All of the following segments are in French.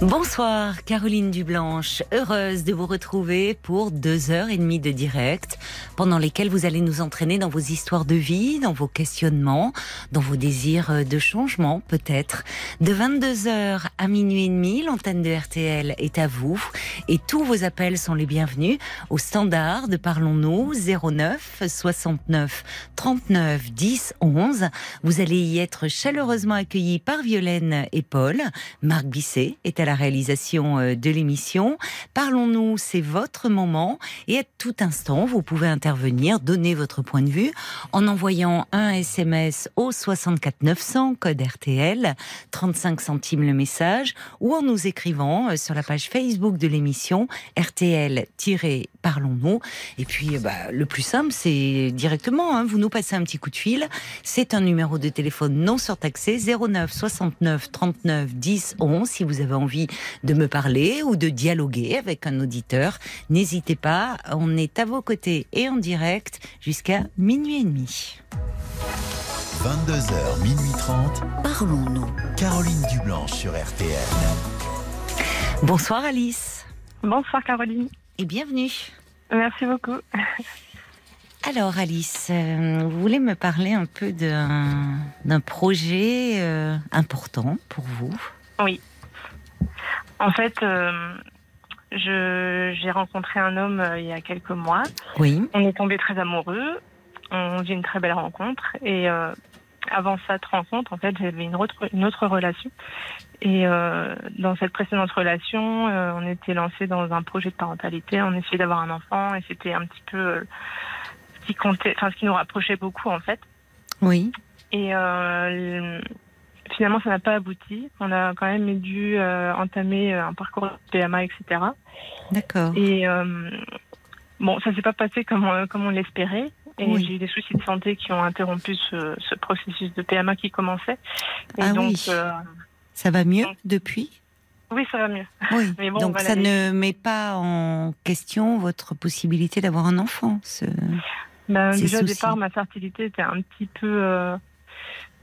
Bonsoir Caroline Dublanche, heureuse de vous retrouver pour deux heures et demie de direct pendant lesquelles vous allez nous entraîner dans vos histoires de vie, dans vos questionnements, dans vos désirs de changement peut-être. De 22h à minuit et demi, l'antenne de RTL est à vous et tous vos appels sont les bienvenus au standard de Parlons-nous 09 69 39 10 11. Vous allez y être chaleureusement accueillis par Violaine et Paul. Marc Bisset est à la réalisation euh, de l'émission. Parlons-nous, c'est votre moment et à tout instant, vous pouvez intervenir, donner votre point de vue en envoyant un SMS au 64 900 code RTL, 35 centimes le message ou en nous écrivant euh, sur la page Facebook de l'émission RTL-Parlons-nous. Et puis, euh, bah, le plus simple, c'est directement, hein, vous nous passez un petit coup de fil. C'est un numéro de téléphone non surtaxé 09 69 39 10 11 si vous avez envie de me parler ou de dialoguer avec un auditeur. N'hésitez pas, on est à vos côtés et en direct jusqu'à minuit et demi. 22h, minuit 30. Parlons-nous. Caroline Dublanche sur RTL. Bonsoir Alice Bonsoir Caroline. et bienvenue. Merci beaucoup. Alors Alice, euh, vous voulez me parler un peu d'un projet euh, important pour vous? Oui. En fait, euh, j'ai rencontré un homme il y a quelques mois. Oui. On est tombés très amoureux. On vit une très belle rencontre. Et avant cette rencontre, en fait, j'avais une autre, une autre relation. Et euh, dans cette précédente relation, euh, on était lancé dans un projet de parentalité. On essayait d'avoir un enfant et c'était un petit peu euh, ce qui comptait, enfin ce qui nous rapprochait beaucoup en fait. Oui. Et euh, finalement, ça n'a pas abouti. On a quand même dû euh, entamer un parcours de PMA, etc. D'accord. Et euh, bon, ça s'est pas passé comme on, comme on l'espérait. Et Oui. j'ai eu des soucis de santé qui ont interrompu ce, ce processus de PMA qui commençait. Et Ah donc, oui. Ça va mieux Donc- depuis? Oui, ça va mieux. Oui. Mais bon, Donc ça ne met pas en question votre possibilité d'avoir un enfant. ce- Ben, déjà au départ, ma fertilité était un petit peu, euh,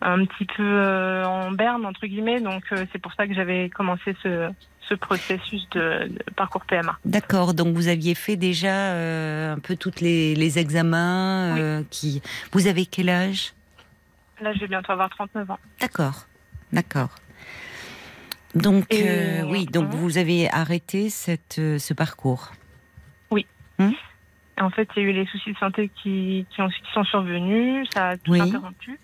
un petit peu euh, en berne entre guillemets. Donc euh, c'est pour ça que j'avais commencé ce, ce processus de, de parcours PMA. D'accord, donc vous aviez fait déjà un peu tous les, les examens qui. Vous avez quel âge? Là, je vais bientôt avoir 39 ans. D'accord, d'accord. Donc euh, oui, donc vous avez arrêté cette, euh, ce parcours. Et en fait, il y a eu les soucis de santé qui, qui, ont, qui sont survenus, ça a tout Oui. interrompu.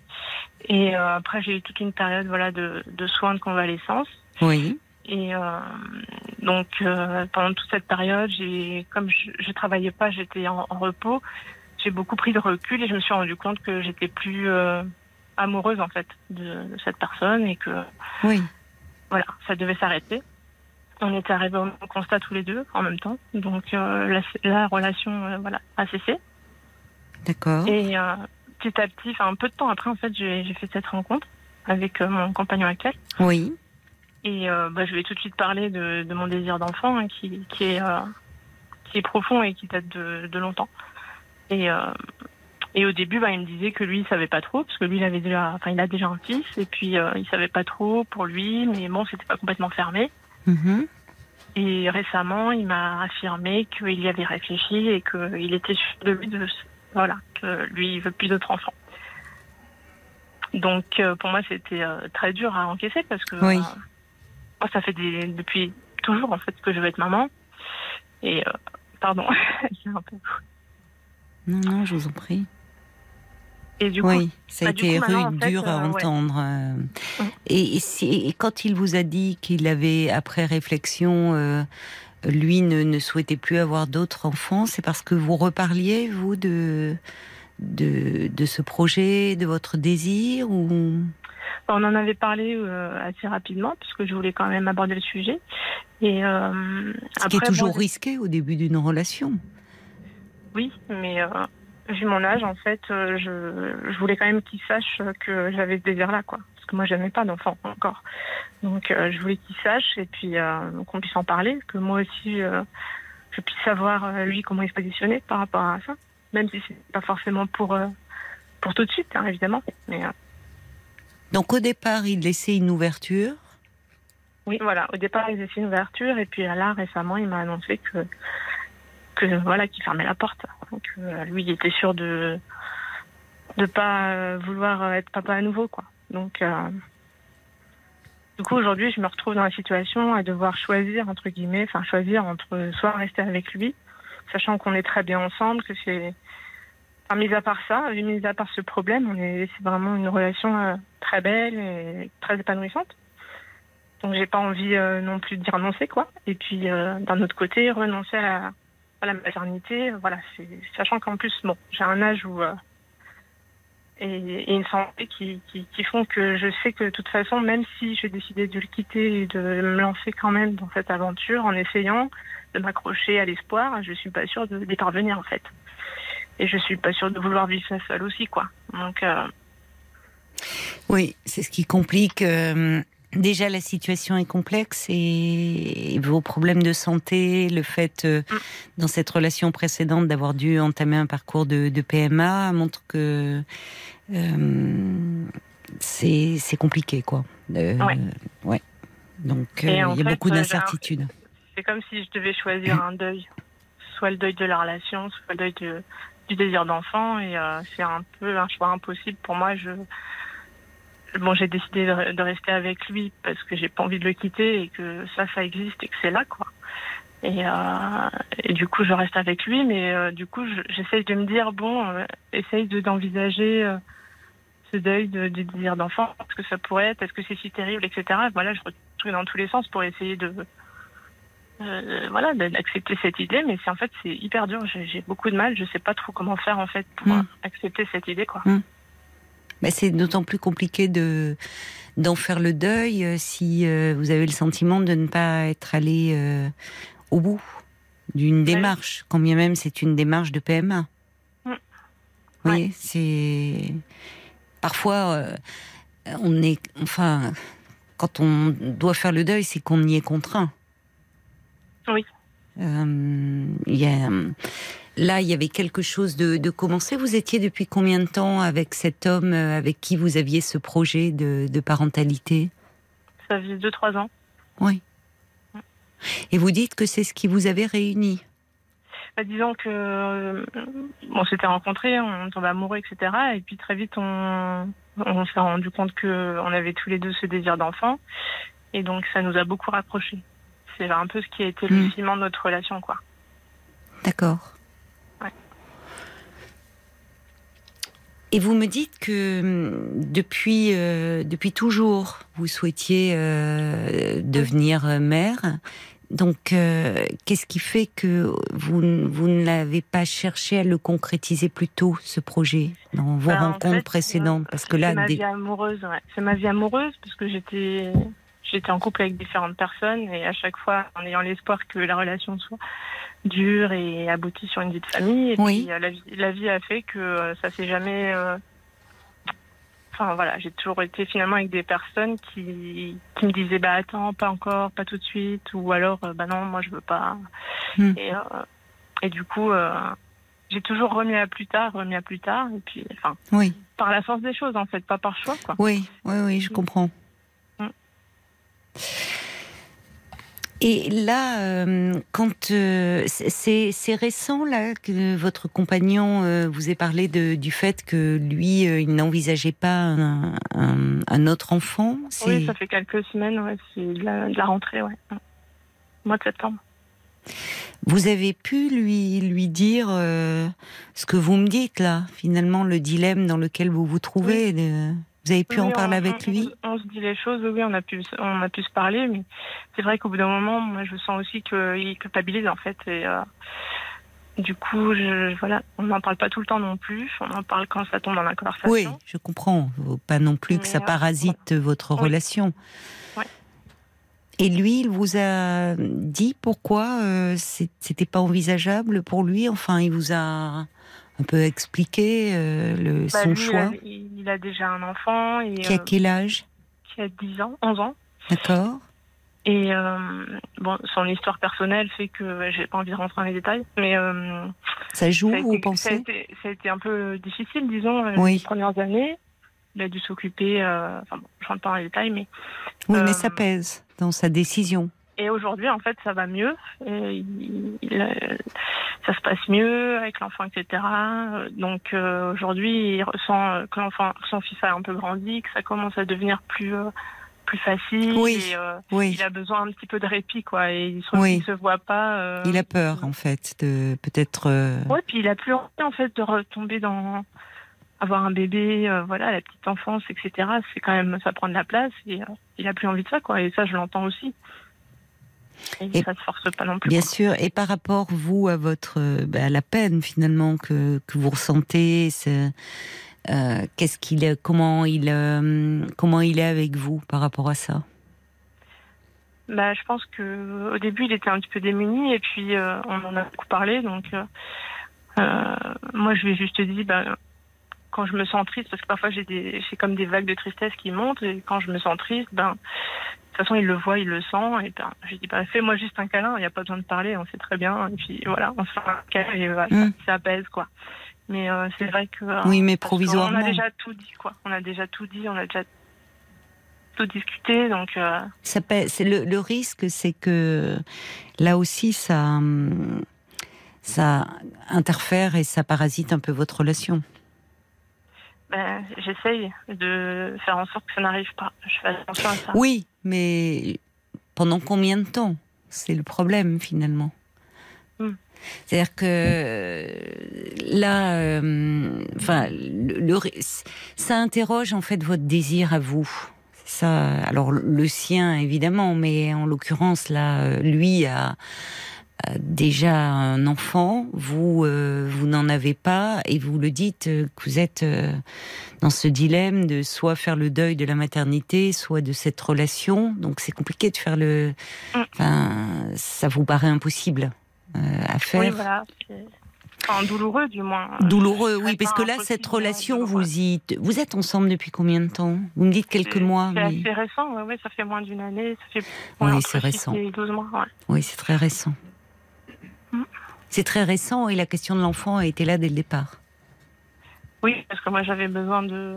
Et euh, après, j'ai eu toute une période voilà, de, de soins de convalescence. Oui, Et euh, donc, euh, pendant toute cette période, j'ai, comme je, je travaillais pas, j'étais en, en repos, j'ai beaucoup pris de recul et je me suis rendu compte que j'étais plus amoureuse en fait de, de cette personne et que oui, voilà, ça devait s'arrêter. On était arrivés au constat tous les deux en même temps, donc euh, la, la relation euh, voilà a cessé. d'accord. Et euh, petit à petit, enfin un peu de temps après, en fait, j'ai fait cette rencontre avec mon compagnon actuel. Oui, Et euh, bah, je vais tout de suite parler de, de mon désir d'enfant hein, qui, qui, est, euh, qui est profond et qui date de, de longtemps. Et, euh, et au début, bah, il me disait que lui, il savait pas trop, parce que lui, il avait déjà, enfin, il a déjà un fils, et puis euh, il savait pas trop pour lui, mais bon, c'était pas complètement fermé. Mhm. Et récemment, il m'a affirmé qu'il y avait réfléchi et qu'il était sûr de lui, de, voilà, que lui, il veut plus d'autres enfants. Donc, euh, pour moi, c'était euh, très dur à encaisser parce que Oui. euh, moi, ça fait des, depuis toujours, en fait, que je veux être maman. Et, pardon, j'ai un peu... Non, non, je vous en prie. Et du coup, oui, ça a bah, du été coup, rude, en fait, dur à euh, entendre. euh. Mm. Et, et si- et quand il vous a dit qu'il avait, après réflexion, euh, lui ne, ne souhaitait plus avoir d'autres enfants, c'est parce que vous reparliez, vous, de, de, de ce projet, de votre désir ou... on en avait parlé euh, assez rapidement parce que je voulais quand même aborder le sujet. Et euh, Ce qui est toujours bon, risqué au début d'une relation. Oui, mais euh, vu mon âge, en fait, euh, je, je voulais quand même qu'il sache que j'avais ce désir-là, quoi. Parce que moi, j'avais pas d'enfant encore. Donc, euh, je voulais qu'il sache et puis euh, qu'on puisse en parler, que moi aussi, je puisse savoir lui comment il se positionnait par rapport à ça, même si c'est pas forcément pour pour tout de suite, hein, évidemment. Mais Donc au départ, il laissait une ouverture. oui, voilà. Au départ, il faisait une ouverture et puis là, récemment, il m'a annoncé que que voilà, qu'il fermait la porte. Donc, euh, lui, il était sûr de de pas vouloir être papa à nouveau, quoi. Donc euh, du coup, aujourd'hui, je me retrouve dans la situation à devoir choisir, entre guillemets, enfin choisir entre soit rester avec lui, sachant qu'on est très bien ensemble, que c'est... Enfin, mis à part ça, mis à part ce problème, on est, c'est vraiment une relation euh, très belle et très épanouissante. Donc j'ai pas envie euh, non plus d'y renoncer, quoi. Et puis, euh, d'un autre côté, renoncer à la maternité, voilà. Sachant qu'en plus, bon, j'ai un âge où... euh, et, et une santé qui, qui, qui font que je sais que de toute façon, même si j'ai décidé de le quitter et de me lancer quand même dans cette aventure en essayant de m'accrocher à l'espoir, je suis pas sûre d'y parvenir en fait. Et je suis pas sûre de vouloir vivre ça aussi, quoi. Donc, euh, Oui, c'est ce qui complique. euh, déjà, la situation est complexe et vos problèmes de santé, le fait, euh, Mm. dans cette relation précédente, d'avoir dû entamer un parcours de, de PMA montre que euh, c'est compliqué, quoi. Euh, Ouais. ouais. Donc, euh, il y a fait, beaucoup euh, d'incertitudes. c'est comme si je devais choisir un deuil. Soit le deuil de la relation, soit le deuil de- du désir d'enfant. Et c'est un peu un choix impossible pour moi. Je, bon, j'ai décidé de, de rester avec lui parce que j'ai pas envie de le quitter et que ça, ça existe et que c'est là, quoi. Et, euh, et du coup, je reste avec lui, mais euh, du coup, je- j'essaye de me dire bon, euh, essaye de d'envisager ce deuil de- du désir d'enfant, parce que ça pourrait être, est-ce que c'est si terrible, etc. Voilà, je retrouve dans tous les sens pour essayer de voilà, d'accepter cette idée, mais c'est en fait c'est hyper dur. J'ai beaucoup de mal. Je sais pas trop comment faire en fait pour Mm. accepter cette idée, quoi. Mais c'est d'autant plus compliqué de d'en faire le deuil euh, si euh, vous avez le sentiment de ne pas être allé euh, au bout d'une démarche, quand bien même c'est une démarche de PMA. Mm. Vous voyez, c'est parfois euh, on est, enfin, quand on doit faire le deuil, c'est qu'on y est contraint. Oui. Il y a, là, il y avait quelque chose de, de commencé. Vous étiez depuis combien de temps avec cet homme euh, avec qui vous aviez ce projet de, de parentalité? Ça deux trois ans. Oui. Et vous dites que c'est ce qui vous avait réuni. Bah, disons que euh, on s'était rencontrés, on tombait amoureux, etc. Et puis très vite on on s'est rendu compte que on avait tous les deux ce désir d'enfant, et donc ça nous a beaucoup rapprochés. C'est un peu ce qui a été le Mm. ciment de notre relation, quoi. D'accord. Ouais. Et vous me dites que hum, depuis euh, depuis toujours vous souhaitiez euh, devenir euh, mère. Donc euh, qu'est-ce qui fait que vous vous ne l'avez pas cherché à le concrétiser plus tôt ce projet dans vos Bah, en rencontres fait, précédentes? Parce que là, c'est ma des- vie amoureuse, ouais. C'est ma vie amoureuse parce que j'étais j'étais en couple avec différentes personnes et à chaque fois en ayant l'espoir que la relation soit dure et aboutie sur une vie de famille. Et Oui. puis euh, la vie, la vie a fait que euh, ça s'est jamais. euh, Enfin voilà, j'ai toujours été finalement avec des personnes qui, qui me disaient bah attends, pas encore, pas tout de suite, ou alors bah non, moi je veux pas. Hmm. Et, euh, et du coup, euh, j'ai toujours remis à plus tard, remis à plus tard, et puis enfin oui, par la force des choses en fait, pas par choix quoi. oui, oui, oui, je comprends. Mm. Et là, euh, quand euh, c'est- récent là que votre compagnon euh, vous ait parlé de, du fait que lui, euh, il n'envisageait pas un, un- un autre enfant. Oui, ça fait quelques semaines, ouais, c'est de la, de la rentrée, ouais. Mois de septembre. vous avez pu lui lui dire euh, ce que vous me dites là, finalement le dilemme dans lequel vous vous trouvez. Vous avez pu Oui, en parler on- avec lui? on, se dit les choses, oui, on a pu, on a pu se parler, mais c'est vrai qu'au bout d'un moment, moi, je sens aussi qu'il culpabilise en fait, et euh, du coup, je, voilà, on n'en parle pas tout le temps non plus. On en parle quand ça tombe dans la conversation. Oui, je comprends. Pas non plus que Mais, ça euh, parasite votre Oui. relation. Et lui, il vous a dit pourquoi euh, c'était pas envisageable pour lui? Enfin, il vous a On peut expliquer euh, le, Bah, son lui, choix Il a, il a déjà un enfant et, Qui a euh, quel âge? qui a 10 ans, 11 ans. D'accord Et euh, bon, son histoire personnelle fait que j'ai pas envie de rentrer dans les détails, mais euh, Ça joue, ça, vous été, ça, a pensez été, ça a été un peu difficile, disons, euh, Oui. les premières années. Il a dû s'occuper, euh, enfin bon, je rentre pas dans les détails, mais Oui, mais euh, ça pèse dans sa décision. Et aujourd'hui en fait ça va mieux, et il- il, euh, ça se passe mieux avec l'enfant, etc. Donc euh, aujourd'hui il ressent euh, que l'enfant, son fils a un peu grandi, que ça commence à devenir plus euh, plus facile. Oui. Et, euh, Oui, il a besoin un petit peu de répit quoi, et il se, Oui. il se voit pas. il a peur en fait de peut-être. Ouais, puis il a plus envie en fait de retomber dans avoir un bébé, euh, voilà, la petite enfance, etc. C'est quand même ça prend de la place et euh, il a plus envie de ça quoi. Et ça je l'entends aussi. Et, ça se force pas non plus. Bien quoi. sûr. Et par rapport vous à votre euh, bah, à la peine finalement que que vous ressentez, euh, qu'est-ce qu'il comment il euh, comment il est avec vous par rapport à ça? Bah, je pense que au début il était un petit peu démuni et puis euh, on en a beaucoup parlé donc moi je lui ai juste dit bah quand je me sens triste parce que parfois j'ai des j'ai comme des vagues de tristesse qui montent et quand je me sens triste ben de toute façon il le voit il le sent et ben j'ai dit bah fais-moi juste un câlin il n'y a pas besoin de parler on sait très bien et puis voilà on se fait un câlin et voilà, Mm. ça, apaise quoi mais euh, c'est vrai que euh, Oui, mais provisoirement. a déjà tout dit quoi on a déjà tout dit on a déjà tout discuté donc euh, Ça pèse- le, le risque, c'est que là aussi, ça, hum, ça interfère et ça parasite un peu votre relation. Ben, j'essaye de faire en sorte que ça n'arrive pas. Je fais attention à ça. Oui, mais pendant combien de temps? C'est le problème finalement. Hmm. C'est-à-dire que euh, là, euh, enfin, le, le- ça interroge en fait votre désir à vous. Ça, alors le sien évidemment, mais en l'occurrence là, euh, lui a déjà un enfant. Vous, euh, vous n'en avez pas, et vous le dites euh, que vous êtes euh, dans ce dilemme de soit faire le deuil de la maternité, soit de cette relation. Donc c'est compliqué de faire le. Mm. Enfin, ça vous paraît impossible euh, à faire. Oui, voilà. Enfin, douloureux, du moins. Douloureux, oui, parce que là, cette relation, vous y, vous êtes ensemble depuis combien de temps? Vous me dites quelques mois, C'est mais assez récent, ouais, ça fait moins d'une année. Ça fait Oui, ouais, c'est récent. Et 12 mois, ouais. oui, c'est très récent. C'est très récent et la question de l'enfant a été là dès le départ. Oui, parce que moi j'avais besoin de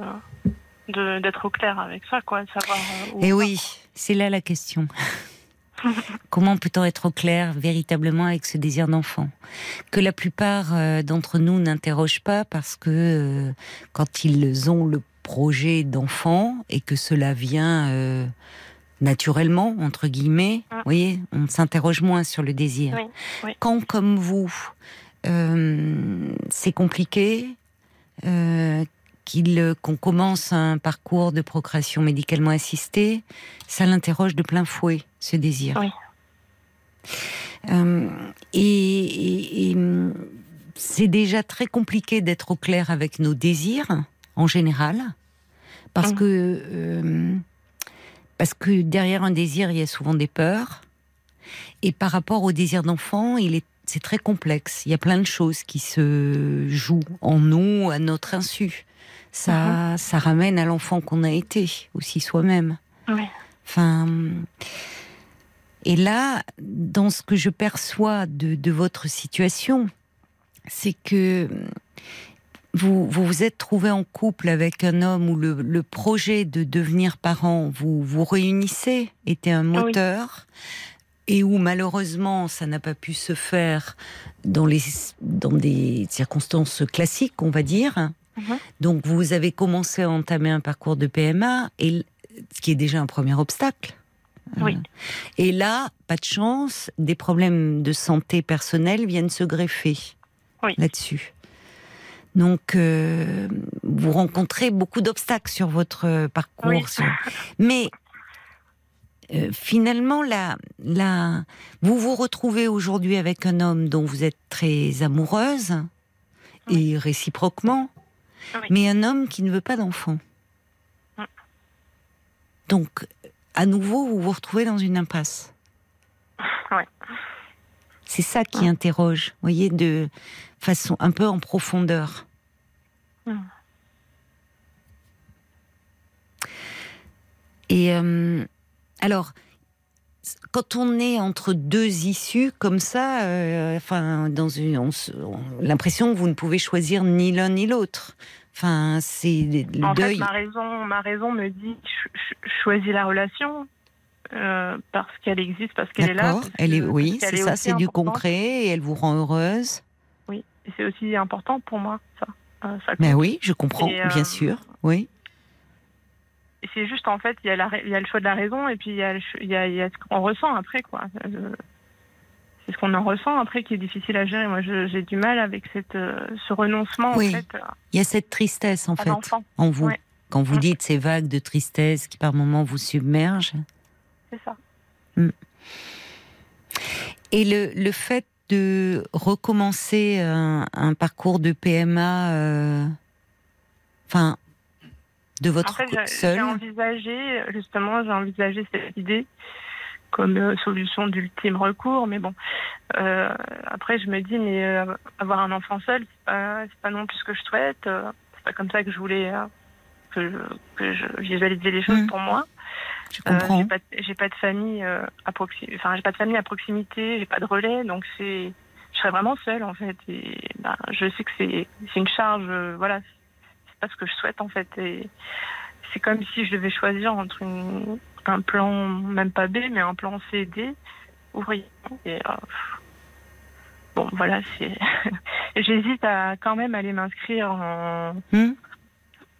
d'être au clair avec ça, quoi, de savoir. euh, où Et on va. oui, c'est là la question. Comment peut-on être au clair véritablement avec ce désir d'enfant? Que la plupart euh, d'entre nous n'interrogent pas parce que euh, quand ils ont le projet d'enfant et que cela vient euh, naturellement, entre guillemets, Mm. vous voyez, on s'interroge moins sur le désir. Oui, oui. Quand, comme vous, euh, c'est compliqué, euh, qu'il- qu'on commence un parcours de procréation médicalement assistée, ça l'interroge de plein fouet, ce désir. Oui. Euh, et et- et, c'est déjà très compliqué d'être au clair avec nos désirs, en général, parce Mhm. que parce que derrière un désir, il y a souvent des peurs. Et par rapport au désir d'enfant, il est c'est très complexe. Il y a plein de choses qui se jouent en nous, à notre insu. Ça, ça ramène à l'enfant qu'on a été, aussi soi-même. Enfin, et là, dans ce que je perçois de, de votre situation, c'est que vous, vous vous êtes trouvé en couple avec un homme où le, le projet de devenir parent, vous vous réunissez, était un Oui. moteur, et où malheureusement ça n'a pas pu se faire dans, les, dans des circonstances classiques, on va dire. Mhm. Donc vous avez commencé à entamer un parcours de PMA, et, ce qui est déjà un premier obstacle. Oui. Euh, Et là, pas de chance, des problèmes de santé personnelle viennent se greffer Oui. là-dessus. Donc, euh, vous rencontrez beaucoup d'obstacles sur votre euh, parcours. Oui. Mais euh, finalement, là, là, vous vous retrouvez aujourd'hui avec un homme dont vous êtes très amoureuse et réciproquement, Oui. mais un homme qui ne veut pas d'enfant. Donc, à nouveau, vous vous retrouvez dans une impasse. C'est ça qui interroge, vous voyez, de façon un peu en profondeur. Et euh, alors, quand on est entre deux issues comme ça, euh, enfin, dans une, on se- on- l'impression que vous ne pouvez choisir ni l'un ni l'autre. Enfin, c'est le En deuil. fait, ma raison, ma raison me dit ch- ch- choisis la relation euh, parce qu'elle existe, parce qu'elle est là. Parce Elle est, oui, c'est ça, c'est du concret et elle vous rend heureuse. Oui, et c'est aussi important pour moi, ça. Euh, ça Mais oui, je comprends, Et, euh, bien sûr. Oui. C'est juste en fait, il y, a y le choix de la raison et puis il y a, y y ce qu'on ressent après, quoi. C'est ce qu'on en ressent après qui est difficile à gérer. Moi, j'ai du mal avec cette, euh, ce renoncement Oui. en fait, Il y a cette tristesse en fait en vous. Ouais. Quand vous Mm. dites ces vagues de tristesse qui par moments vous submergent. C'est ça. Et le, le fait de recommencer un, un parcours de PMA, euh, enfin, de votre En fait, j'ai- seul, j'ai envisagé, justement, j'ai envisagé cette idée comme euh, solution d'ultime recours, mais bon. euh, après, je me dis, mais euh, avoir un enfant seul, c'est pas, pas non plus ce que je souhaite. c'est pas comme ça que je voulais que, je, que je visualisais les choses Mm. pour moi. Je Euh, comprends. j'ai pas, de- j'ai pas de famille euh, à proximité, enfin j'ai pas de famille à proximité, j'ai pas de relais, donc c'est, je serais vraiment seule en fait. Et ben, je sais que c'est, c'est une charge, euh, voilà, c'est pas ce que je souhaite en fait. Et c'est comme si je devais choisir entre une, un plan, même pas B, mais un plan C D, ouvrier. Et, euh, bon, voilà, c'est. J'hésite à quand même aller m'inscrire en Hmm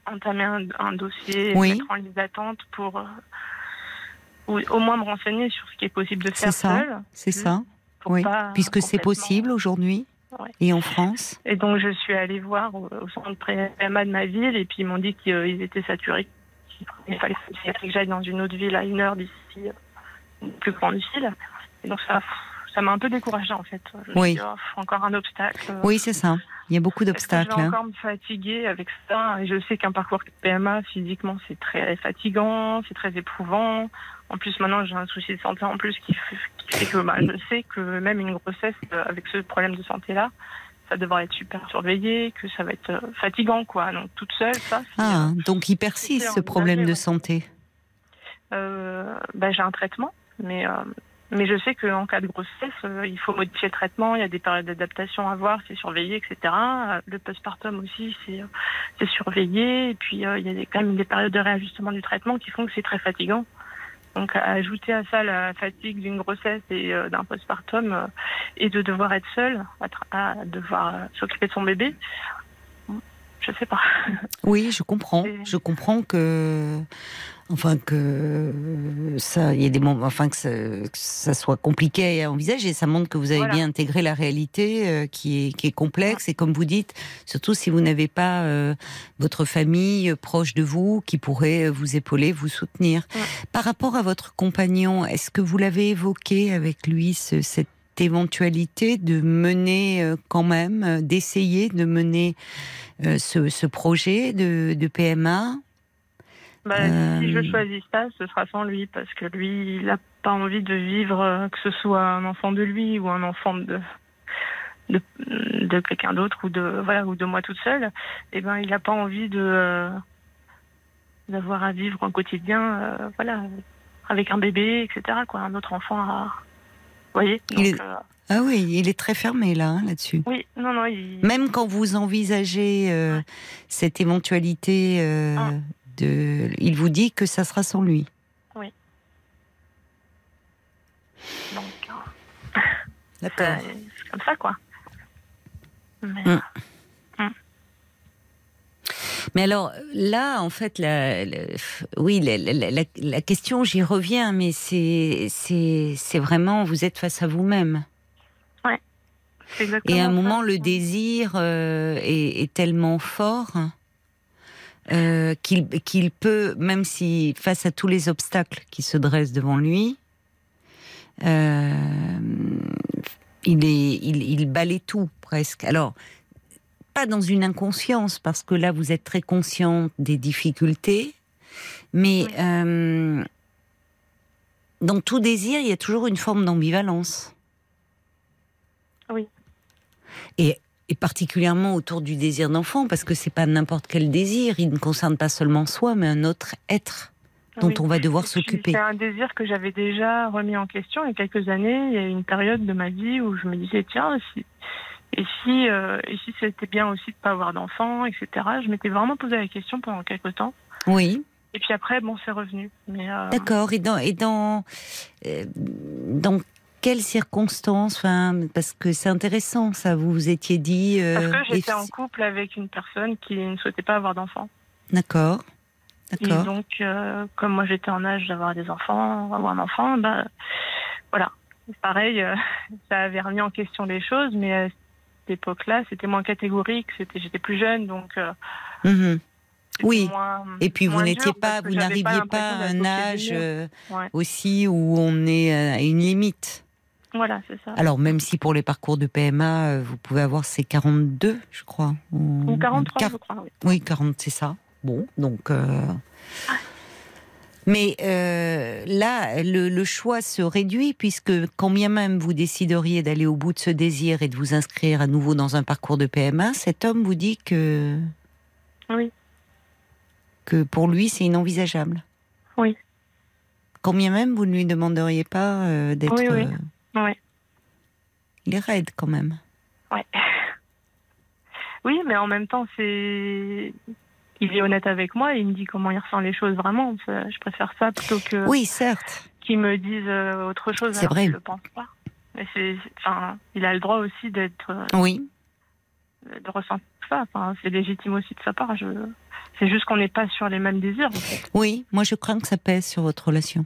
entamer un, un dossier, Oui. mettre en liste d'attente pour euh, ou au moins me renseigner sur ce qui est possible de faire ça. seul. C'est ça, pour oui. Puisque c'est possible aujourd'hui Ouais. et en France. Et donc je suis allée voir au, au centre PMA de ma ville et puis ils m'ont dit qu'ils étaient saturés. Il fallait que j'aille dans une autre ville à une heure d'ici, euh, une plus grande ville. Et donc ça ça m'a un peu découragée en fait. Je Oui. dit, Oh, encore un obstacle. Oui, c'est ça. Il y a beaucoup d'obstacles. Je vais hein. encore me fatiguer avec ça? Et je sais qu'un parcours PMA, physiquement, c'est très fatigant, c'est très éprouvant. En plus, maintenant, j'ai un souci de santé en plus qui fait, qui fait que bah, je sais que même une grossesse euh, avec ce problème de santé-là, ça devrait être super surveillé, que ça va être euh, fatigant, quoi. Donc, toute seule, ça, Ah, euh, donc il persiste ce problème de santé. euh, bah, j'ai un traitement, mais, euh, mais je sais qu'en cas de grossesse, euh, il faut modifier le traitement, il y a des périodes d'adaptation à voir, c'est surveillé, etc. Le postpartum aussi, c'est surveillé, et puis il y a des, quand même des périodes de réajustement du traitement qui font que c'est très fatigant. Donc ajouter à ça la fatigue d'une grossesse et euh, d'un postpartum euh, et de devoir être seule, à, tra- à devoir euh, s'occuper de son bébé, je sais pas. Oui, je comprends. Je comprends que, enfin que ça, il y a des moments, enfin que ça, que ça soit compliqué à envisager. Ça montre que vous avez Voilà. bien intégré la réalité euh, qui est qui est complexe et comme vous dites, surtout si vous n'avez pas euh, votre famille proche de vous qui pourrait euh, vous épauler, vous soutenir. Ouais. Par rapport à votre compagnon, est-ce que vous l'avez évoqué avec lui ce- cette éventualité de mener euh, quand même, euh, d'essayer de mener euh, ce, ce projet de, de PMA Bah, Euh, Si je choisis ça, ce sera sans lui, parce que lui, il n'a pas envie de vivre, euh, que ce soit un enfant de lui ou un enfant de de, de quelqu'un d'autre ou de voilà ou de moi toute seule. Et ben, il n'a pas envie de euh, d'avoir à vivre un quotidien, euh, voilà, avec un bébé, etc. Quoi, un autre enfant à, vous voyez. Il Donc, est- euh, Ah oui, il est très fermé là, hein, là-dessus. oui, non, non, il, Même quand vous envisagez euh, cette éventualité euh, Ah. De, il vous dit que ça sera sans lui. donc, euh, D'accord. c'est comme ça, quoi. Mais, Mm. Mais alors là, en fait, la, la- oui, la, la- la- la question, j'y reviens, mais c'est c'est c'est vraiment, vous êtes face à vous-même. exactement Et à un ça. moment, le désir euh, est, est tellement fort euh, qu'il peut, même si face à tous les obstacles qui se dressent devant lui, euh, il, est, il, il balaye tout presque. Alors, pas dans une inconscience, parce que là, vous êtes très conscient des difficultés, mais Oui. euh, dans tout désir, il y a toujours une forme d'ambivalence. Oui. Et, et particulièrement autour du désir d'enfant, parce que c'est pas n'importe quel désir, il ne concerne pas seulement soi, mais un autre être dont Oui. on va devoir s'occuper. C'est un désir que j'avais déjà remis en question il y a quelques années. Il y a eu une période de ma vie où je me disais, tiens, si, et si, euh, et si c'était bien aussi de pas avoir d'enfants, etc. Je m'étais vraiment posé la question pendant quelques temps. Oui, Et puis après, bon, c'est revenu. Euh, d'accord. Et dans, et dans, euh, dans quelles circonstances enfin, Parce que c'est intéressant, ça. Vous vous étiez dit. euh, parce que j'étais en couple avec une personne qui ne souhaitait pas avoir d'enfants. D'accord. Et donc, euh, comme moi j'étais en âge d'avoir des enfants, avoir un enfant, bah voilà. Pareil, euh, ça avait remis en question les choses, mais à cette époque-là, c'était moins catégorique. C'était, j'étais plus jeune, donc. Mhm. Oui. moins- Et puis vous n'étiez pas, vous n'arriviez pas à un âge Ouais. aussi où on est à une limite. Voilà, c'est ça. Alors même si pour les parcours de PMA, euh, vous pouvez avoir ces 42, je crois. Ou 43, Quar- je crois. Oui. Oui, 40, c'est ça. Bon, donc. euh, Mais euh, là, le, le choix se réduit puisque quand bien même vous décideriez d'aller au bout de ce désir et de vous inscrire à nouveau dans un parcours de PMA, cet homme vous dit que Oui. que pour lui c'est inenvisageable. Oui. Quand bien même vous ne lui demanderiez pas euh, d'être. Oui, oui. Euh, Oui. il est raide quand même. Ouais. Oui, mais en même temps, c'est. Il est honnête avec moi et il me dit comment il ressent les choses vraiment. Je préfère ça plutôt que Oui, certes. qu'il me dise euh, autre chose C'est vrai. je le pense pas. Mais c'est, enfin, il a le droit aussi d'être, euh, Oui. de ressentir ça. Enfin, c'est légitime aussi de sa part. Je... C'est juste qu'on n'est pas sur les mêmes désirs. En fait. Oui, moi je crains que ça pèse sur votre relation.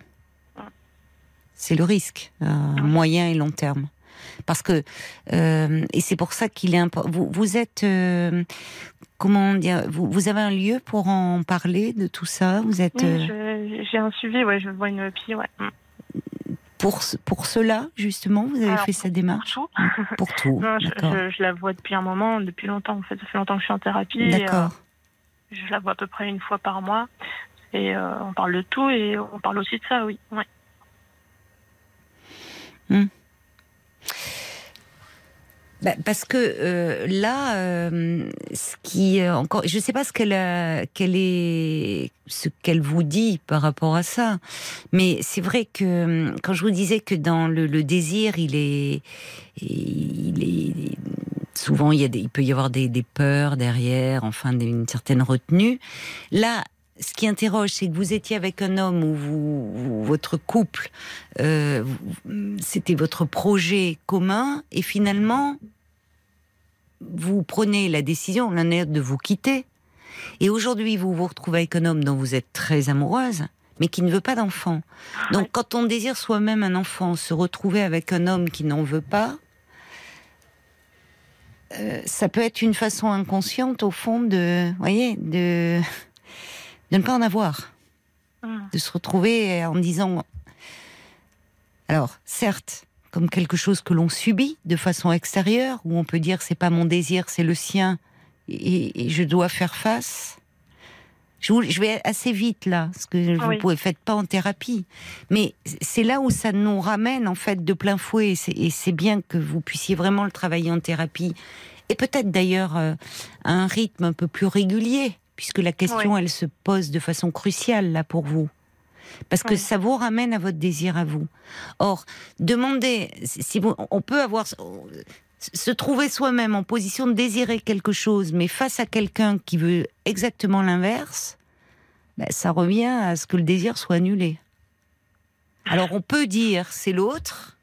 C'est le risque, à Ouais. moyen et long terme. Parce que, euh, et c'est pour ça qu'il est important. Vous, vous êtes, euh, comment dire, vous, vous avez un lieu pour en parler de tout ça? Vous êtes Oui, euh, j'ai un suivi. Ouais, je vois une psy. Ouais. Pour, pour cela, justement, vous avez Alors, fait cette Pour démarche? tout. Pour tout, Non, je, d'accord. je- je la vois depuis un moment, depuis longtemps. En fait, ça fait longtemps que je suis en thérapie. euh, D'accord. je la vois à peu près une fois par mois. Et euh, on parle de tout et on parle aussi de ça, oui. Ouais. Bah, parce que euh, là, euh, ce qui euh, encore, je sais pas ce qu'elle quelle est, ce qu'elle vous dit par rapport à ça, mais c'est vrai que quand je vous disais que dans le, désir, il est, il est souvent il y a des, il peut y avoir des, peurs derrière, enfin une certaine retenue. Là, ce qui interroge, c'est que vous étiez avec un homme où vous, vous- votre couple, euh, c'était votre projet commun, et finalement, vous prenez la décision l'un l'autre de vous quitter. Et aujourd'hui, vous vous retrouvez avec un homme dont vous êtes très amoureuse, mais qui ne veut pas d'enfant. Donc, Ouais. quand on désire soi-même un enfant, se retrouver avec un homme qui n'en veut pas, euh, ça peut être une façon inconsciente, au fond, de, voyez, de, de ne pas en avoir. Mm. de se retrouver en disant alors certes comme quelque chose que l'on subit de façon extérieure où on peut dire c'est pas mon désir c'est le sien et, et je dois faire face. Je, vous- je vais assez vite là parce que vous Oui. pouvez faites pas en thérapie. Mais c'est là où ça nous ramène en fait de plein fouet et c'est- et c'est bien que vous puissiez vraiment le travailler en thérapie. Et peut-être d'ailleurs euh, à un rythme un peu plus régulier puisque la question elle se pose de façon cruciale là pour vous parce que ça vous ramène à votre désir à vous. Or, demandez si vous, on peut avoir se trouver soi-même en position de désirer quelque chose, mais face à quelqu'un qui veut exactement l'inverse, ben, ça revient à ce que le désir soit annulé. Alors, on peut dire c'est l'autre,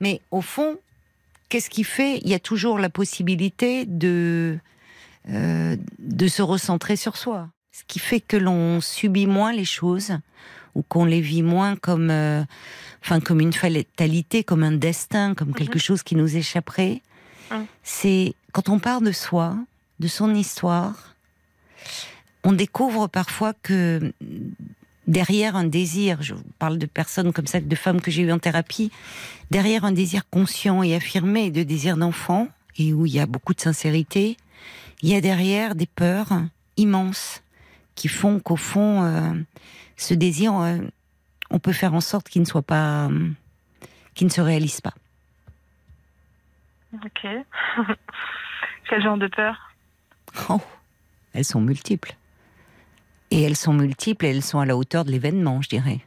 mais au fond, qu'est-ce qui fait Il y a toujours la possibilité de euh, de se recentrer sur soi. Ce qui fait que l'on subit moins les choses ou qu'on les vit moins comme, euh, enfin, comme une fatalité, comme un destin, comme quelque chose qui nous échapperait. Mhm. C'est quand on part de soi, de son histoire, on découvre parfois que derrière un désir, je vous parle de personnes comme ça, de femmes que j'ai eues en thérapie, derrière un désir conscient et affirmé de désir d'enfant, et où il y a beaucoup de sincérité, il y a derrière des peurs immenses qui font qu'au fond, euh, ce désir, euh, on peut faire en sorte qu'il ne soit pas, euh, qu'il ne se réalise pas. Ok. Quel genre de peur? Oh, elles sont multiples. Et elles sont multiples et elles sont à la hauteur de l'événement, je dirais.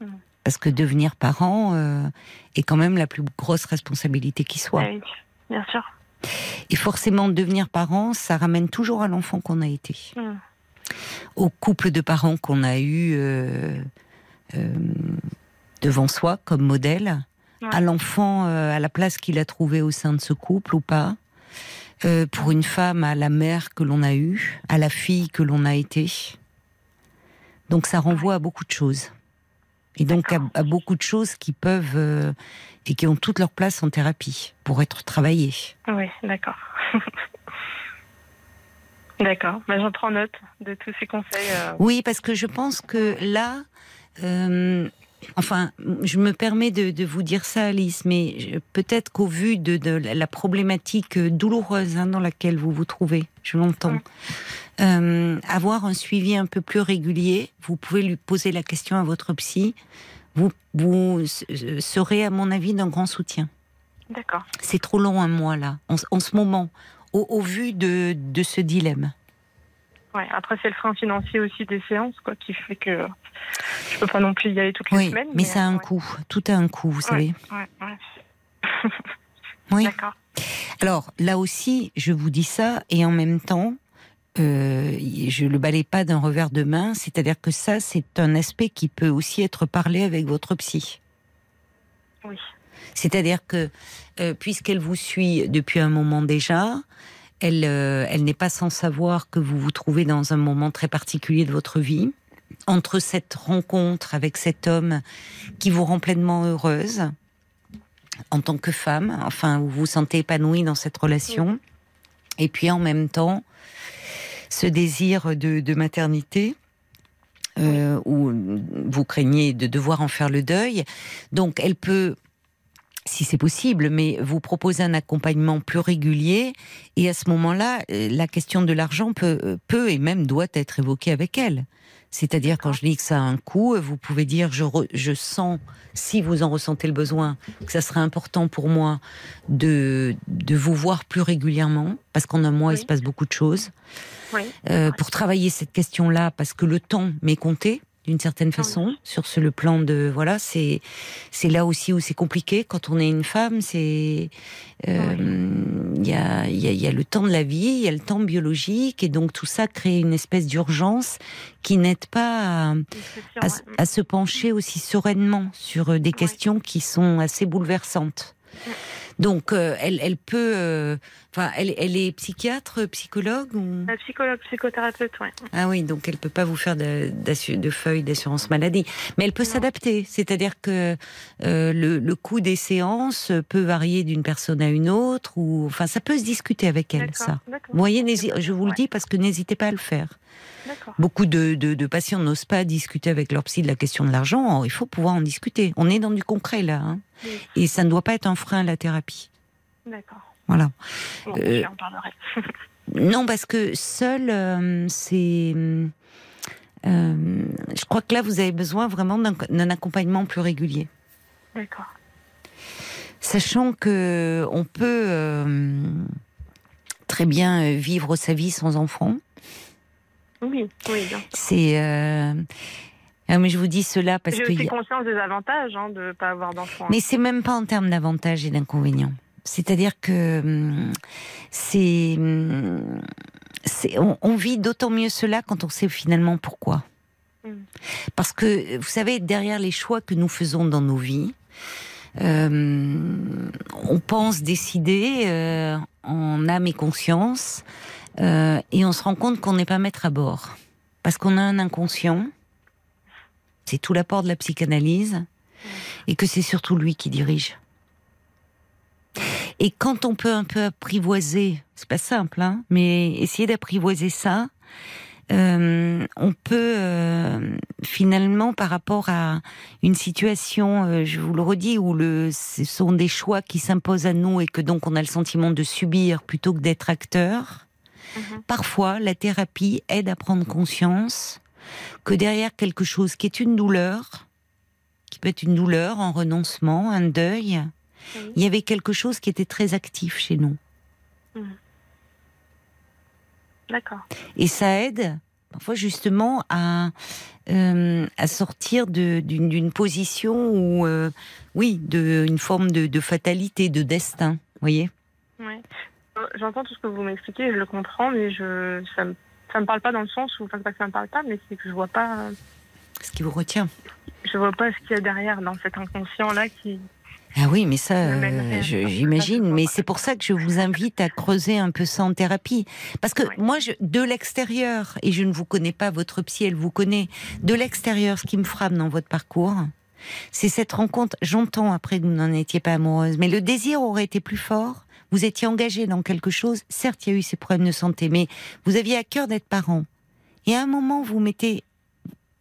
Mm. Parce que devenir parent est quand même la plus grosse responsabilité qui soit. Ah oui, bien sûr. Et forcément, devenir parent, ça ramène toujours à l'enfant qu'on a été. Au couple de parents qu'on a eu euh, euh, devant soi comme modèle, Ouais. à l'enfant, euh, à la place qu'il a trouvé au sein de ce couple ou pas. Pour une femme, à la mère que l'on a eue, à la fille que l'on a été. Donc ça renvoie à beaucoup de choses. Et donc à, à beaucoup de choses qui peuvent euh, et qui ont toute leur place en thérapie pour être travaillées. Oui, d'accord. d'accord. Bah, J'en prends note de tous ces conseils. euh. Oui, parce que je pense que là, euh, enfin, je me permets de, de vous dire ça, Alice, mais peut-être qu'au vu de, de la problématique douloureuse hein, dans laquelle vous vous trouvez, je l'entends, Mm. Euh, avoir un suivi un peu plus régulier, vous pouvez lui poser la question à votre psy. Vous, vous euh, serez, à mon avis, d'un grand soutien. D'accord. C'est trop long un mois là, en, en ce moment, au, au vu de, de ce dilemme. Ouais. Après, c'est le frein financier aussi des séances, quoi, qui fait que je peux pas non plus y aller toutes les Oui, semaines. mais ça a un euh, ouais. coût. Tout a un coût, vous savez. Ouais, ouais. Oui. D'accord. Alors là aussi, je vous dis ça, et en même temps, euh, je le balaye pas d'un revers de main. C'est-à-dire que ça, c'est un aspect qui peut aussi être parlé avec votre psy. Oui. C'est-à-dire que euh, puisqu'elle vous suit depuis un moment déjà, elle, euh, elle n'est pas sans savoir que vous vous trouvez dans un moment très particulier de votre vie. Entre cette rencontre avec cet homme qui vous rend pleinement heureuse en tant que femme, enfin vous vous sentez épanouie dans cette relation, et puis en même temps ce désir de, de maternité. euh, où vous craignez de devoir en faire le deuil. Donc elle peut si c'est possible, mais vous proposer un accompagnement plus régulier. Et à ce moment-là, euh, la question de l'argent peut, euh, peut et même doit être évoquée avec elle. C'est-à-dire, quand je dis que ça a un coût, vous pouvez dire, je, re- je sens, si vous en ressentez le besoin, que ça serait important pour moi de, de vous voir plus régulièrement, parce qu'en un mois, il se passe beaucoup de choses, Oui. euh, pour travailler cette question-là, parce que le temps m'est compté d'une certaine façon sur ce le plan de voilà c'est c'est là aussi où c'est compliqué quand on est une femme c'est euh, il y a il y a y a le temps de la vie il y a le temps biologique et donc tout ça crée une espèce d'urgence qui n'aide pas à se pencher aussi sereinement sur euh, des questions qui sont assez bouleversantes. Donc, euh, elle, elle peut, euh, enfin, elle, elle est psychiatre, psychologue ou? La psychologue, psychothérapeute, ouais. ah oui, donc elle peut pas vous faire de, de feuilles d'assurance maladie, mais elle peut s'adapter. C'est-à-dire que euh, le, le coût des séances peut varier d'une personne à une autre, ou enfin, ça peut se discuter avec elle, ça. d'accord. Vous voyez, je vous le dis parce que n'hésitez pas à le faire. Beaucoup de, de, de patients n'osent pas discuter avec leur psy de la question de l'argent. Il faut pouvoir en discuter. On est dans du concret là, hein. Oui. et ça ne doit pas être un frein à la thérapie. D'accord. Voilà. Bon, Euh, j'en parlerai. Non, parce que seul, euh, c'est. euh, je crois que là, vous avez besoin vraiment d'un accompagnement plus régulier. D'accord. Sachant que on peut très bien vivre sa vie sans enfant. Oui, oui, bien. C'est. Ah, mais je vous dis cela parce J'ai que. aussi y a- conscience des avantages hein, de ne pas avoir d'enfants. Mais c'est même pas en termes d'avantages et d'inconvénients. C'est-à-dire que hum, c'est, hum, c'est- on, on vit d'autant mieux cela quand on sait finalement pourquoi. Mm. Parce que vous savez, derrière les choix que nous faisons dans nos vies, euh, on pense décider euh, en âme et conscience, euh, et on se rend compte qu'on n'est pas maître à bord, parce qu'on a un inconscient. C'est tout l'apport de la psychanalyse, et que c'est surtout lui qui dirige. Et quand on peut un peu apprivoiser, c'est pas simple, hein, mais essayer d'apprivoiser ça, euh, on peut euh, finalement, par rapport à une situation, euh, je vous le redis, où le, ce sont des choix qui s'imposent à nous et que donc on a le sentiment de subir plutôt que d'être acteur. Mhm. Parfois, la thérapie aide à prendre conscience que derrière quelque chose qui est une douleur, qui peut être une douleur, un renoncement, un deuil, Oui. il y avait quelque chose qui était très actif chez nous. D'accord. Et ça aide parfois justement à, euh, à sortir d'une d'une position où, euh, oui, de, une forme de, de fatalité, de destin. Vous voyez? Euh, J'entends tout ce que vous m'expliquez, je le comprends, mais je ça me ça me parle pas dans le sens où enfin pas que ça me parle pas, mais c'est que je vois pas Ce qui vous retient. je vois pas ce qu'il y a derrière dans cet inconscient là qui Ah oui, mais ça, euh, j'imagine. Mais c'est pour ça que je vous invite à creuser un peu ça en thérapie. Parce que moi, je, de l'extérieur, et je ne vous connais pas, votre psy, elle vous connaît, de l'extérieur, ce qui me frappe dans votre parcours, c'est cette rencontre. J'entends après que vous n'en étiez pas amoureuse, mais le désir aurait été plus fort. Vous étiez engagé dans quelque chose. Certes, il y a eu ces problèmes de santé, mais vous aviez à cœur d'être parent. Et à un moment, vous mettez,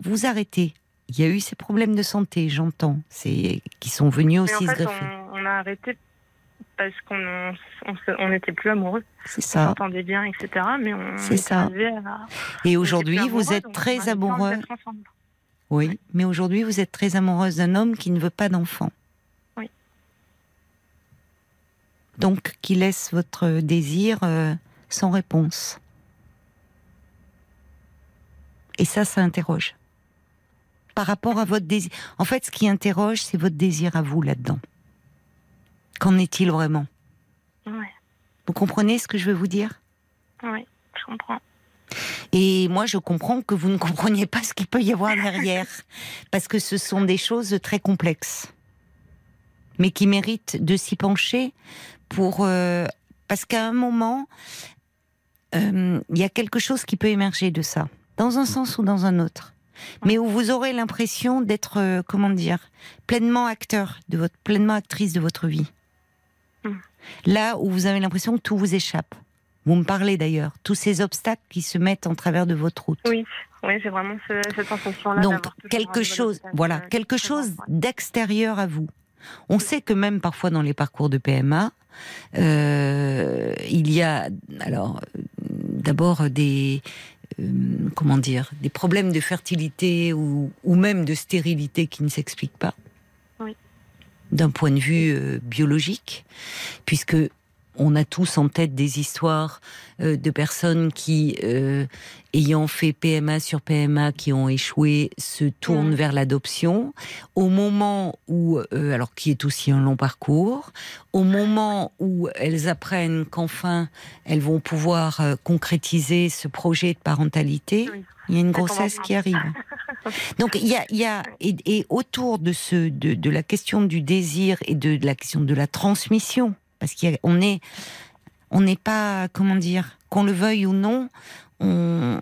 vous arrêtez. Il y a eu ces problèmes de santé, j'entends, c'est qui sont venus aussi en se greffer. on, on a arrêté parce qu'on on, se- on était plus amoureux, C'est on ça. s'entendait bien, etc. Mais on C'est est ça. à- Et on aujourd'hui, vous êtes on très amoureux. Oui, mais aujourd'hui, vous êtes très amoureuse d'un homme qui ne veut pas d'enfant. Oui. Donc, qui laisse votre désir euh, sans réponse. Et ça, ça interroge. Par rapport à votre désir. En fait, ce qui interroge, c'est votre désir à vous là-dedans. Qu'en est-il vraiment? Ouais, Vous comprenez ce que je veux vous dire? Ouais, je comprends. Et moi, je comprends que vous ne compreniez pas ce qu'il peut y avoir derrière, parce que ce sont des choses très complexes, mais qui méritent de s'y pencher pour euh, parce qu'à un moment, euh, il y a quelque chose qui peut émerger de ça, dans un sens ou dans un autre, mais où vous aurez l'impression d'être, euh, comment dire, pleinement acteur de votre, pleinement actrice de votre vie. Mm. Là où vous avez l'impression que tout vous échappe. Vous me parlez d'ailleurs, tous ces obstacles qui se mettent en travers de votre route. Oui, oui, c'est vraiment ce- cette sensation-là. Donc quelque chose, voilà, quelque chose d'extérieur à vous. On sait que même parfois dans les parcours de PMA, il y a alors euh, d'abord des euh, comment dire des problèmes de fertilité ou, ou même de stérilité qui ne s'expliquent pas Oui. d'un point de vue euh, biologique, puisque on a tous en tête des histoires euh, de personnes qui, euh, ayant fait PMA sur PMA, qui ont échoué, se tournent vers l'adoption. Au moment où, euh, alors qui est aussi un long parcours, au moment où elles apprennent qu'enfin elles vont pouvoir euh, concrétiser ce projet de parentalité, Oui. il y a une grossesse qui arrive. Donc il y a, il y a et, et autour de ce de, de la question du désir et de, de la question de la transmission, parce qu'on est on n'est pas comment dire qu'on le veuille ou non, on,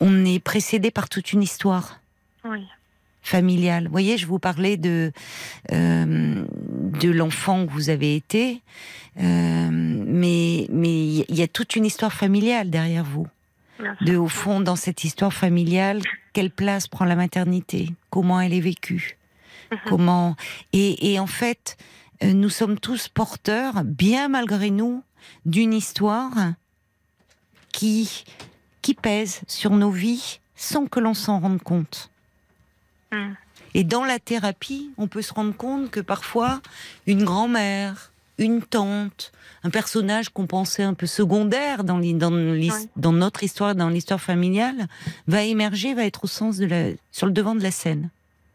on, est précédé par toute une histoire. Oui, familiale. Vous voyez, je vous parlais de euh, de l'enfant que vous avez été, euh, mais mais il y a toute une histoire familiale derrière vous. De au fond dans cette histoire familiale quelle place prend la maternité? Comment elle est vécue? Comment? Et, et en fait nous sommes tous porteurs bien malgré nous d'une histoire qui qui pèse sur nos vies sans que l'on s'en rende compte Mm. et dans la thérapie on peut se rendre compte que parfois une grand-mère une tante, un personnage qu'on pensait un peu secondaire dans, dans, Ouais. dans notre histoire, dans l'histoire familiale, va émerger, va être au sens de la, sur le devant de la scène.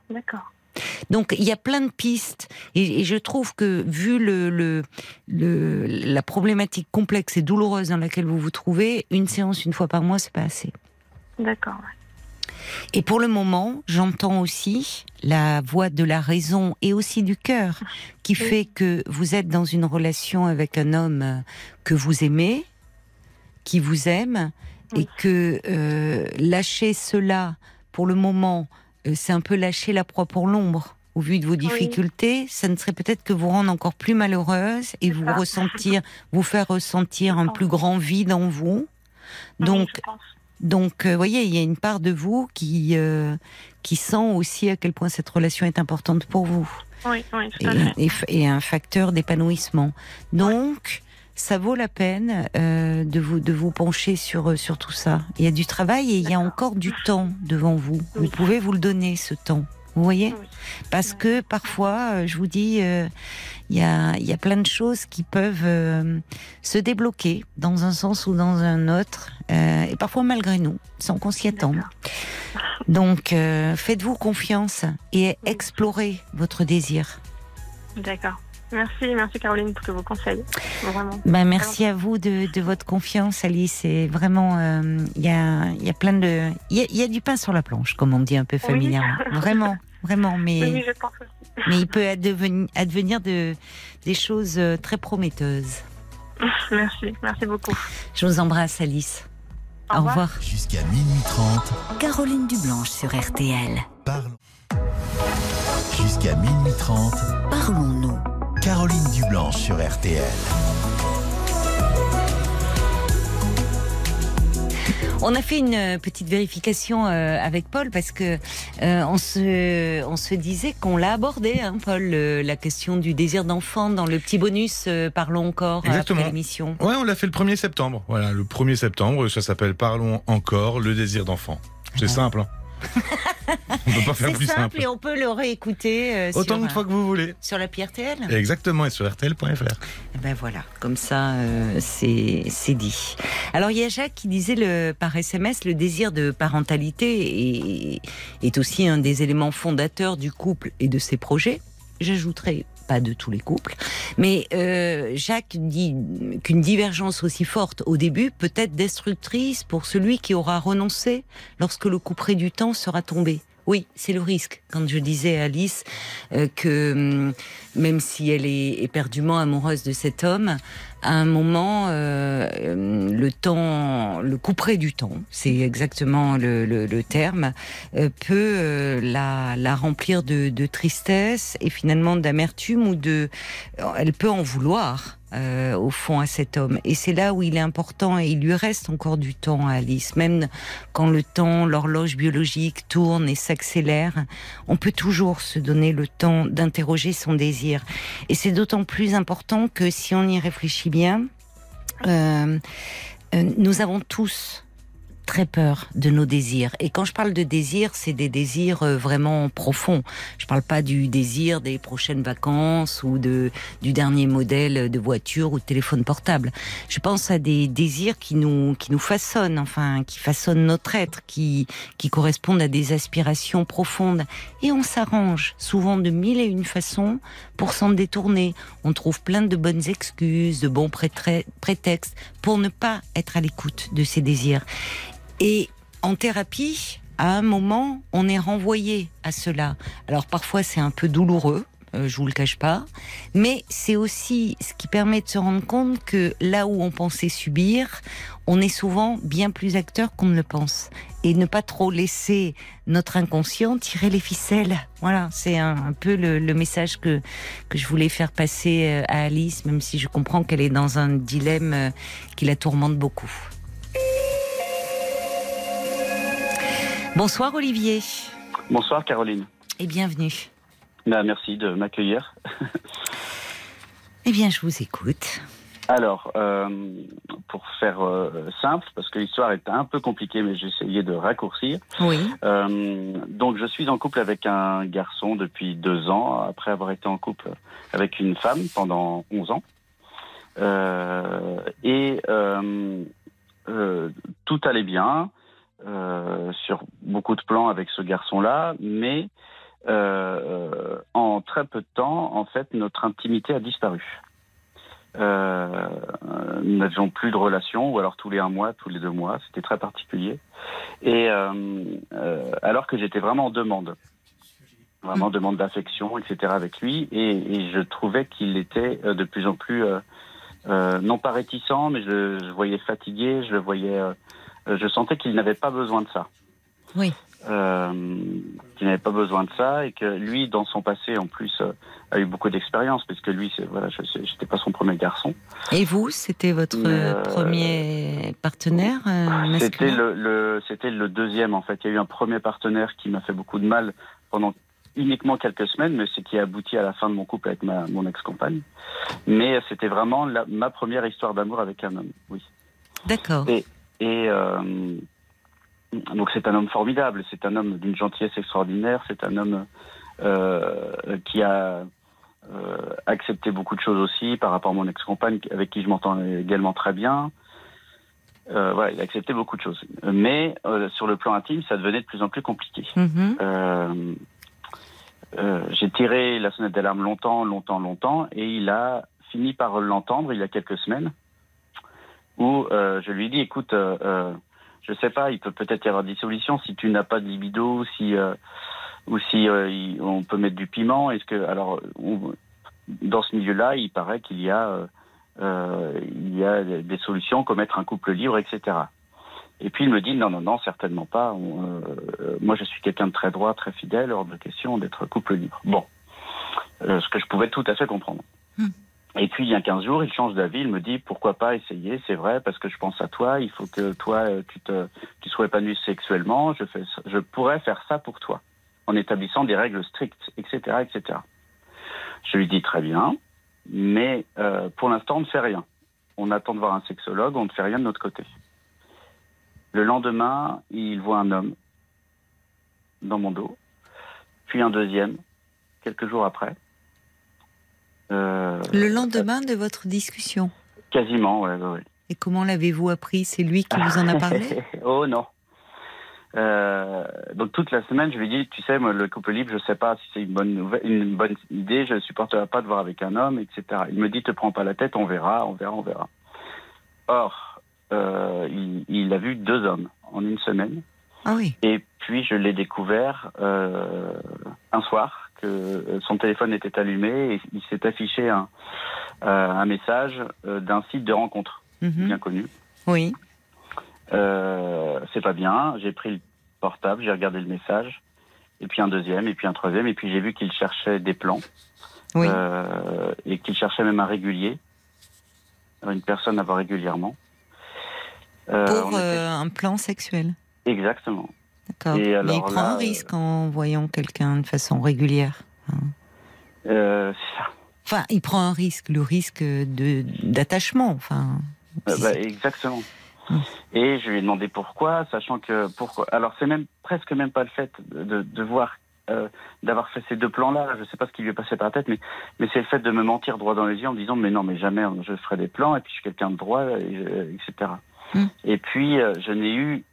D'accord. Donc il y a plein de pistes et, et je trouve que vu le, le, le- la problématique complexe et douloureuse dans laquelle vous vous trouvez, une séance une fois par mois c'est pas assez. D'accord. Et pour le moment, j'entends aussi la voix de la raison et aussi du cœur qui Oui. fait que vous êtes dans une relation avec un homme que vous aimez, qui vous aime, et que euh, lâcher cela pour le moment, c'est un peu lâcher la proie pour l'ombre. Au vu de vos difficultés, ça ne serait peut-être que vous rendre encore plus malheureuse et vous ça. ressentir, vous faire ressentir un plus grand vide en vous. Donc, donc, vous voyez, il y a une part de vous qui, euh, qui sent aussi à quel point cette relation est importante pour vous Oui, oui, tout et, à fait. et f- et un facteur d'épanouissement. Donc, ça vaut la peine euh, de, vous, de vous pencher sur, euh, sur tout ça. Il y a du travail et il y a encore du temps devant vous. Vous pouvez vous le donner, ce temps. Vous voyez? Oui. Parce que parfois, euh, je vous dis, euh, il y, a, il y a plein de choses qui peuvent euh, se débloquer dans un sens ou dans un autre, euh, et parfois malgré nous, sans qu'on s'y attende. Donc, euh, faites-vous confiance et explorez votre désir. D'accord. Merci, merci Caroline pour tous vos conseils. Vraiment. Ben, merci à vous de, de votre confiance, Alice. C'est vraiment, euh, il y, a, il y a plein de, il y a, il y a du pain sur la planche, comme on dit un peu Oui. familièrement. Vraiment, vraiment. Mais, Oui, je pense aussi. mais il peut advenir, advenir de, des choses euh, très prometteuses. Merci, merci beaucoup. Je vous embrasse, Alice. Au Au revoir. Jusqu'à minuit 30, Caroline Dublanche sur RTL. parlons. Jusqu'à minuit 30, Parlons-nous. Caroline Dublanche sur RTL. On a fait une petite vérification euh, avec Paul parce que euh, on se on se disait qu'on l'a abordé, hein, Paul, le- la question du désir d'enfant dans le petit bonus euh, Parlons encore Exactement. après l'émission. Ouais, on l'a fait le 1er septembre. Voilà, le 1er septembre, ça s'appelle Parlons encore, le désir d'enfant. C'est simple. Hein. On peut pas faire plus simple, simple. et on peut le réécouter euh, Autant de fois que vous voulez. sur l'appli RTL. Exactement, et sur RTL.fr. Eh Ben voilà, comme ça, euh, c'est dit. Alors il y a Jacques qui disait le, par SMS le désir de parentalité est, est aussi un des éléments fondateurs du couple et de ses projets. J'ajouterai pas de tous les couples, mais euh, Jacques dit qu'une divergence aussi forte au début peut être destructrice pour celui qui aura renoncé lorsque le couperet du temps sera tombé. Oui, c'est le risque. Quand je disais à Alice euh, que hum, même si elle est éperdument amoureuse de cet homme, à un moment, euh, euh, le temps, le couperet du temps, c'est exactement le, terme, euh, peut la, la remplir de, de tristesse et finalement d'amertume ou de, elle peut en vouloir. Euh, au fond à cet homme et c'est là où il est important et il lui reste encore du temps à Alice même quand le temps l'horloge biologique tourne et s'accélère on peut toujours se donner le temps d'interroger son désir. Et c'est d'autant plus important que si on y réfléchit bien, euh, euh, nous avons tous très peur de nos désirs. Et quand je parle de désirs, c'est des désirs euh, vraiment profonds. Je parle pas du désir des prochaines vacances ou de du dernier modèle de voiture ou de téléphone portable. Je pense à des désirs qui nous qui nous façonnent, enfin qui façonnent notre être, qui qui correspondent à des aspirations profondes. Et on s'arrange souvent de mille et une façons pour s'en détourner. On trouve plein de bonnes excuses, de bons prétextes pour ne pas être à l'écoute de ses désirs. Et en thérapie, à un moment, on est renvoyé à cela. Alors parfois c'est un peu douloureux, euh, je vous le cache pas, mais c'est aussi ce qui permet de se rendre compte que là où on pensait subir, on est souvent bien plus acteur qu'on ne le pense. Et ne pas trop laisser notre inconscient tirer les ficelles. Voilà, c'est un, un peu le, le message que, que je voulais faire passer euh, à Alice, même si je comprends qu'elle est dans un dilemme euh, qui la tourmente beaucoup. Bonsoir Olivier Bonsoir Caroline. et bienvenue. Ben, merci de m'accueillir. Eh bien, je vous écoute. Alors, euh, pour faire euh, simple, parce que l'histoire est un peu compliquée, mais j'ai essayé de raccourcir. Oui. Euh, donc, je suis en couple avec un garçon depuis deux ans, après avoir été en couple avec une femme pendant 11 ans. Et tout allait bien sur beaucoup de plans avec ce garçon-là, mais euh, en très peu de temps, en fait, notre intimité a disparu. Euh, nous n'avions plus de relation, ou alors tous les un mois, tous les deux mois, c'était très particulier. Et euh, euh, alors que j'étais vraiment en demande, vraiment en demande d'affection, etc. avec lui, et, et je trouvais qu'il était euh, de plus en plus, euh, euh, non pas réticent, mais je, je le voyais fatigué, je le voyais, euh, je sentais qu'il n'avait pas besoin de ça. Oui. Euh, qu'il n'avait pas besoin de ça et que lui, dans son passé, en plus, euh, a eu beaucoup d'expérience parce que lui, voilà, je n'étais pas son premier garçon. Et vous, c'était votre Euh, premier partenaire euh, C'était le, le, c'était le deuxième en fait. Il y a eu un premier partenaire qui m'a fait beaucoup de mal pendant uniquement quelques semaines, mais c'est qui a abouti à la fin de mon couple avec ma, mon ex-compagne. Mais c'était vraiment la, ma première histoire d'amour avec un homme, oui. D'accord. Et, et, euh, donc c'est un homme formidable, c'est un homme d'une gentillesse extraordinaire, c'est un homme euh, qui a euh, accepté beaucoup de choses aussi par rapport à mon ex-compagne avec qui je m'entends également très bien. Euh, voilà, il a accepté beaucoup de choses. Mais sur le plan intime, ça devenait de plus en plus compliqué. Euh, J'ai tiré la sonnette d'alarme longtemps, longtemps, longtemps, et il a fini par l'entendre il y a quelques semaines, où euh, je lui dit, écoute, euh, euh, je sais pas, il peut peut-être y avoir dissolution si tu n'as pas de libido, si euh, ou si on peut mettre du piment. Est-ce que alors dans ce milieu-là, il paraît qu'il y a des solutions comme être un couple libre, etc. Et puis il me dit non non non certainement pas. Moi je suis quelqu'un de très droit, très fidèle, hors de question d'être couple libre. Bon, ce que je pouvais tout à fait comprendre. Hmm. Et puis il y a 15 jours, il change d'avis, il me dit pourquoi pas essayer, c'est vrai parce que je pense à toi, il faut que toi euh, tu te tu sois épanoui sexuellement, je fais je pourrais faire ça pour toi en établissant des règles strictes, etc., etc. Je lui dis très bien, mais euh, pour l'instant on ne fait rien. On attend de voir un sexologue, on ne fait rien de notre côté. Le lendemain, il voit un homme dans mon dos, puis un deuxième, quelques jours après. Euh, Le lendemain de votre discussion. Quasiment, ouais, ouais, ouais. Et comment l'avez-vous appris? C'est lui qui vous en a parlé? Oh non. Euh, donc toute la semaine, je lui ai dit, tu sais, moi, le couple libre, je sais pas si c'est une bonne nouvelle, une bonne idée, je ne supporterai pas de voir avec un homme, etc. Il me dit, te prends pas la tête, on verra, on verra, on verra. Or, euh, il, il a vu deux hommes en une semaine, Ah oui. et puis je l'ai découvert euh, un soir que son téléphone était allumé et il s'est affiché un, euh, un message euh, d'un site de rencontre Mhm. bien connu. Oui. Euh, c'est pas bien. J'ai pris le portable, j'ai regardé le message, et puis un deuxième, et puis un troisième, et puis j'ai vu qu'il cherchait des plans, Oui. euh, et qu'il cherchait même un régulier, une personne à voir régulièrement. Euh, Pour était- euh, un plan sexuel. Exactement. D'accord. Et Mais il prend là, un risque en voyant quelqu'un de façon régulière. Euh, c'est ça. Enfin, il prend un risque, le risque de d'attachement. Enfin, Euh, bah, exactement. Et je lui ai demandé pourquoi, sachant que pourquoi. Alors c'est même presque même pas le fait de, de, de voir, euh, d'avoir fait ces deux plans-là. Je sais pas ce qui lui est passé par la tête, mais mais c'est le fait de me mentir droit dans les yeux en me disant mais non mais jamais je ferai des plans et puis je suis quelqu'un de droit, et, euh, etc. Mm. Et puis euh, je n'ai eu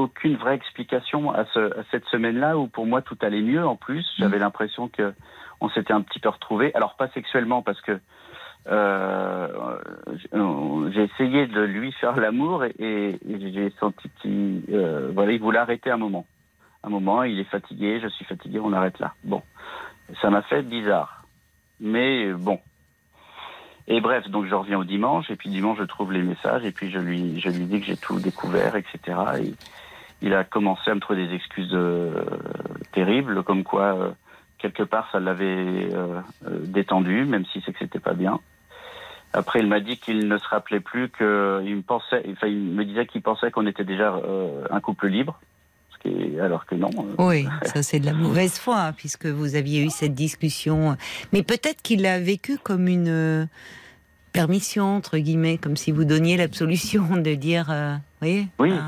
aucune vraie explication à, ce, à cette semaine-là où pour moi tout allait mieux. En plus, j'avais l'impression que on s'était un petit peu retrouvés. Alors pas sexuellement parce que euh, j'ai essayé de lui faire l'amour et, j'ai senti qu'il euh, voilà, il voulait arrêter un moment. Un moment, il est fatigué, je suis fatigué, on arrête là. Bon, ça m'a fait bizarre, mais bon. Et bref, donc je reviens au dimanche et puis dimanche je trouve les messages et puis je lui je lui dis que j'ai tout découvert, etc. Et il a commencé à me trouver des excuses euh, terribles, comme quoi euh, quelque part ça l'avait euh, détendu, même si c'est que c'était pas bien. Après, il m'a dit qu'il ne se rappelait plus que il me pensait, enfin, il me disait qu'il pensait qu'on était déjà euh, un couple libre, ce qui est, alors que non. euh, Oui, ça c'est de la mauvaise foi, puisque vous aviez eu cette discussion. Mais peut-être qu'il l'a vécu comme une permission, entre guillemets, comme si vous donniez l'absolution de dire, euh, vous voyez Oui, euh,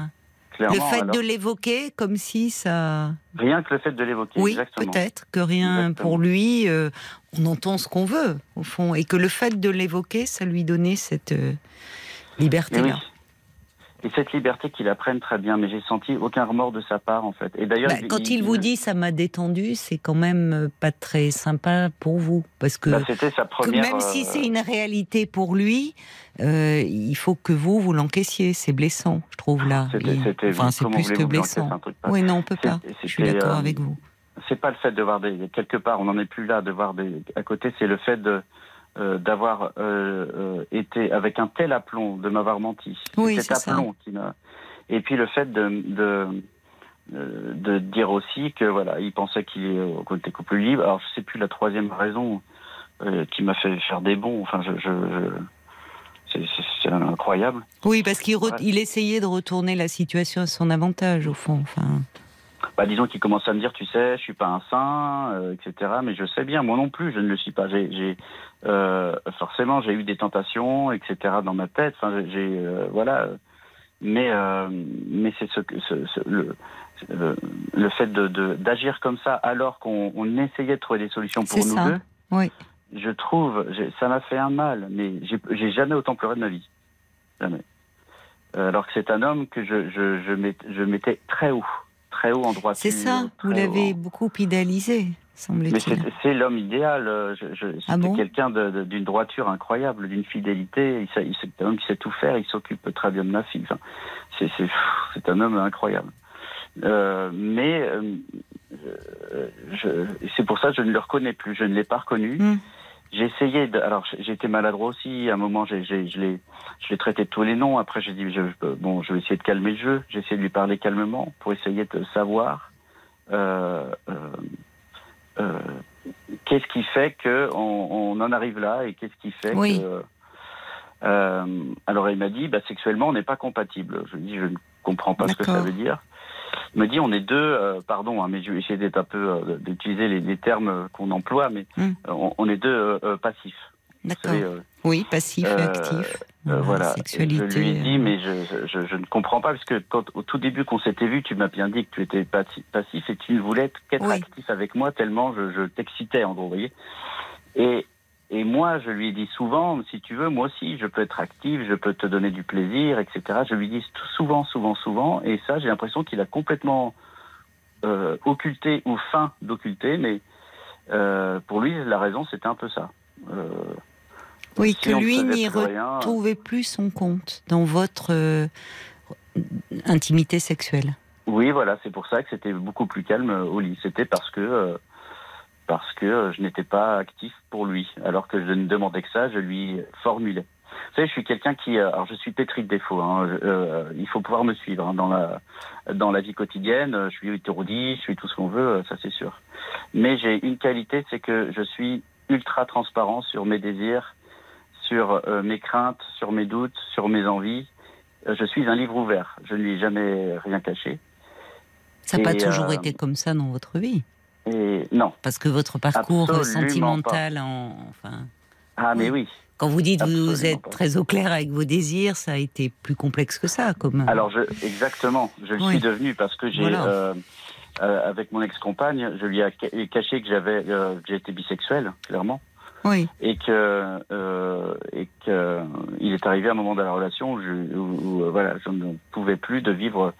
clairement. Le fait alors, de l'évoquer comme si ça... rien que le fait de l'évoquer, Oui, peut-être que rien Exactement. pour lui, euh, on entend ce qu'on veut, au fond, et que le fait de l'évoquer, ça lui donnait cette euh, oui. Et cette liberté qu'il apprenne très bien, mais j'ai senti aucun remords de sa part en fait. Et d'ailleurs, Bah, quand il vous dit ça m'a détendu, c'est quand même euh, pas très sympa pour vous, parce que bah, que même si euh, c'est une réalité pour lui, euh, il faut que vous, vous l'encaissiez. C'est blessant, je trouve, là. C'était, enfin, c'est plus que blessant. Oui, non, on peut pas. Je suis d'accord euh, avec vous. c'est pas le fait de voir des quelque part, on n'en est plus là de voir des à côté, c'est le fait de euh, d'avoir euh, euh, été avec un tel aplomb, de m'avoir menti. Oui, cet c'est ça. aplomb qui m'a. Et puis le fait de de, de dire aussi que voilà, il pensait qu'il côté couple libre. Alors je sais plus la troisième raison euh, qui m'a fait faire des bons. Enfin, je, je, je- c'est, incroyable. Oui, parce qu'il re- Ouais. il essayait de retourner la situation à son avantage, au fond. Enfin, Bah, disons qu'il commence à me dire, tu sais, je suis pas un saint, euh, etc. Mais je sais bien, moi non plus, je ne le suis pas. J'ai, j'ai euh, forcément, j'ai eu des tentations, etc. Dans ma tête. Enfin, j'ai, euh, voilà. Mais, euh, mais c'est ce, que- ce, ce- le, le, fait de, de- d'agir comme ça alors qu'on on essayait de trouver des solutions pour C'est nous ça. deux. Oui. Je trouve, j'ai- ça m'a fait un mal, mais j'ai, j'ai jamais autant pleuré de ma vie. Jamais. Euh, alors que c'est un homme que je, je, je, je mettais très haut, très haut en droiture. C'est ça, vous l'avez beaucoup idéalisé, Mais semble-t-il. c'est, l'homme idéal. euh, Je, je, c'était Ah bon quelqu'un d'une droiture incroyable, d'une fidélité. Il sait- il- c'est un homme qui sait tout faire. Il s'occupe très bien de ma fille. Enfin, c'est, un homme incroyable. Euh, mais euh, c'est pour ça que je ne le reconnais plus. Je ne l'ai pas reconnu. Hmm. J'ai essayé de. Alors, été maladroit aussi. À un moment, j'ai, j'ai, je l'ai, je l'ai traité de tous les noms. Après, j'ai dit, je, bon, je vais essayer de calmer le jeu. J'ai essayé de lui parler calmement pour essayer de savoir euh, euh, euh, qu'est-ce qui fait que on, on en arrive là et qu'est-ce qui fait Oui. que. Euh, alors, il m'a dit, bah, sexuellement, on n'est pas compatible. Je lui dis, je ne comprends pas ce que ça veut dire. Il me dit, on est deux, euh, pardon, hein, mais je vais essayer d'être un peu, euh, d'utiliser les, les termes qu'on emploie, mais Hmm. euh, on, on est deux passifs. D'accord. Oui, passif et actif. Voilà. Sexualité. Je lui ai dit, mais je, je, je ne comprends pas, parce que quand, au tout début qu'on s'était vu, tu m'as bien dit que tu étais passi- passif et tu ne voulais être qu'être Oui. actif avec moi tellement je, je t'excitais, en gros, vous voyez. Et, et moi, je lui dit souvent, si tu veux, moi aussi, je peux être actif, je peux te donner du plaisir, etc. Je lui dis souvent, souvent, souvent, et ça, j'ai l'impression qu'il a complètement euh, occulté ou feint d'occulter, mais euh, pour lui, la raison, c'était un peu ça. Euh, Oui, si que lui n'y rien, retrouvait plus son compte dans votre intimité sexuelle. Oui, voilà, c'est pour ça que c'était beaucoup plus calme au lit. C'était parce que parce que euh, je n'étais pas actif pour lui, alors que je ne demandais que ça, je lui formulais. Vous savez, je suis quelqu'un qui, euh, alors je suis pétri de défauts. Hein, je- euh, il faut pouvoir me suivre hein, dans la dans la vie quotidienne. Je suis étourdi, je suis tout ce qu'on veut, ça c'est sûr. Mais j'ai une qualité, c'est que je suis ultra transparent sur mes désirs, sur euh, mes craintes, sur mes doutes, sur mes envies. Je suis un livre ouvert. Je ne lui ai jamais rien caché. Ça n'a pas toujours euh, été comme ça dans votre vie. Et non. Parce que votre parcours Absolument sentimental, en, enfin, Ah, mais Oui. quand vous dites que vous êtes très au clair avec vos désirs, ça a été plus complexe que ça. Comme... Alors, je, exactement. Je le Oui. suis devenu parce que j'ai, Voilà. euh, euh, avec mon ex-compagne, je lui ai ca- caché que j'avais, euh, j'étais bisexuel, clairement. Oui, Et que, euh, et que, euh, il est arrivé un moment de la relation où, je, où- où, euh, voilà, je ne pouvais plus de vivre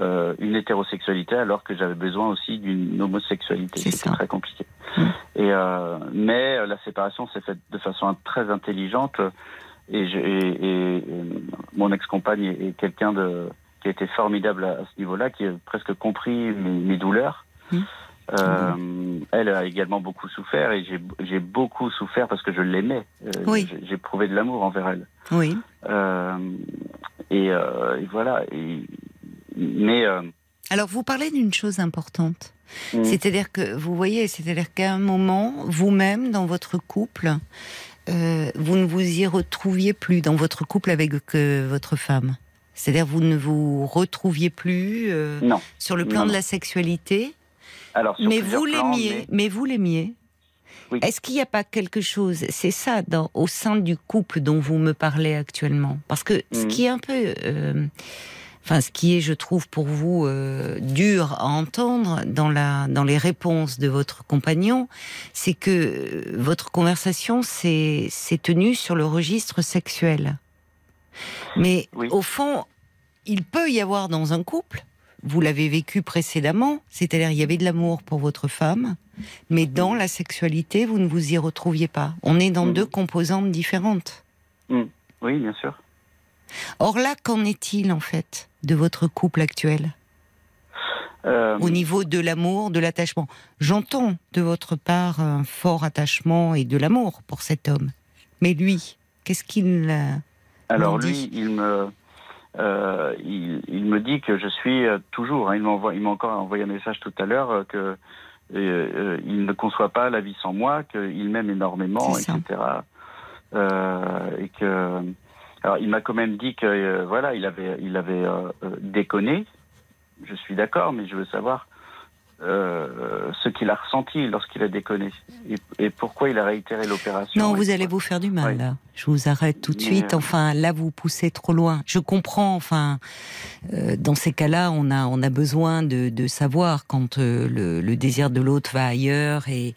euh, une hétérosexualité alors que j'avais besoin aussi d'une homosexualité. C'était très compliqué. Mm. Et euh, mais euh, la séparation s'est faite de façon très intelligente et, je- et- et- et mon ex-compagne est, quelqu'un de qui a été formidable à, à ce niveau-là, qui a presque compris mes, mes douleurs. Mm. Euh, elle a également beaucoup souffert et j'ai beaucoup souffert parce que je l'aimais. Euh, Oui. j'ai- prouvé de l'amour envers elle. oui. Euh, et, et voilà. Et, mais euh, Alors, vous parlez d'une chose importante. Mm. C'est-à-dire que, vous voyez, c'est-à-dire qu'à un moment, vous-même, dans votre couple, euh, vous ne vous y retrouviez plus dans votre couple avec euh, votre femme. C'est-à-dire vous ne vous retrouviez plus euh, non. sur le plan Non, de la sexualité, Alors, sur mais vous plans, l'aimiez. Mais... vous l'aimiez. Oui. Est-ce qu'il n'y a pas quelque chose, c'est ça, dans, au sein du couple dont vous me parlez actuellement? Parce que ce Mhm. qui est un peu, enfin, ce qui est, je trouve, pour vous euh, dur à entendre dans la, dans les réponses de votre compagnon, c'est que euh, votre conversation s'est s'est tenue sur le registre sexuel. Mais Oui. au fond, il peut y avoir dans un couple, vous l'avez vécu précédemment, c'est-à-dire il y avait de l'amour pour votre femme, mais dans la sexualité, vous ne vous y retrouviez pas. On est dans Mhm. deux composantes différentes. Oui, bien sûr. Or là, qu'en est-il en fait de votre couple actuel? Euh, au niveau de l'amour, de l'attachement J'entends de votre part un fort attachement et de l'amour pour cet homme. Mais lui, qu'est-ce qu'il... euh, alors lui, dit? il me, euh, il, il me dit que je suis toujours. hein, il m'a encore envoyé un message tout à l'heure euh, que il ne conçoit pas la vie sans moi, qu'il m'aime énormément, etc. Et que, alors il m'a quand même dit que euh, voilà, il avait, il avait euh, euh, déconné. Je suis d'accord, mais je veux savoir euh, ce qu'il a ressenti lorsqu'il a déconné et, et pourquoi il a réitéré l'opération. Non, vous allez vous faire du mal. Là. Je vous arrête tout de suite. Enfin, là, vous poussez trop loin. Je comprends. Enfin, euh, dans ces cas-là, on a on a besoin de, de savoir quand euh, le, le désir de l'autre va ailleurs. Et,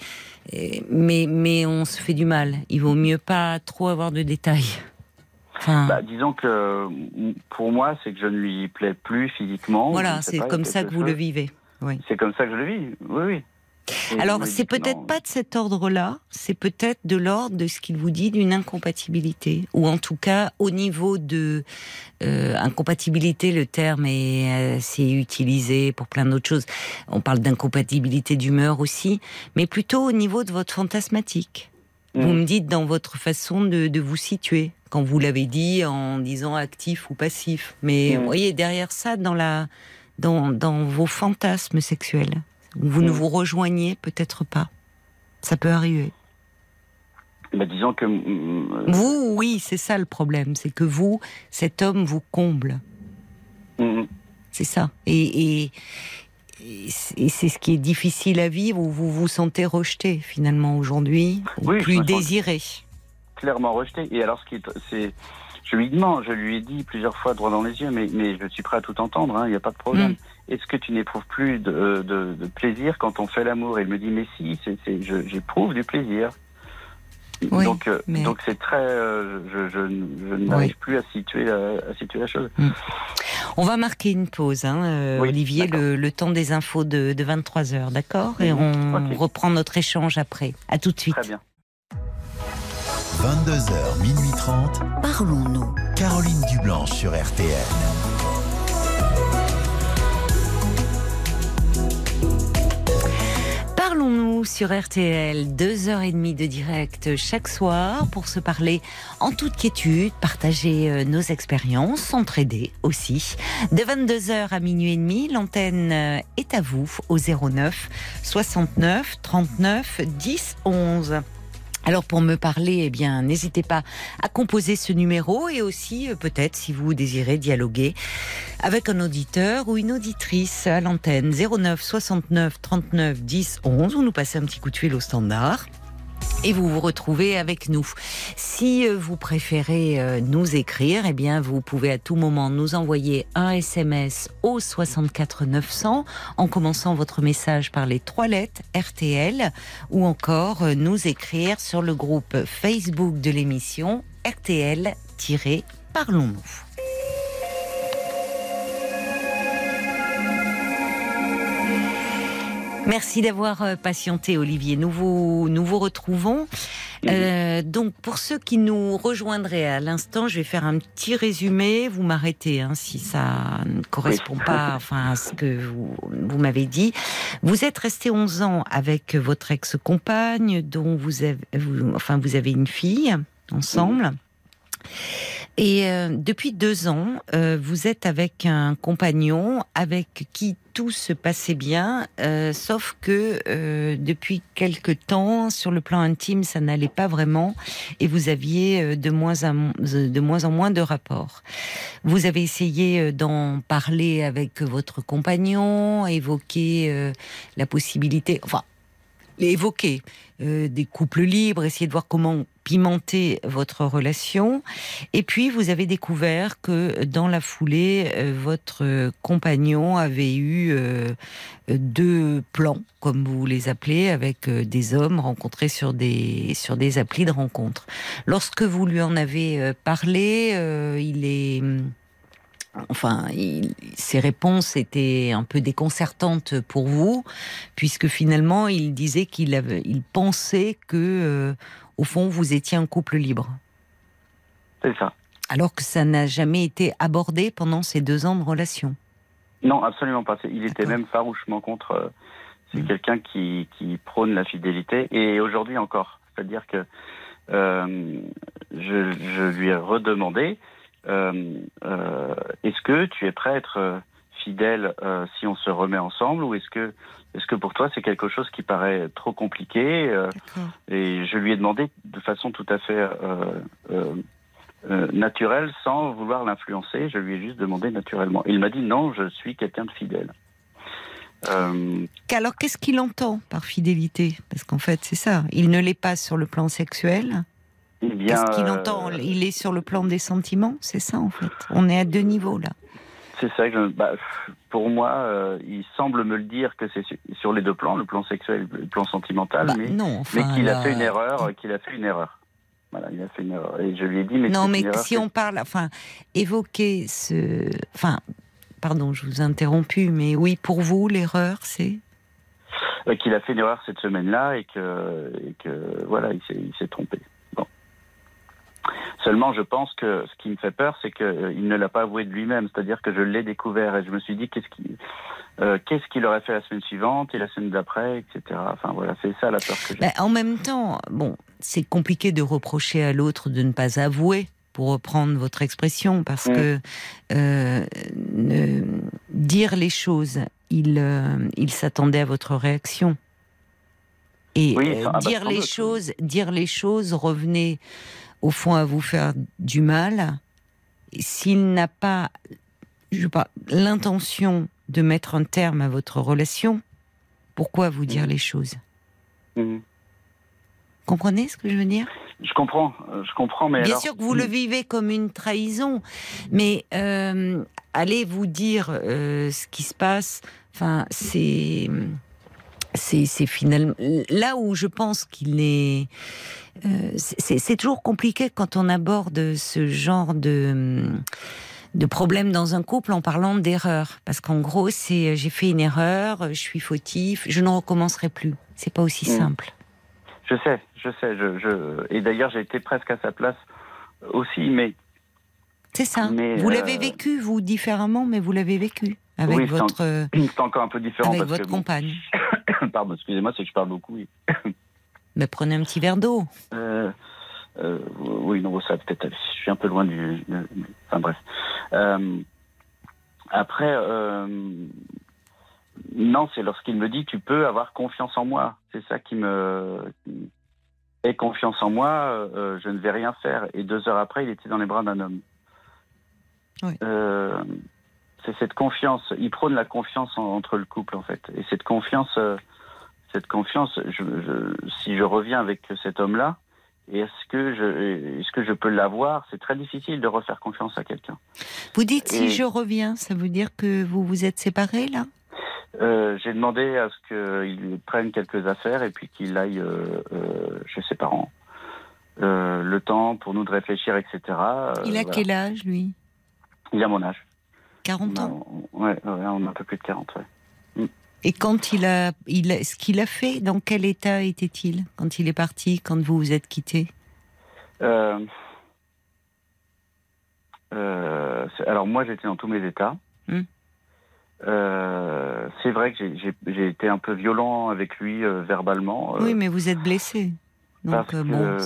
et- mais mais on se fait du mal. Il vaut mieux pas trop avoir de détails. Enfin, Bah, disons que pour moi, c'est que je ne lui plais plus physiquement. Voilà, c'est comme ça que vous le vivez. Oui. C'est comme ça que je le vis. Oui, oui. Et Alors, c'est peut-être pas de cet ordre-là, c'est peut-être de l'ordre de ce qu'il vous dit d'une incompatibilité, ou en tout cas au niveau de euh, incompatibilité, le terme est assez utilisé pour plein d'autres choses. On parle d'incompatibilité d'humeur aussi, mais plutôt au niveau de votre fantasmatique. Vous Mm. me dites dans votre façon de, de vous situer, quand vous l'avez dit en disant actif ou passif. Mais Mm. vous voyez, derrière ça, dans, la, dans, dans vos fantasmes sexuels, vous ne Mm. vous rejoignez peut-être pas. Ça peut arriver. Bah, disons que. mm, Vous, oui, c'est ça le problème. C'est que vous, cet homme vous comble. C'est ça. Et, et, et c'est ce qui est difficile à vivre, où vous vous sentez rejeté finalement aujourd'hui, ou Oui, je plus désiré. Clairement rejeté. Et alors, ce qui est, c'est, je lui demande, je lui ai dit plusieurs fois droit dans les yeux, mais, mais je suis prêt à tout entendre, hein, il n'y a pas de problème. Mm. Est-ce que tu n'éprouves plus de, de, de plaisir quand on fait l'amour? Et il me dit, mais si, j'éprouve du plaisir. Oui, donc, euh, mais- donc c'est très, euh, je, je, je n'arrive plus à situer, la, à situer la chose. On va marquer une pause, hein, euh, Oui, Olivier, le, le temps des infos de, de 23 heures, d'accord? Et on reprend notre échange après. À tout de suite. Très bien. 22h, minuit 30. Parlons-nous. Caroline Dublanche sur RTL. Parlons-nous sur RTL, deux heures et demie de direct chaque soir pour se parler en toute quiétude, partager euh, nos expériences, s'entraider aussi. De 22h à minuit et demi, l'antenne euh, est à vous au 09 69 39 10 11. Alors pour me parler, eh bien, n'hésitez pas à composer ce numéro et aussi euh, peut-être si vous désirez dialoguer avec un auditeur ou une auditrice à l'antenne 09 69 39 10 11 ou nous passez un petit coup de fil au standard. Et vous vous retrouvez avec nous. Si euh, vous préférez euh, nous écrire, eh bien, vous pouvez à tout moment nous envoyer un SMS au 64 900 en commençant votre message par les trois lettres RTL ou encore euh, nous écrire sur le groupe Facebook de l'émission RTL-Parlons-nous. Merci d'avoir euh, patienté, Olivier. Nous vous, nous vous retrouvons. Euh, donc, pour ceux qui nous rejoindraient à l'instant, je vais faire un petit résumé. Vous m'arrêtez hein, si ça ne correspond pas enfin, à ce que vous, vous m'avez dit. Vous êtes resté 11 ans avec votre ex-compagne, dont vous avez, vous- enfin, vous avez une fille ensemble. Et euh, depuis deux ans, euh, vous êtes avec un compagnon avec qui tout se passait bien, euh, sauf que euh, depuis quelque temps, sur le plan intime, ça n'allait pas vraiment, et vous aviez euh, de moins, en, de moins en moins de rapports. Vous avez essayé d'en parler avec votre compagnon, évoquer la possibilité, enfin, évoquer euh, des couples libres, essayer de voir comment pimenter votre relation. Et puis, vous avez découvert que dans la foulée, euh, votre compagnon avait eu euh, deux plans, comme vous les appelez, avec euh, des hommes rencontrés sur des, sur des applis de rencontres. Lorsque vous lui en avez euh, parlé, euh, il est... Enfin, il- ses réponses étaient un peu déconcertantes pour vous, puisque finalement, il disait qu'il avait, il pensait que, euh, au fond, vous étiez un couple libre, C'est ça. alors que ça n'a jamais été abordé pendant ces deux ans de relation. Non, absolument pas. Il était même farouchement contre. euh, C'est Mm. quelqu'un qui, qui prône la fidélité. Et aujourd'hui encore. C'est-à-dire que euh, je, je lui ai redemandé est-ce que tu es prêt à être euh, fidèle euh, si on se remet ensemble ou est-ce que est-ce que pour toi c'est quelque chose qui paraît trop compliqué euh, et je lui ai demandé de façon tout à fait euh, euh, euh, naturelle, sans vouloir l'influencer. Je lui ai juste demandé naturellement. Il m'a dit non, je suis quelqu'un de fidèle. Euh, Alors, qu'est-ce qu'il entend par fidélité? Parce qu'en fait, c'est ça. Il ne l'est pas sur le plan sexuel. Eh bien, Qu'est-ce qu'il euh, entend Il est sur le plan des sentiments C'est ça, en fait. On est à deux niveaux, là. C'est ça que je- bah, pour moi, euh, il semble me le dire que c'est sur, les deux plans, le plan sexuel et le plan sentimental, Bah, mais, qu'il a fait une erreur, qu'il a fait une erreur. Voilà, il a fait une erreur. Et je lui ai dit, mais Non, mais erreur si on parle, enfin, évoquer ce, enfin, pardon, je vous ai interrompu, mais oui, pour vous, l'erreur, c'est? Euh, qu'il a fait une erreur cette semaine-là et que, et que voilà, il s'est trompé. Seulement, je pense que ce qui me fait peur, c'est qu'il ne l'a pas avoué de lui-même. C'est-à-dire que je l'ai découvert et je me suis dit qu'est-ce qu'il, euh, qu'est-ce qu'il aurait fait la semaine suivante et la semaine d'après, etc. Enfin voilà, c'est ça la peur que j'ai. Ben, en même temps, bon, c'est compliqué de reprocher à l'autre de ne pas avouer, pour reprendre votre expression, parce Mm. que euh, ne- dire les choses, il, euh, il s'attendait à votre réaction. Et Oui, euh, ah bah, dire les choses, dire les choses revenait au fond à vous faire du mal. S'il n'a pas, je sais pas, l'intention de mettre un terme à votre relation, pourquoi vous dire Mm. les choses? Mhm. Comprenez ce que je veux dire? Je comprends, euh, je comprends, mais Bien alors- sûr que vous le vivez comme une trahison, mais euh, allez vous dire euh, ce qui se passe. Enfin, c'est c'est finalement là où je pense qu'il est. euh, c'est toujours compliqué quand on aborde ce genre de de problème dans un couple en parlant d'erreur, parce qu'en gros c'est j'ai fait une erreur, je suis fautif, je ne recommencerai plus. C'est pas aussi Mm. simple. Je sais, je sais. Je, je... Et d'ailleurs, j'ai été presque à sa place aussi, mais C'est ça. Mais, vous euh, l'avez vécu, vous, différemment, mais vous l'avez vécu avec Oui, votre, euh, c'est encore un peu différent avec parce votre que bon, compagne. pardon, excusez-moi, c'est que je parle beaucoup. oui. Mais prenez un petit verre d'eau. Euh, euh, oui, non, ça peut-être. Je suis un peu loin du. du- Enfin bref. Euh, après, non, c'est lorsqu'il me dit tu peux avoir confiance en moi. C'est ça qui me. Aie confiance en moi, je ne vais rien faire. Et deux heures après, il était dans les bras d'un homme. Oui. C'est cette confiance. Il prône la confiance en- entre le couple, en fait. Et cette confiance, euh, cette confiance, je, je- si je reviens avec cet homme-là, est-ce que je, est-ce que je peux l'avoir? C'est très difficile de refaire confiance à quelqu'un. Vous dites si je reviens, ça veut dire que vous vous êtes séparés là? Euh, j'ai demandé à ce qu'il prenne quelques affaires et puis qu'il aille euh, euh, chez ses parents. Euh, le temps pour nous de réfléchir, etc. Euh, Il a voilà. quel âge, lui? Il a mon âge. 40 On a, ans? ouais, ouais, on a un peu plus de 40, ouais. Et quand il a, il a, ce qu'il a fait, dans quel état était-il quand il est parti, quand vous vous êtes quittés Euh, euh, alors moi j'étais dans tous mes états. Hmm. Euh, c'est vrai que j'ai- été un peu violent avec lui verbalement. Oui, mais vous êtes blessé. Donc que- bon,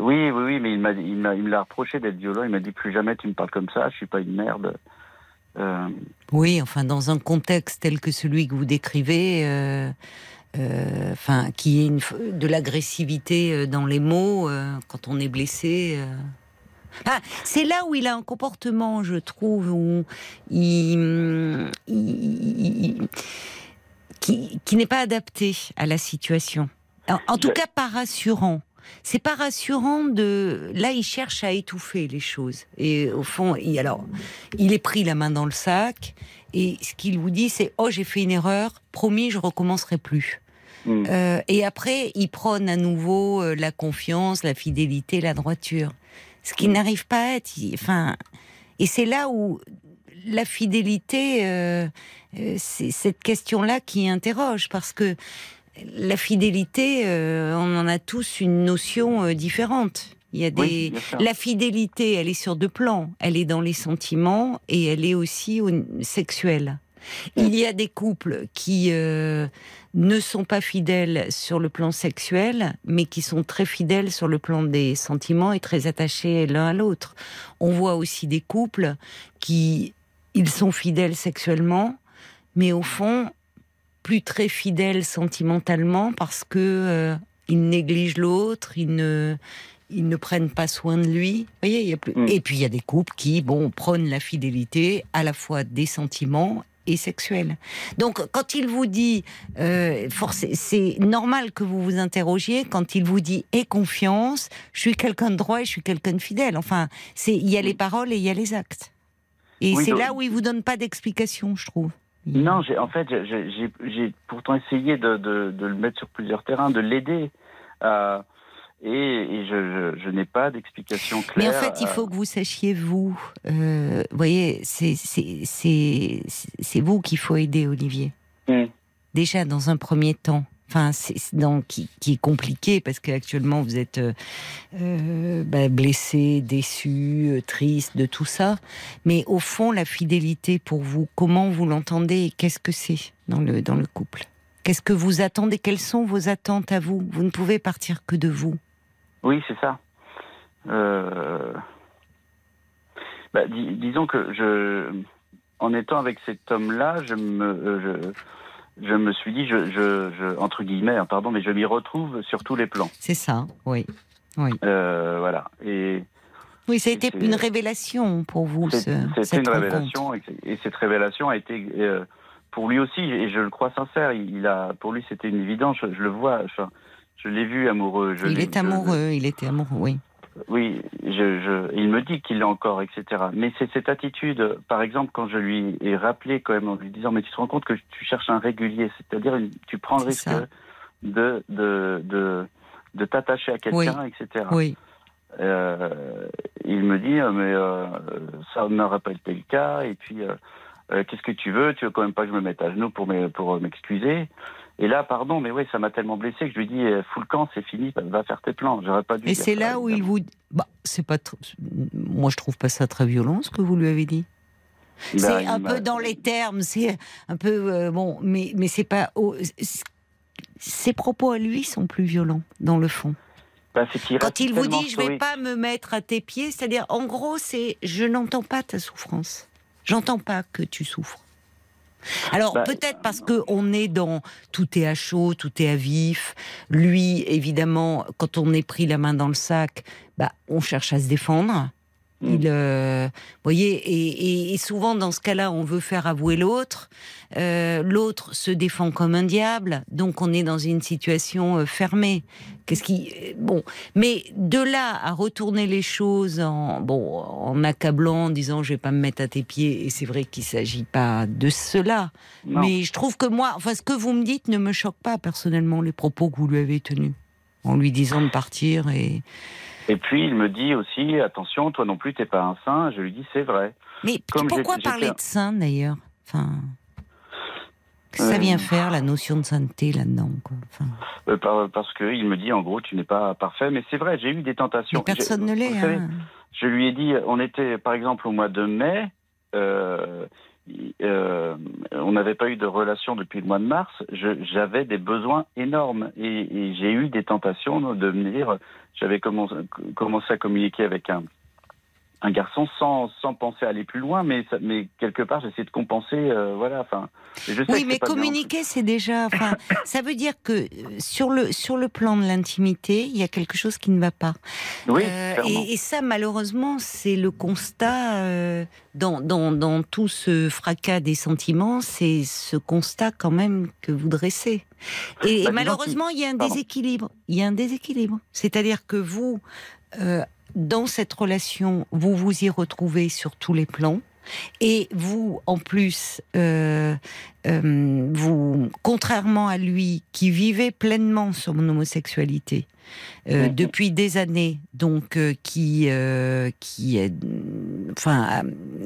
oui, oui, oui, mais il il me l'a reproché d'être violent. Il m'a dit plus jamais tu me parles comme ça. Je suis pas une merde. Euh, Oui, enfin, dans un contexte tel que celui que vous décrivez, euh, euh, enfin, qui est une, de l'agressivité dans les mots quand on est blessé. Ah, c'est là où il a un comportement, je trouve, où il, il- il- qui, qui n'est pas adapté à la situation. En, en tout cas, pas rassurant. C'est pas rassurant de. Là, il cherche à étouffer les choses. Et au fond, il, alors, il est pris la main dans le sac. Et ce qu'il vous dit, c'est Oh, j'ai fait une erreur, promis, je recommencerai plus. hmm. Euh, et après, il prône à nouveau euh, la confiance, la fidélité, la droiture. Ce qui n'arrive pas à être. il- Enfin, et c'est là où la fidélité, euh, c'est cette question-là qui interroge, parce que la fidélité, euh, on en a tous une notion euh, différente. Il y a des. Oui. La fidélité, elle est sur deux plans. Elle est dans les sentiments et elle est aussi au sexuelle. Il y a des couples qui euh, ne sont pas fidèles sur le plan sexuel, mais qui sont très fidèles sur le plan des sentiments et très attachés l'un à l'autre. On voit aussi des couples qui ils sont fidèles sexuellement, mais au fond plus très fidèles sentimentalement parce que euh, ils négligent l'autre, ils ne ils ne prennent pas soin de lui. Vous voyez, il y a plus... Mm. Et puis il y a des couples qui, bon, prônent la fidélité à la fois des sentiments et sexuelle. Donc, quand il vous dit, euh, c'est normal que vous vous interrogiez quand il vous dit aie confiance, je suis quelqu'un de droit et je suis quelqu'un de fidèle. Enfin, c'est il y a les paroles et il y a les actes. Et Oui, c'est là où il vous donne pas d'explication, je trouve. Non, j'ai, en fait, j'ai- pourtant essayé de, de, de le mettre sur plusieurs terrains, de l'aider. euh, et et je, je, je n'ai pas d'explication Mais claire. en fait, il faut que vous sachiez, vous, euh, voyez, c'est- c'est c'est- c'est vous qu'il faut aider, Olivier. euh, Déjà, dans un premier temps. Enfin, dans, qui, est compliqué parce qu'actuellement vous êtes euh, euh, bah, blessé, déçu, euh, triste de tout ça. Mais au fond, la fidélité pour vous, comment vous l'entendez et qu'est-ce que c'est dans le, dans le couple? Qu'est-ce que vous attendez? Quelles sont vos attentes à vous? Vous ne pouvez partir que de vous. Oui, c'est ça. Bah, dis- disons que je, en étant avec cet homme-là, je me, je me suis dit, je, je, je- entre guillemets, hein, pardon, mais je m'y retrouve sur tous les plans. C'est ça, oui. Euh, voilà. Et Oui, ça a été une révélation pour vous, ce, c'était une révélation, et, et cette révélation a été euh, pour lui aussi, et je le crois sincère. Il, a, pour lui, c'était une évidence. Je, je le vois. Enfin, je l'ai vu amoureux. Je Il est je- amoureux, il était amoureux, oui. Oui, je, je, il me dit qu'il l'est encore, etc. Mais c'est cette attitude, par exemple, quand je lui ai rappelé quand même en lui disant, mais tu te rends compte que tu cherches un régulier, c'est-à-dire tu prends le risque ça. de de de, de t'attacher à quelqu'un, etc. Oui, Euh, il me dit, euh, mais euh, ça n'aurait pas été le cas, et puis euh, qu'est-ce que tu veux? Tu veux quand même pas que je me mette à genoux pour m'e- pour m'excuser? Et là, pardon, mais oui, ça m'a tellement blessé que je lui dis, euh, fous le camp, c'est fini, va faire tes plans. J'aurais pas dû. dire c'est là où il vous... Bah, c'est pas... tr- Moi, je trouve pas ça très violent, ce que vous lui avez dit. Ben, c'est un peu dans les termes, c'est un peu... euh, bon, mais, mais c'est pas... oh, ses propos à lui sont plus violents, dans le fond. Ben, qu'il Quand il vous dit je vais pas me mettre à tes pieds, c'est-à-dire en gros c'est je n'entends pas ta souffrance. J'entends pas que tu souffres. Alors Bah, peut-être parce que on est dans tout est à chaud, tout est à vif. Lui évidemment quand on est pris la main dans le sac, bah on cherche à se défendre. Mm. Il, euh, voyez, et, et- et souvent dans ce cas-là, on veut faire avouer l'autre. Euh, l'autre se défend comme un diable, donc on est dans une situation euh, fermée. Qu'est-ce qui, euh, bon, mais de là à retourner les choses en bon, en accablant, en disant je vais pas me mettre à tes pieds, et c'est vrai qu'il s'agit pas de cela. Non. Mais je trouve que moi, enfin, ce que vous me dites ne me choque pas personnellement les propos que vous lui avez tenus en lui disant de partir et. Et puis il me dit aussi, attention, toi non plus, t'es pas un saint. Je lui dis, c'est vrai. Mais Comme pourquoi parler de saint d'ailleurs Enfin, qu'est-ce que ça vient faire la notion de sainteté là-dedans Enfin, Euh, par- parce que il me dit, en gros, tu n'es pas parfait. Mais c'est vrai, j'ai eu des tentations. mais personne ne l'est. hein. Je lui ai dit, on était par exemple au mois de mai, euh, euh, on n'avait pas eu de relation depuis le mois de mars. J'avais des besoins énormes et, et j'ai eu des tentations de me dire, j'avais commencé, commencé à communiquer avec un, un garçon sans, sans penser à aller plus loin, mais, ça- mais quelque part j'essaie de compenser, euh, voilà. Enfin, et je sais Oui, mais communiquer, c'est déjà. Enfin, ça veut dire que euh, sur le sur le plan de l'intimité, il y a quelque chose qui ne va pas. Oui, Euh, et, et ça, malheureusement, c'est le constat euh, dans, dans, dans tout ce fracas des sentiments, c'est ce constat quand même que vous dressez. Et, Bah, malheureusement, il y a un Pardon. déséquilibre. Il y a un déséquilibre. C'est-à-dire que vous, euh, dans cette relation, vous vous y retrouvez sur tous les plans. Et vous, en plus, euh, euh, vous, contrairement à lui, qui vivait pleinement son homosexualité euh, Mhm. depuis des années, donc qui, qui, euh, enfin,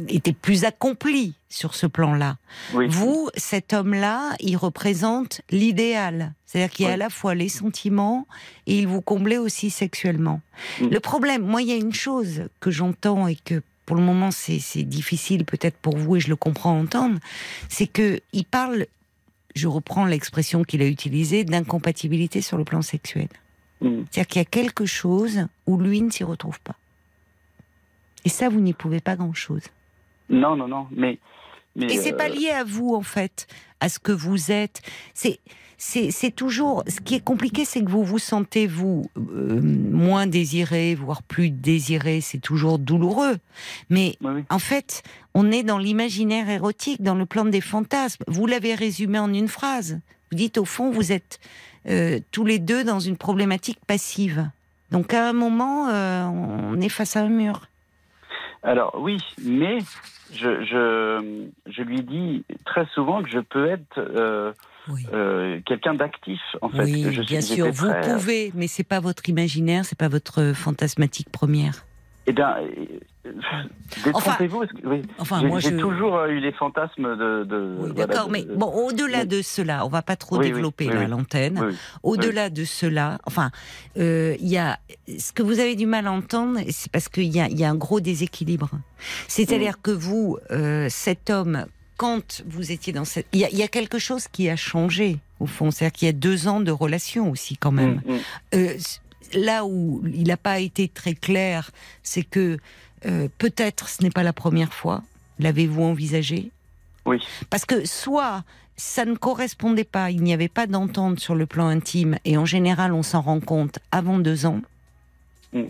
était plus accompli sur ce plan-là. oui. Vous, cet homme-là, il représente l'idéal. C'est-à-dire qu'il y a Oui. à la fois les sentiments et il vous comblait aussi sexuellement. Mm. Le problème, moi, il y a une chose que j'entends et que pour le moment c'est difficile peut-être pour vous et je le comprends entendre, c'est que il parle, je reprends l'expression qu'il a utilisée, d'incompatibilité sur le plan sexuel. Mm. C'est-à-dire qu'il y a quelque chose où lui ne s'y retrouve pas. Et ça, vous n'y pouvez pas grand-chose. Non, non, non, mais. mais Et c'est pas euh, lié à vous, en fait, à ce que vous êtes. C'est, c'est toujours. Ce qui est compliqué, c'est que vous vous sentez vous euh, moins désiré, voire plus désiré. C'est toujours douloureux. Mais Oui, en fait, on est dans l'imaginaire érotique, dans le plan des fantasmes. Vous l'avez résumé en une phrase. Vous dites au fond, vous êtes euh, tous les deux dans une problématique passive. Donc à un moment, euh, on est face à un mur. Alors oui, mais je, je, je lui dis très souvent que je peux être Oui. euh, quelqu'un d'actif en fait. oui, je bien sûr, vous très- pouvez, mais c'est pas votre imaginaire, c'est pas votre fantasmatique première. Eh bien, euh, détrompez-vous. que- oui. Enfin, J'ai moi, j'ai je. toujours euh, eu les fantasmes de. de Oui, voilà, d'accord, de- mais bon, au-delà oui. de cela, on va pas trop développer là, l'antenne. Au-delà de cela, enfin, euh, il y a ce que vous avez du mal à entendre, c'est parce qu'il y a, il y a un gros déséquilibre. C'est-à-dire que vous, euh, cet homme, quand vous étiez dans cette, il y a, il y a quelque chose qui a changé au fond. C'est-à-dire qu'il y a deux ans de relation aussi quand même. Mm, mm. Euh, là où il n'a pas été très clair, c'est que euh, peut-être ce n'est pas la première fois. L'avez-vous envisagé? Oui. Parce que soit ça ne correspondait pas, il n'y avait pas d'entente sur le plan intime, et en général on s'en rend compte avant deux ans. Mm.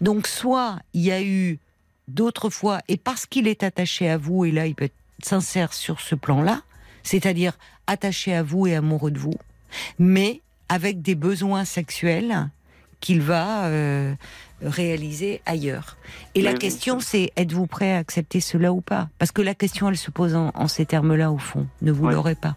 Donc soit il y a eu d'autres fois, et parce qu'il est attaché à vous, et là il peut être sincère sur ce plan-là, c'est-à-dire attaché à vous et amoureux de vous, mais avec des besoins sexuels qu'il va euh, réaliser ailleurs. Et la question, c'est êtes-vous prêt à accepter cela ou pas? Parce que la question, elle se pose en, en ces termes-là, au fond. Ne vous l'aurez pas.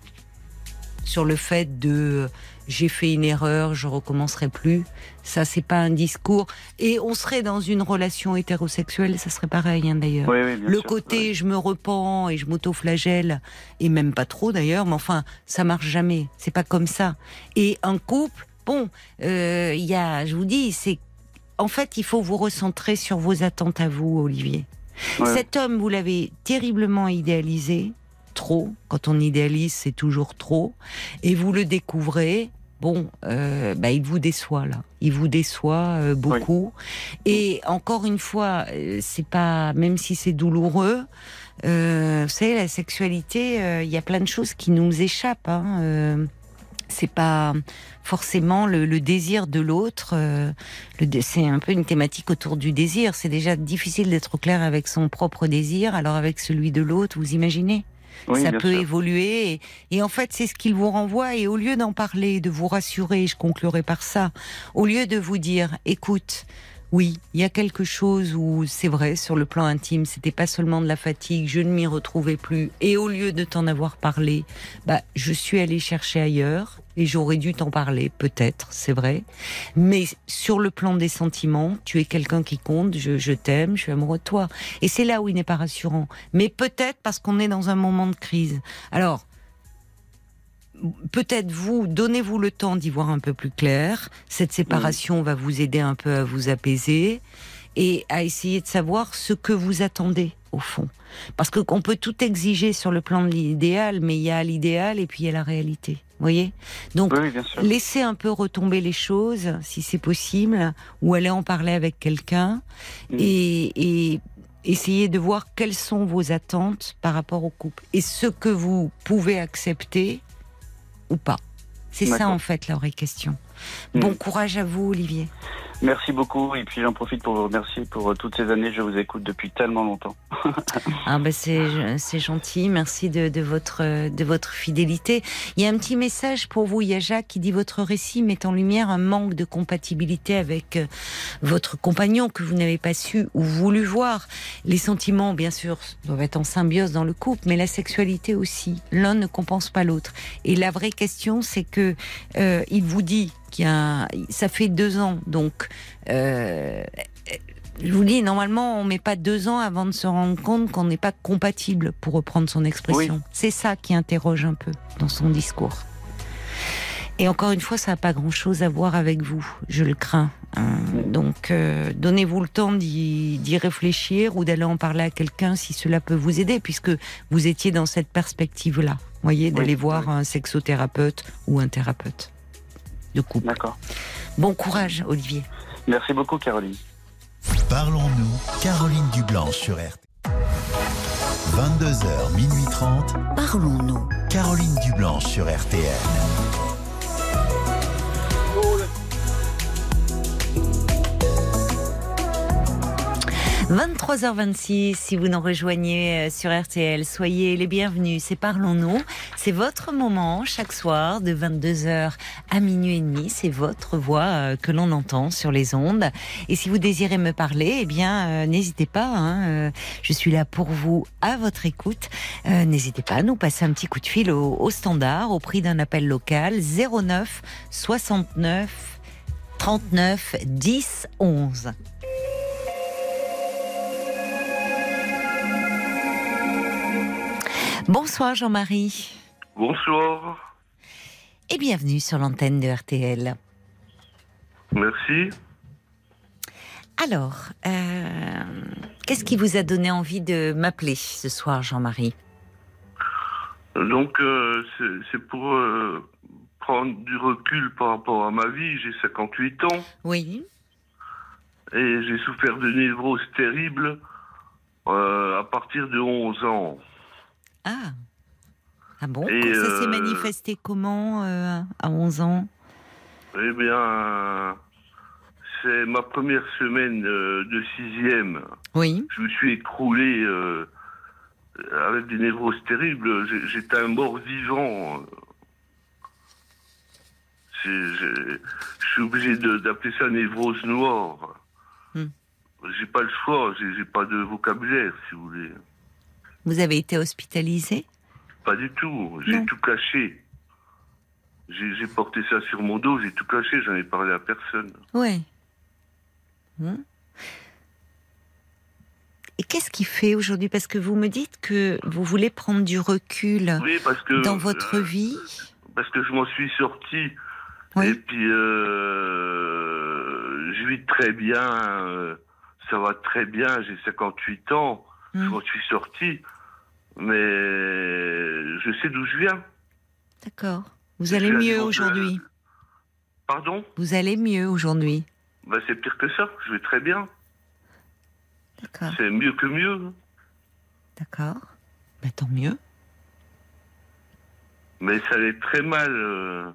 Sur le fait de j'ai fait une erreur, je recommencerai plus. Ça, c'est pas un discours. Et on serait dans une relation hétérosexuelle, ça serait pareil, hein, d'ailleurs. Oui, oui, bien Le sûr. côté Oui. je me repens et je m'auto-flagelle, et même pas trop d'ailleurs, mais enfin, ça marche jamais. C'est pas comme ça. Et un couple, bon, euh, il y a, je vous dis, c'est. En fait, il faut vous recentrer sur vos attentes à vous, Olivier. Ouais. Cet homme, vous l'avez terriblement idéalisé, trop. Quand on idéalise, c'est toujours trop. Et vous le découvrez. Bon, euh, bah, il vous déçoit là. Il vous déçoit euh, beaucoup. Et encore une fois, euh, c'est pas, même si c'est douloureux, euh, vous savez, la sexualité, il y a plein de choses qui nous échappent. Hein, c'est pas forcément le, le désir de l'autre. euh, c'est un peu une thématique autour du désir. C'est déjà difficile d'être clair avec son propre désir, alors avec celui de l'autre, vous imaginez Oui, ça peut sûr. évoluer. Et, et en fait, c'est ce qu'il vous renvoie. Et au lieu d'en parler, de vous rassurer, je conclurai par ça, au lieu de vous dire, écoute, oui, il y a quelque chose où c'est vrai, sur le plan intime, c'était pas seulement de la fatigue, je ne m'y retrouvais plus. Et au lieu de t'en avoir parlé, bah, je suis allée chercher ailleurs. Et j'aurais dû t'en parler, peut-être, c'est vrai. Mais sur le plan des sentiments, tu es quelqu'un qui compte, je, je t'aime, je suis amoureux de toi. Et c'est là où il n'est pas rassurant. Mais peut-être parce qu'on est dans un moment de crise. Alors, peut-être vous, donnez-vous le temps d'y voir un peu plus clair. Cette séparation va vous aider un peu à vous apaiser et à essayer de savoir ce que vous attendez au fond. Parce que qu'on peut tout exiger sur le plan de l'idéal, mais il y a l'idéal et puis il y a la réalité. Vous voyez? Donc, Oui. Laissez un peu retomber les choses, si c'est possible, ou aller en parler avec quelqu'un, Mm. et, et essayer de voir quelles sont vos attentes par rapport au couple, et ce que vous pouvez accepter ou pas. C'est ça en fait la vraie question. Mm. Bon courage à vous, Olivier. Merci beaucoup. Et puis j'en profite pour vous remercier pour euh, toutes ces années. Je vous écoute depuis tellement longtemps. Ah ben c'est gentil, merci de, de votre de votre fidélité. Il y a un petit message pour vous, Yaja, qui dit votre récit met en lumière un manque de compatibilité avec euh, votre compagnon que vous n'avez pas su ou voulu voir. Les sentiments, bien sûr, doivent être en symbiose dans le couple, mais la sexualité aussi. L'un ne compense pas l'autre. Et la vraie question, c'est que euh, il vous dit qu'il y a, ça fait deux ans, donc. Euh, je vous dis, normalement, on met pas deux ans avant de se rendre compte qu'on n'est pas compatible, pour reprendre son expression. Oui. C'est ça qui interroge un peu dans son discours. Et encore une fois, ça n'a pas grand-chose à voir avec vous, je le crains. hein. Donc, euh, donnez-vous le temps d'y réfléchir ou d'aller en parler à quelqu'un si cela peut vous aider, puisque vous étiez dans cette perspective-là. Voyez, d'aller Oui, voir oui. un sexothérapeute ou un thérapeute de couple. Bon courage, Olivier. Merci beaucoup, Caroline. Parlons-nous, Caroline Dublanche sur RTL. 22h, minuit 30, Parlons-nous. Caroline Dublanche sur RTL. 23h26, si vous nous rejoignez euh, sur RTL, soyez les bienvenus. C'est Parlons-nous. C'est votre moment chaque soir de 22h à minuit et demi. C'est votre voix euh, que l'on entend sur les ondes. Et si vous désirez me parler, eh bien, euh, n'hésitez pas. hein, je suis là pour vous, à votre écoute. N'hésitez pas à nous passer un petit coup de fil au, au standard, au prix d'un appel local 09 69 39 10 11. Bonsoir Jean-Marie Bonsoir, et bienvenue sur l'antenne de RTL. merci. Alors, euh, qu'est-ce qui vous a donné envie de m'appeler ce soir Jean-Marie? Donc, euh, c'est pour euh, prendre du recul par rapport à ma vie. J'ai 58 ans Oui. et j'ai souffert de névrose terrible à partir de 11 ans. Ah. Ah bon Et, Ça s'est euh, manifesté comment euh, à 11 ans? Eh bien, c'est ma première semaine euh, de sixième. Oui. Je me suis écroulé avec des névroses terribles. J'étais un mort vivant. Je suis obligé d'appeler ça névrose noire. Hmm. J'ai pas le choix, j'ai pas de vocabulaire, si vous voulez. Vous avez été hospitalisé? Pas du tout. J'ai tout caché. J'ai porté ça sur mon dos, j'ai tout caché, j'en ai parlé à personne. Oui. Et qu'est-ce qui fait aujourd'hui? Parce que vous me dites que vous voulez prendre du recul Oui, parce que dans votre euh, vie. parce que je m'en suis sorti. Oui. Et puis, euh, je vis très bien. euh, ça va très bien. J'ai 58 ans. Je Hmm. m'en suis sorti. Mais je sais d'où je viens. D'accord. Vous allez mieux aujourd'hui. Pardon? Vous allez mieux aujourd'hui. bah, C'est pire que ça. Je vais très bien. D'accord. C'est mieux que mieux. D'accord. Bah, tant mieux. Mais ça allait très mal. euh,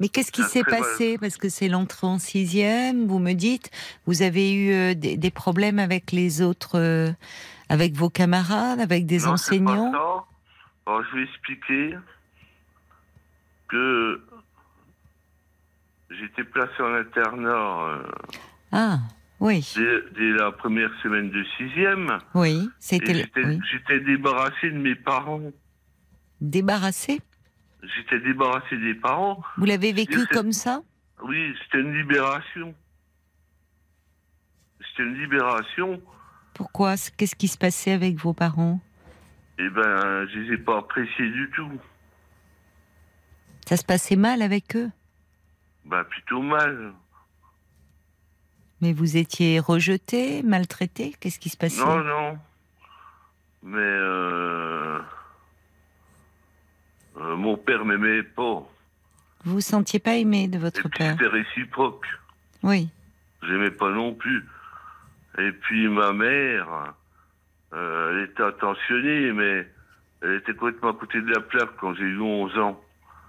Mais qu'est-ce qui s'est passé? Parce que c'est l'entrée en sixième, vous me dites, vous avez eu euh, des, des problèmes avec les autres, euh, avec vos camarades, avec des non, pas enseignants? Alors, je vais expliquer que j'étais placé en internat euh, Ah, oui, dès, dès la première semaine de sixième. oui, c'était le- j'étais oui. débarrassé de mes parents. débarrassé? J'étais débarrassé des parents. Vous l'avez vécu comme ça? Oui, c'était une libération. C'était une libération. Pourquoi Qu'est-ce qui se passait avec vos parents? Eh ben, je les ai pas appréciés du tout. Ça se passait mal avec eux? Ben, plutôt mal. Mais vous étiez rejeté, maltraité Qu'est-ce qui se passait? Non, non. Mais euh, euh, mon père m'aimait pas. Vous vous sentiez pas aimé de Et votre puis père? c'était réciproque. Oui, J'aimais pas non plus. Et puis ma mère, euh, elle était attentionnée, mais elle était complètement à côté de la plaque quand j'ai eu 11 ans.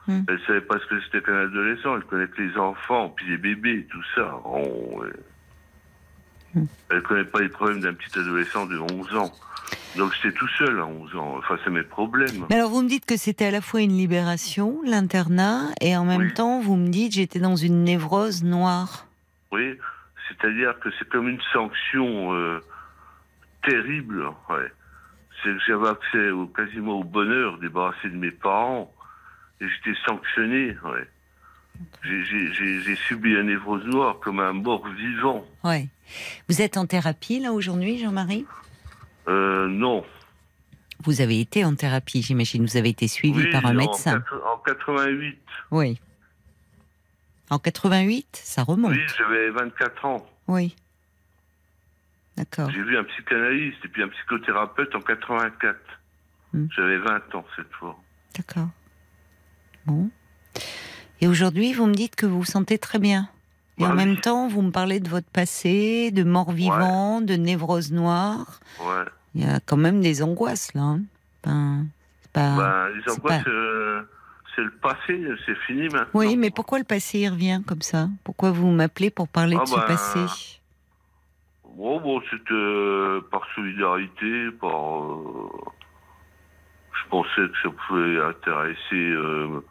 Hmm. Elle savait pas ce que c'était qu'un adolescent. Elle connaît que les enfants, puis les bébés, tout ça. Oh, ouais. Hmm. Elle connaît pas les problèmes d'un petit adolescent de 11 ans. Donc j'étais tout seul à 11 ans, face à mes problèmes. Mais alors vous me dites que c'était à la fois une libération, l'internat, et en même Oui. temps vous me dites j'étais dans une névrose noire. Oui, c'est-à-dire que c'est comme une sanction euh, terrible. Ouais. C'est que j'avais accès au, quasiment au bonheur débarrassé de mes parents et j'étais sanctionné. Ouais. J'ai- subi un névrose noire comme un mort vivant. Ouais. Vous êtes en thérapie là aujourd'hui, Jean-Marie? Euh, non. Vous avez été en thérapie, j'imagine. Vous avez été suivi Oui, par un en médecin. En 88. Oui. En 88, ça remonte. Oui, j'avais 24 ans. Oui. D'accord. J'ai vu un psychanalyste et puis un psychothérapeute en 84. Hmm. J'avais 20 ans cette fois. D'accord. Bon. Et aujourd'hui, vous me dites que vous vous sentez très bien. Et en oui. même temps, vous me parlez de votre passé, de mort vivant, de névrose noire. Ouais. Il y a quand même des angoisses là. hein. Ben, c'est pas... Ben, les angoisses, pas- euh, c'est le passé, c'est fini maintenant. Oui, mais pourquoi le passé il revient comme ça? Pourquoi vous m'appelez pour parler Ah de ce ben, passé? Bon, bon, c'était euh, par solidarité, par. euh, je pensais que ça pouvait intéresser euh,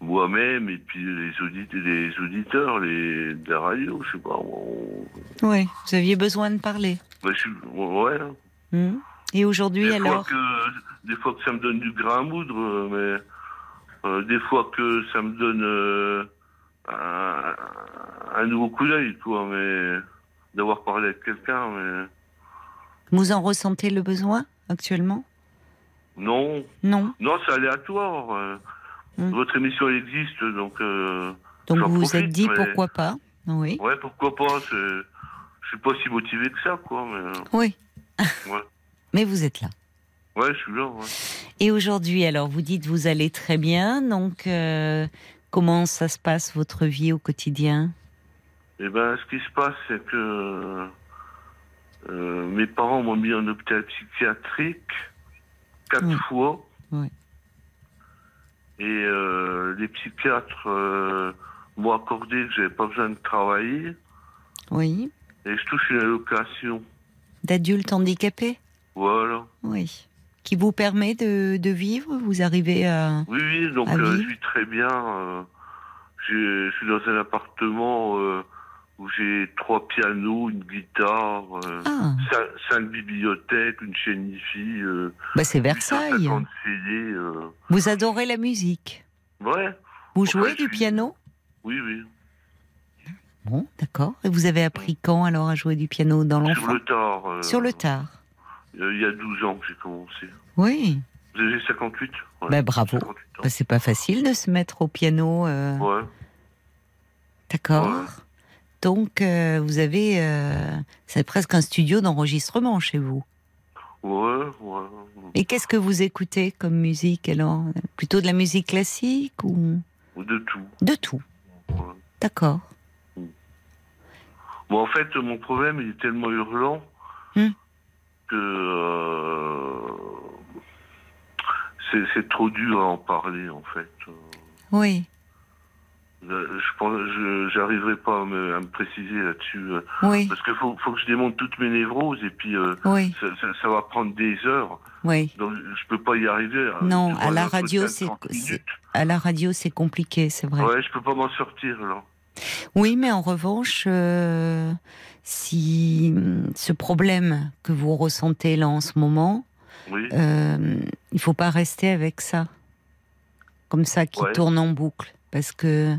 moi-même et puis les, audit les auditeurs, les des radios, je sais pas. Oui, vous aviez besoin de parler. bah, je ouais. Hmm. Et aujourd'hui, alors fois, que, des fois que ça me donne du grain à moudre, mais euh, des fois que ça me donne euh, un, un nouveau coup d'œil, quoi, mais d'avoir parlé avec quelqu'un, mais Vous en ressentez le besoin actuellement? Non, Non. non, c'est aléatoire. euh. Hmm. Votre émission elle existe, donc euh, Donc vous vous êtes dit mais- pourquoi pas? Oui. ouais, pourquoi pas. Je suis pas si motivé que ça, quoi, mais Oui. Ouais. Mais vous êtes là. Ouais, je suis là. Ouais. Et aujourd'hui, alors vous dites vous allez très bien, donc euh, comment ça se passe votre vie au quotidien? Eh ben, ce qui se passe, c'est que euh, mes parents m'ont mis en hôpital psychiatrique quatre Oui. fois. Oui. Et euh, les psychiatres m'ont accordé que j'avais pas besoin de travailler Oui. et je touche une allocation. D'adultes handicapés? Voilà. Oui. Qui vous permet de, de vivre Vous arrivez à... Oui, oui, donc euh, je vis très bien. euh, je suis dans un appartement euh, où j'ai trois pianos, une guitare, Ah, cinq, cinq bibliothèques, une chaîne IFI. Bah c'est Versailles. 850 CD. Vous adorez la musique Ouais, Vous Enfin, jouez du suis- piano oui, oui. Bon, d'accord. Et vous avez appris quand alors à jouer du piano dans Sur l'enfant le tard. Sur le tard. Euh, il y a 12 ans que j'ai commencé. Oui. Vous avez 58 ouais, Bah, bravo. 58 ans. Bah, c'est pas facile de se mettre au piano. euh, Ouais. D'accord. Ouais. Donc, euh, vous avez. c'est presque un studio d'enregistrement chez vous. Ouais, ouais. Et qu'est-ce que vous écoutez comme musique alors? Plutôt de la musique classique ou? De tout. de tout ouais. D'accord. Bon, en fait, mon problème, il est tellement hurlant Hmm. Que euh, c'est, trop dur à en parler, en fait. Oui, Euh, Je pense, je, j'arriverai pas à me, à me préciser là-dessus, euh, oui, parce qu'il faut, faut que je démonte toutes mes névroses et puis euh, oui, ça, ça- ça va prendre des heures. oui. Donc, je peux pas y arriver. Non, devant à la radio, de c'est- 30 c'est- minutes. À la radio, c'est compliqué, c'est vrai. Ouais, je peux pas m'en sortir là. Oui, mais en revanche, euh, si hum, ce problème que vous ressentez là en ce moment, Oui. euh, il faut pas rester avec ça, comme ça, qui Ouais. tourne en boucle, parce que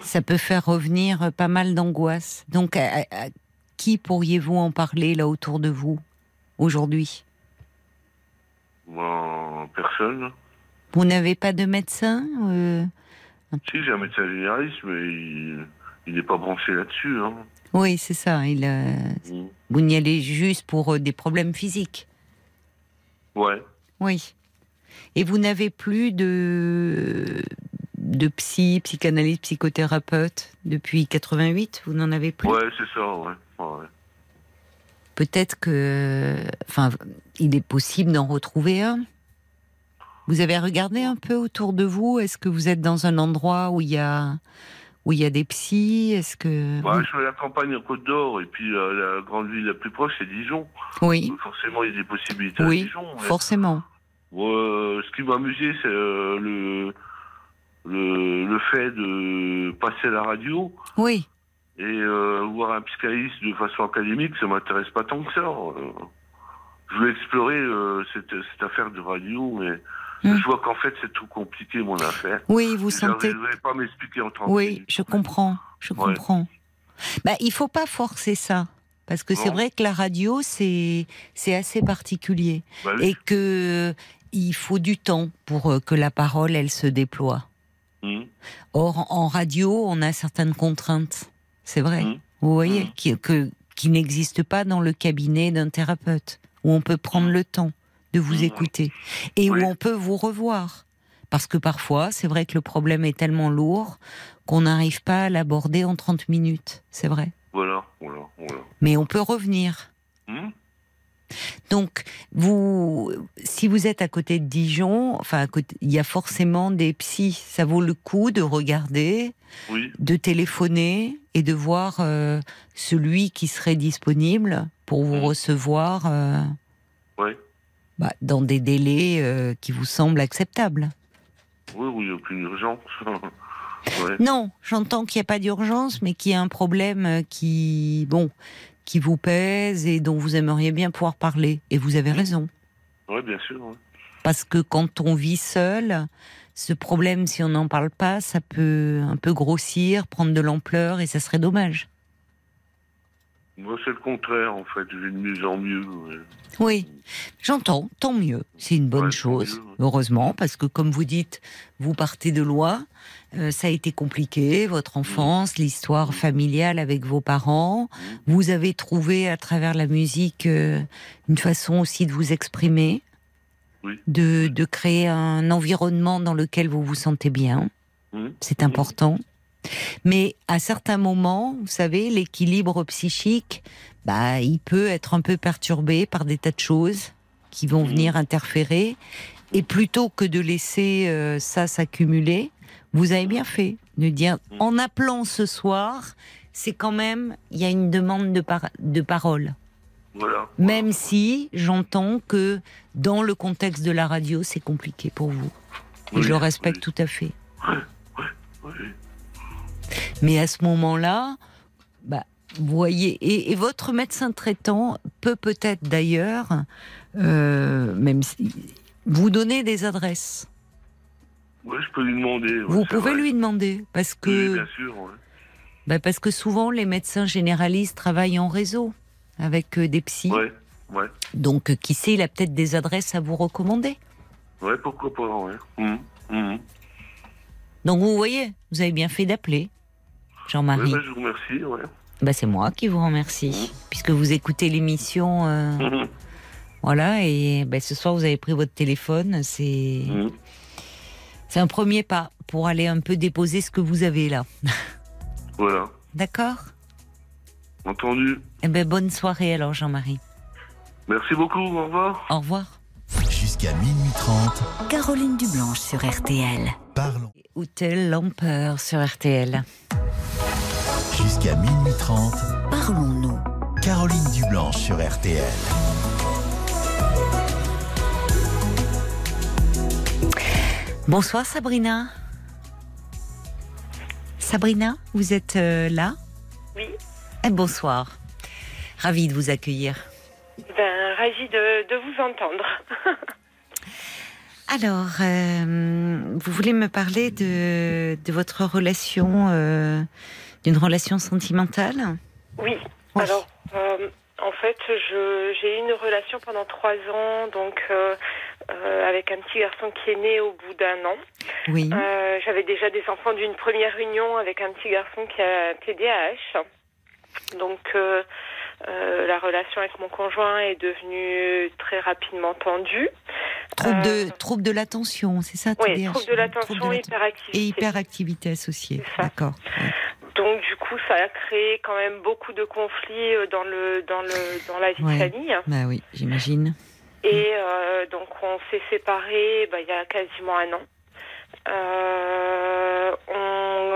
ça peut faire revenir pas mal d'angoisse. Donc, à, qui pourriez-vous en parler là autour de vous aujourd'hui? Personne. Vous n'avez pas de médecin euh, Si, j'ai un médecin généraliste, mais il, il n'est pas branché là-dessus. Hein. Oui, c'est ça. Il, euh, vous n'y allez juste pour euh, des problèmes physiques. Ouais. Oui. Et vous n'avez plus de de psy, psychanalyste, psychothérapeute depuis 88 Vous n'en avez plus? Ouais, c'est ça, ouais. ouais. Peut-être que, enfin, il est possible d'en retrouver un. Vous avez regardé un peu autour de vous? Est-ce que vous êtes dans un endroit où il y a où il y a des psys Est-ce que je suis à la campagne en Côte d'Or, et puis euh, la grande ville la plus proche, c'est Dijon. oui, Donc, forcément, il y a des possibilités à oui, Dijon. mais- forcément. Euh, ce qui m'a amusé, c'est euh, le, le, le fait de passer à la radio Oui, et euh, voir un psychanalyste de façon académique, ça m'intéresse pas tant que ça. Euh, je voulais explorer euh, cette, cette affaire de radio, mais Hmm. je vois qu'en fait, c'est trop compliqué, mon affaire. oui, vous sentez. J'arriverai pas à m'expliquer en 30 Oui, je comprends, je Ouais. comprends. Bah, il faut pas forcer ça. Parce que c'est vrai que la radio, c'est assez particulier. Bah oui. Et que il faut du temps pour euh, que la parole, elle se déploie. Mhm. Or, en radio, on a certaines contraintes. C'est vrai. Mhm. Vous voyez, Mhm. qui, que, qui n'existent pas dans le cabinet d'un thérapeute, où on peut prendre le temps de vous Mhm. écouter et Oui. où on peut vous revoir. Parce que parfois, c'est vrai que le problème est tellement lourd qu'on n'arrive pas à l'aborder en 30 minutes. C'est vrai. Voilà, voilà, voilà. Mais on peut revenir. Mhm. Donc, vous, si vous êtes à côté de Dijon, enfin, il y a forcément des psys. Ça vaut le coup de regarder, Oui, de téléphoner et de voir euh, celui qui serait disponible pour vous Mhm. recevoir euh, ouais. Bah, dans des délais euh, qui vous semblent acceptables. Oui, oui, aucune urgence. ouais. Non, j'entends qu'il n'y a pas d'urgence, mais qu'il y a un problème euh, qui, bon, qui vous pèse et dont vous aimeriez bien pouvoir parler. Et vous avez raison. ouais, bien sûr. ouais. Parce que quand on vit seul, ce problème, si on n'en parle pas, ça peut un peu grossir, prendre de l'ampleur et ça serait dommage. Moi, c'est le contraire, en fait. Je vais de mieux en mieux. ouais. Oui, j'entends, tant mieux. C'est une bonne Ouais, chose, mieux, ouais. heureusement, parce que comme vous dites, vous partez de loin, euh, ça a été compliqué, votre enfance, l'histoire familiale avec vos parents. Vous avez trouvé à travers la musique euh, une façon aussi de vous exprimer, Oui. de, de créer un environnement dans lequel vous vous sentez bien. C'est important. Mais à certains moments, vous savez, l'équilibre psychique, bah, il peut être un peu perturbé par des tas de choses qui vont Mhm. venir interférer. Et plutôt que de laisser euh, ça s'accumuler, vous avez bien fait de dire, Mhm. en appelant ce soir, c'est quand même, il y a une demande de, par- de parole. Voilà. Même si j'entends que dans le contexte de la radio, c'est compliqué pour vous. Et je le respecte oui. tout à fait. Oui. Mais à ce moment-là, bah, vous voyez, et, et votre médecin traitant peut peut-être d'ailleurs, euh, même si, vous donner des adresses. Ouais, je peux lui demander. ouais, vous pouvez vrai. lui demander parce Oui, que, bien sûr. ouais. bah, parce que souvent les médecins généralistes travaillent en réseau avec euh, des psys. Ouais, ouais. Donc, euh, qui sait, il a peut-être des adresses à vous recommander. Ouais, pourquoi pas, ouais. Mhm. Mhm. Donc, vous voyez, vous avez bien fait d'appeler, Ouais, Jean-Marie. bah, je vous remercie, ouais. Bah, c'est moi qui vous remercie, puisque vous écoutez l'émission. euh, Mhm. Voilà, et ben, ce soir, vous avez pris votre téléphone. C'est Mhm. c'est un premier pas pour aller un peu déposer ce que vous avez là. Voilà. D'accord Entendu. Eh ben, bonne soirée alors, Jean-Marie. Merci beaucoup, au revoir. Au revoir. Jusqu'à minuit 30, Caroline Dublanche sur RTL. parlons. Hôtel Lampeur sur RTL. Jusqu'à minuit 30, Parlons-nous. Caroline Dublanche sur RTL. Bonsoir, Sabrina. Sabrina, vous êtes euh, là? Oui, Eh, Bonsoir. Ravie de vous accueillir. ben, ravie de, de vous entendre. Alors, euh, vous voulez me parler de, de votre relation, euh, d'une relation sentimentale? Oui, Oui. alors, euh, en fait, j'ai eu une relation pendant trois ans, donc euh, euh, avec un petit garçon qui est né au bout d'un an. Oui. J'avais déjà des enfants d'une première union avec un petit garçon qui a un TDAH. Donc, euh, euh, la relation avec mon conjoint est devenue très rapidement tendue. Trouble euh, de, trouble de l'attention, c'est ça Oui, trouble de l'attention, l'atten- hyperactivité. Et hyperactivité associée. Ça. Donc du coup, ça a créé quand même beaucoup de conflits euh, dans le dans le dans la vie Ouais. de famille. Bah oui, j'imagine. Et euh, donc on s'est séparés bah, il y a quasiment un an. Euh, on,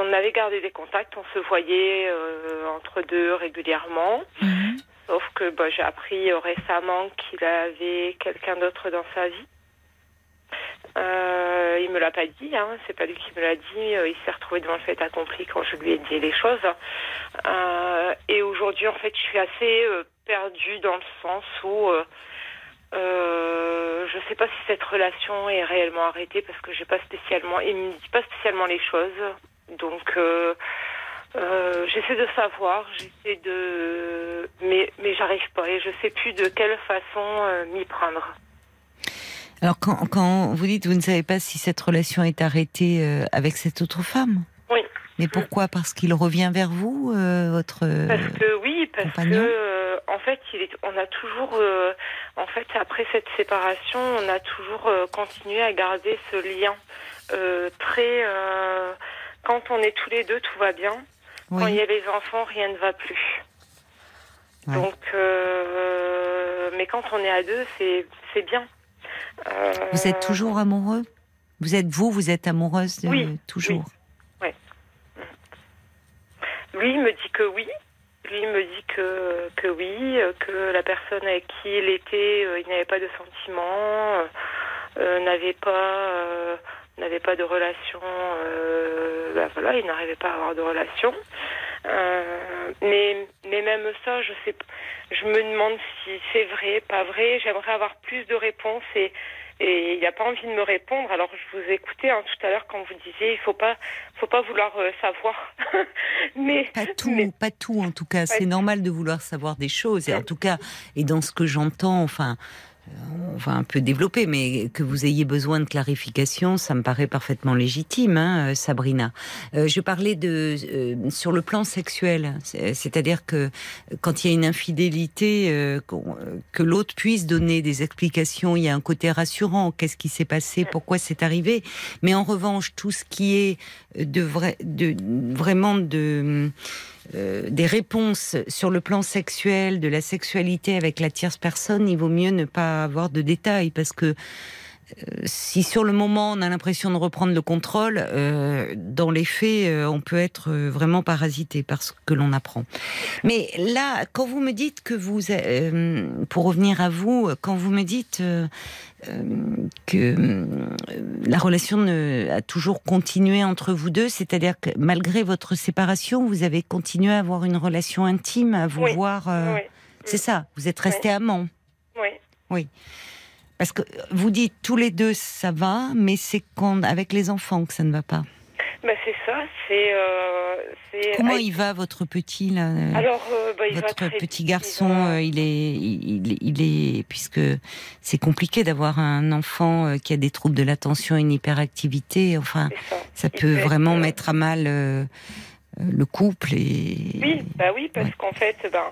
on avait gardé des contacts, on se voyait euh, entre deux régulièrement. Mhm. Sauf que bah, j'ai appris euh, récemment qu'il avait quelqu'un d'autre dans sa vie. Euh, il me l'a pas dit, hein, c'est pas lui qui me l'a dit. euh, il s'est retrouvé devant le fait accompli quand je lui ai dit les choses. Euh, et aujourd'hui, en fait, je suis assez euh, perdue dans le sens où euh, euh, je sais pas si cette relation est réellement arrêtée parce que j'ai pas spécialement, il me dit pas spécialement les choses. Donc euh, j'essaie de savoir, j'essaie de, mais mais j'arrive pas et je sais plus de quelle façon m'y prendre. Alors, quand, quand vous dites vous ne savez pas si cette relation est arrêtée euh, avec cette autre femme Oui. Mais pourquoi? Parce qu'il revient vers vous, euh, votre. euh, Parce que oui, parce compagnon? que euh, en fait, il est, on a toujours, en fait, après cette séparation, on a toujours continué à garder ce lien très. quand on est tous les deux, tout va bien. Quand il y a les enfants, rien ne va plus. Ouais. Donc, mais quand on est à deux, c'est c'est bien. Euh, Vous êtes toujours amoureux? Vous êtes vous, vous êtes amoureuse de- Oui, toujours? Lui me dit que oui. Lui me dit que, que oui, euh, que la personne avec qui il était, euh, il n'avait pas de sentiments, euh, euh, n'avait pas, euh, n'avait pas de relation. euh, ben voilà, il n'arrivait pas à avoir de relation. Euh, mais, mais même ça, je sais, je me demande si c'est vrai, pas vrai. J'aimerais avoir plus de réponses et et il n'a pas envie de me répondre. Alors je vous écoutais hein, tout à l'heure quand vous disiez, il faut pas, faut pas vouloir euh, savoir. mais Pas tout, mais- pas tout en tout cas. C'est normal de vouloir savoir des choses. Et en tout cas, et dans ce que j'entends, enfin, on va un peu développer, mais que vous ayez besoin de clarification, ça me paraît parfaitement légitime, hein, euh, Sabrina. Euh, je parlais de euh, sur le plan sexuel, C'est- c'est-à-dire que euh, quand il y a une infidélité, euh, euh, que l'autre puisse donner des explications, il y a un côté rassurant. Qu'est-ce qui s'est passé? Pourquoi c'est arrivé? Mais en revanche, tout ce qui est de de vraiment de euh, des réponses sur le plan sexuel, de la sexualité avec la tierce personne, il vaut mieux ne pas avoir de détails parce que si sur le moment on a l'impression de reprendre le contrôle, euh, dans les faits, euh, on peut être euh, vraiment parasité par ce que l'on apprend. Mais là, quand vous me dites que vous, euh, pour revenir à vous, quand vous me dites euh, euh, que euh, la relation ne- a toujours continué entre vous deux, c'est-à-dire que malgré votre séparation, vous avez continué à avoir une relation intime, à vous Oui, voir. euh, oui, C'est ça, vous êtes restés amants. oui. Parce que vous dites tous les deux ça va, mais c'est quand avec les enfants que ça ne va pas. Bah, c'est ça, c'est. euh, Comment il va votre petit là euh, Alors, euh, bah, il va Votre très petit garçon, il va- euh, il est, il, est, puisque c'est compliqué d'avoir un enfant euh, qui a des troubles de l'attention une hyperactivité. Enfin, ça. peut être, vraiment euh, mettre à mal euh, euh, le couple et. Oui, bah oui, parce Ouais. qu'en fait, ben, euh,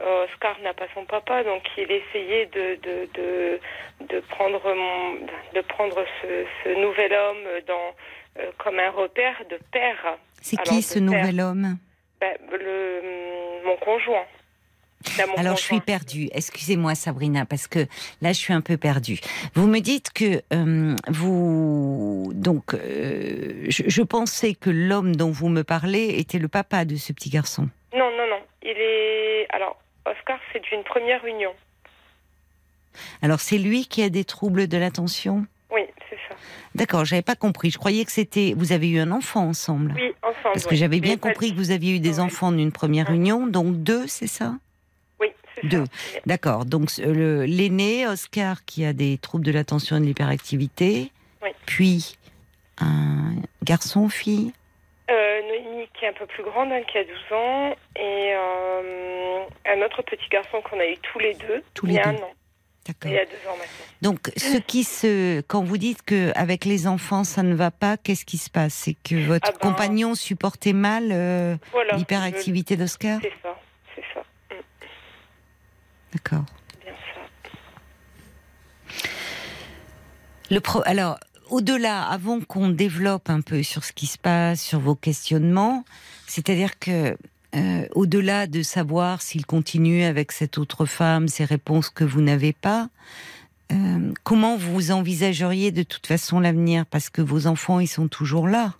Oscar n'a pas son papa, donc il essayait de de, de, de prendre mon, de prendre ce, ce nouvel homme dans euh, comme un repère de père. C'est qui ce père. nouvel homme? Ben, le mon conjoint. Là, mon Alors je suis perdue. Excusez-moi Sabrina parce que là je suis un peu perdue. Vous me dites que euh, vous donc euh, je, je pensais que l'homme dont vous me parlez était le papa de ce petit garçon. Non, non, non. Il est alors Oscar, c'est d'une première union. Alors c'est lui qui a des troubles de l'attention? Oui, c'est ça. D'accord, j'avais pas compris. Je croyais que c'était vous avez eu un enfant ensemble. Oui, ensemble. Parce que j'avais bien compris que vous aviez eu des enfants d'une première union, donc deux, c'est ça? Oui, c'est Deux. ça. D'accord. Donc l'aîné, Oscar, qui a des troubles de l'attention et de l'hyperactivité, Oui. puis un garçon, fille. Euh, Noémie qui est un peu plus grande, hein, qui a 12 ans, et euh, un autre petit garçon qu'on a eu tous les deux, Tous il les y a deux. un an, D'accord. il y a deux ans maintenant. Donc ce qui se, quand vous dites que avec les enfants ça ne va pas, qu'est-ce qui se passe? C'est que votre Ah ben- compagnon supportait mal euh, Voilà. l'hyperactivité d'Oscar? C'est ça, c'est ça, Mm, D'accord. bien ça. Le pro... Alors, au-delà, avant qu'on développe un peu sur ce qui se passe, sur vos questionnements, c'est-à-dire que euh, au-delà de savoir s'il continue avec cette autre femme, ces réponses que vous n'avez pas, euh, comment vous envisageriez de toute façon l'avenir? Parce que vos enfants, ils sont toujours là.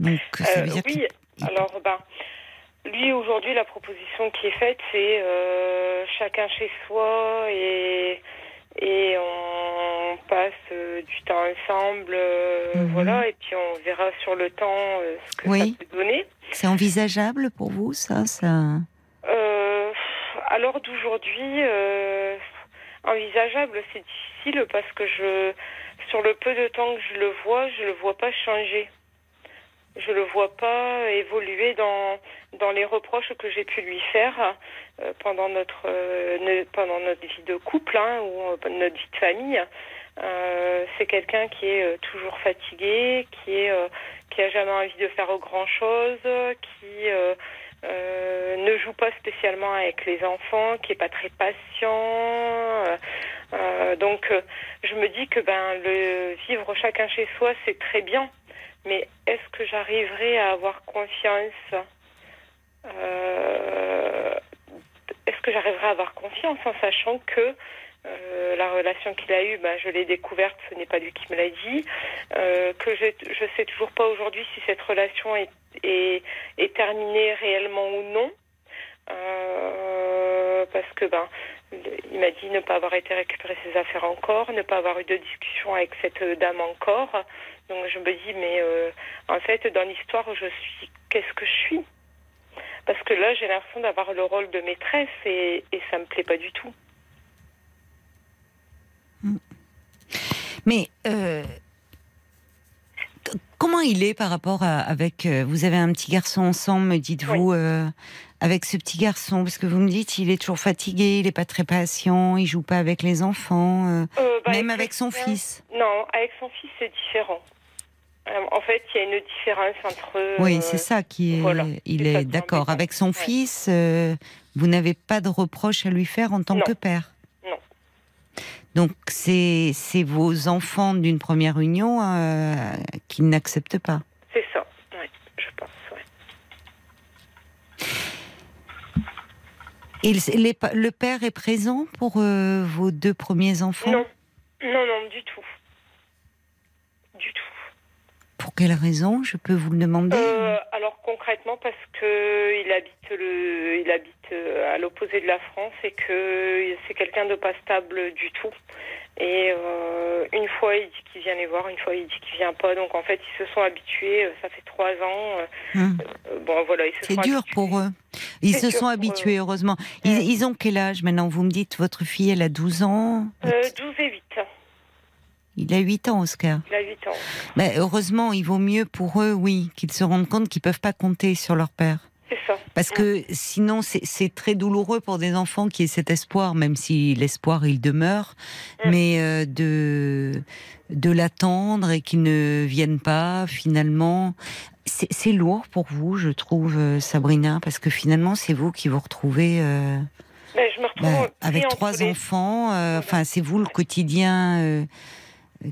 Donc, ça Euh, veut dire oui, alors ben, lui aujourd'hui la proposition qui est faite c'est chacun chez soi et et on passe euh, du temps ensemble, euh, Mhm. voilà, et puis on verra sur le temps euh, ce que Oui. ça peut donner. c'est envisageable pour vous, ça, ça Euh, à l'heure d'aujourd'hui, euh, envisageable, c'est difficile parce que je, sur le peu de temps que je le vois, je le vois pas changer. Je le vois pas évoluer dans dans les reproches que j'ai pu lui faire euh, pendant notre euh, ne- pendant notre vie de couple hein, ou euh, notre vie de famille. Euh, c'est quelqu'un qui est euh, toujours fatigué, qui est qui a jamais envie de faire grand chose, qui ne joue pas spécialement avec les enfants, qui est pas très patient. donc, je me dis que ben le vivre chacun chez soi, c'est très bien. Mais est-ce que j'arriverai à avoir confiance euh, Est-ce que j'arriverai à avoir confiance en sachant que euh, la relation qu'il a eue, ben, je l'ai découverte, ce n'est pas lui qui me l'a dit. Euh, que je ne sais toujours pas aujourd'hui si cette relation est, est, est terminée réellement ou non. Parce que ben, il m'a dit ne pas avoir été récupérer ses affaires encore, ne pas avoir eu de discussion avec cette dame encore. Donc je me dis mais euh, en fait dans l'histoire je suis qu'est-ce que je suis? Parce que là j'ai l'impression d'avoir le rôle de maîtresse et, et ça me plaît pas du tout. Mais euh, comment il est par rapport à, avec euh, vous avez un petit garçon ensemble, me dites-vous, euh, avec ce petit garçon, parce que vous me dites il est toujours fatigué, il est pas très patient, il joue pas avec les enfants, euh, Euh, bah, même avec son fils. Non, avec son fils c'est différent. Euh, en fait, il y a une différence entre. Oui, c'est ça qui est. voilà, il est d'accord. Avec son Ouais. fils, vous n'avez pas de reproche à lui faire en tant Non. que père. Non. Donc c'est vos enfants d'une première union qui n'acceptent pas. C'est ça. Ouais, je pense. Ouais. Le père est présent pour euh, vos deux premiers enfants? Non, non, non, du tout. Du tout. Pour quelle raison Je peux vous le demander Euh, alors concrètement parce que il habite le, il habite euh, à l'opposé de la France et que c'est quelqu'un de pas stable du tout. Et euh, une fois il dit qu'il vient les voir, une fois il dit qu'il vient pas. Donc en fait ils se sont habitués. Ça fait trois ans. Hum. euh, bon voilà, ils se C'est dur habitués. pour eux. Ils se sont habitués, heureusement. Ils, Ouais. ils ont quel âge maintenant? Vous me dites, votre fille, elle a 12 ans? Euh, 12 et 8. Il a 8 ans, Oscar. Il a 8 ans. Mais heureusement, il vaut mieux pour eux, oui, qu'ils se rendent compte qu'ils peuvent pas compter sur leur père. C'est ça. Parce que sinon, c'est très douloureux pour des enfants qui aient cet espoir, même si l'espoir, il demeure, Mm. mais euh, de, de l'attendre et qu'ils ne viennent pas, finalement. C'est lourd pour vous, je trouve, euh, Sabrina, parce que finalement, c'est vous qui vous retrouvez euh, Ben, je me retrouve bah, pris avec trois les- enfants. euh, Enfin, c'est vous le quotidien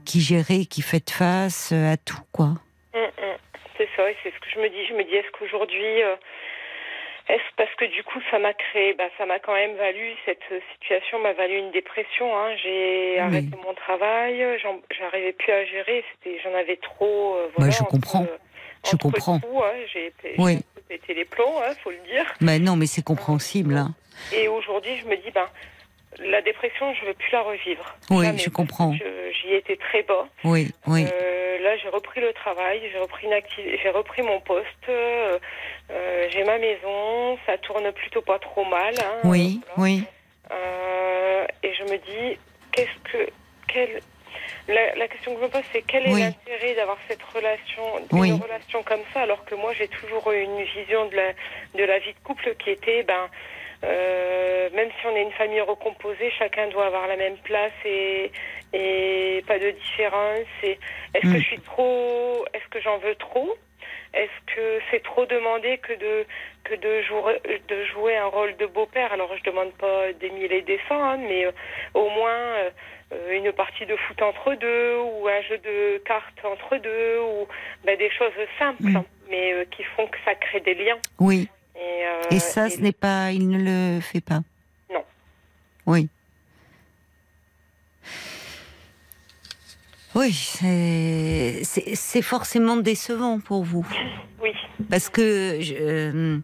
qui gérez, qui faites face euh, à tout, quoi. Hum, hum. C'est ça, et c'est ce que je me dis. Je me dis, est-ce qu'aujourd'hui, euh, est-ce parce que du coup, ça m'a créé, bah, ça m'a quand même valu, cette euh, situation m'a valu une dépression. Hein. J'ai Oui. arrêté mon travail, j'arrivais plus à gérer, j'en avais trop. euh, voilà, je entre- comprends. Je entre comprends. hein. J'ai Oui. pété les plombs, hein, faut le dire. Mais non, mais c'est compréhensible. hein. Et aujourd'hui, je me dis, ben, la dépression, je veux plus la revivre. Oui, je comprends. J'y étais très bas. Oui, oui. Euh, là, j'ai repris le travail, j'ai repris une j'ai repris mon poste, euh, euh, j'ai ma maison, ça tourne plutôt pas trop mal. hein, oui, voilà. oui. Euh, et je me dis, qu'est-ce que, quel, la, la question que je me pose, c'est quel est Oui. l'intérêt d'avoir cette relation, Oui. une relation comme ça, alors que moi j'ai toujours eu une vision de la, de la vie de couple qui était, ben, même si on est une famille recomposée, chacun doit avoir la même place et, et pas de différence. Est-ce que je suis trop, est-ce que j'en veux trop? Est-ce que c'est trop demandé que de que de jouer de jouer un rôle de beau-père? Alors je demande pas des mille et des cents, hein, mais euh, au moins euh, euh, une partie de foot entre deux ou un jeu de cartes entre deux ou ben, des choses simples, hein, mais euh, qui font que ça crée des liens. Oui. Et, euh, Et ça, et- ce n'est pas. Il ne le fait pas. Non. Oui. Oui, c'est forcément décevant pour vous. Oui. Parce que euh,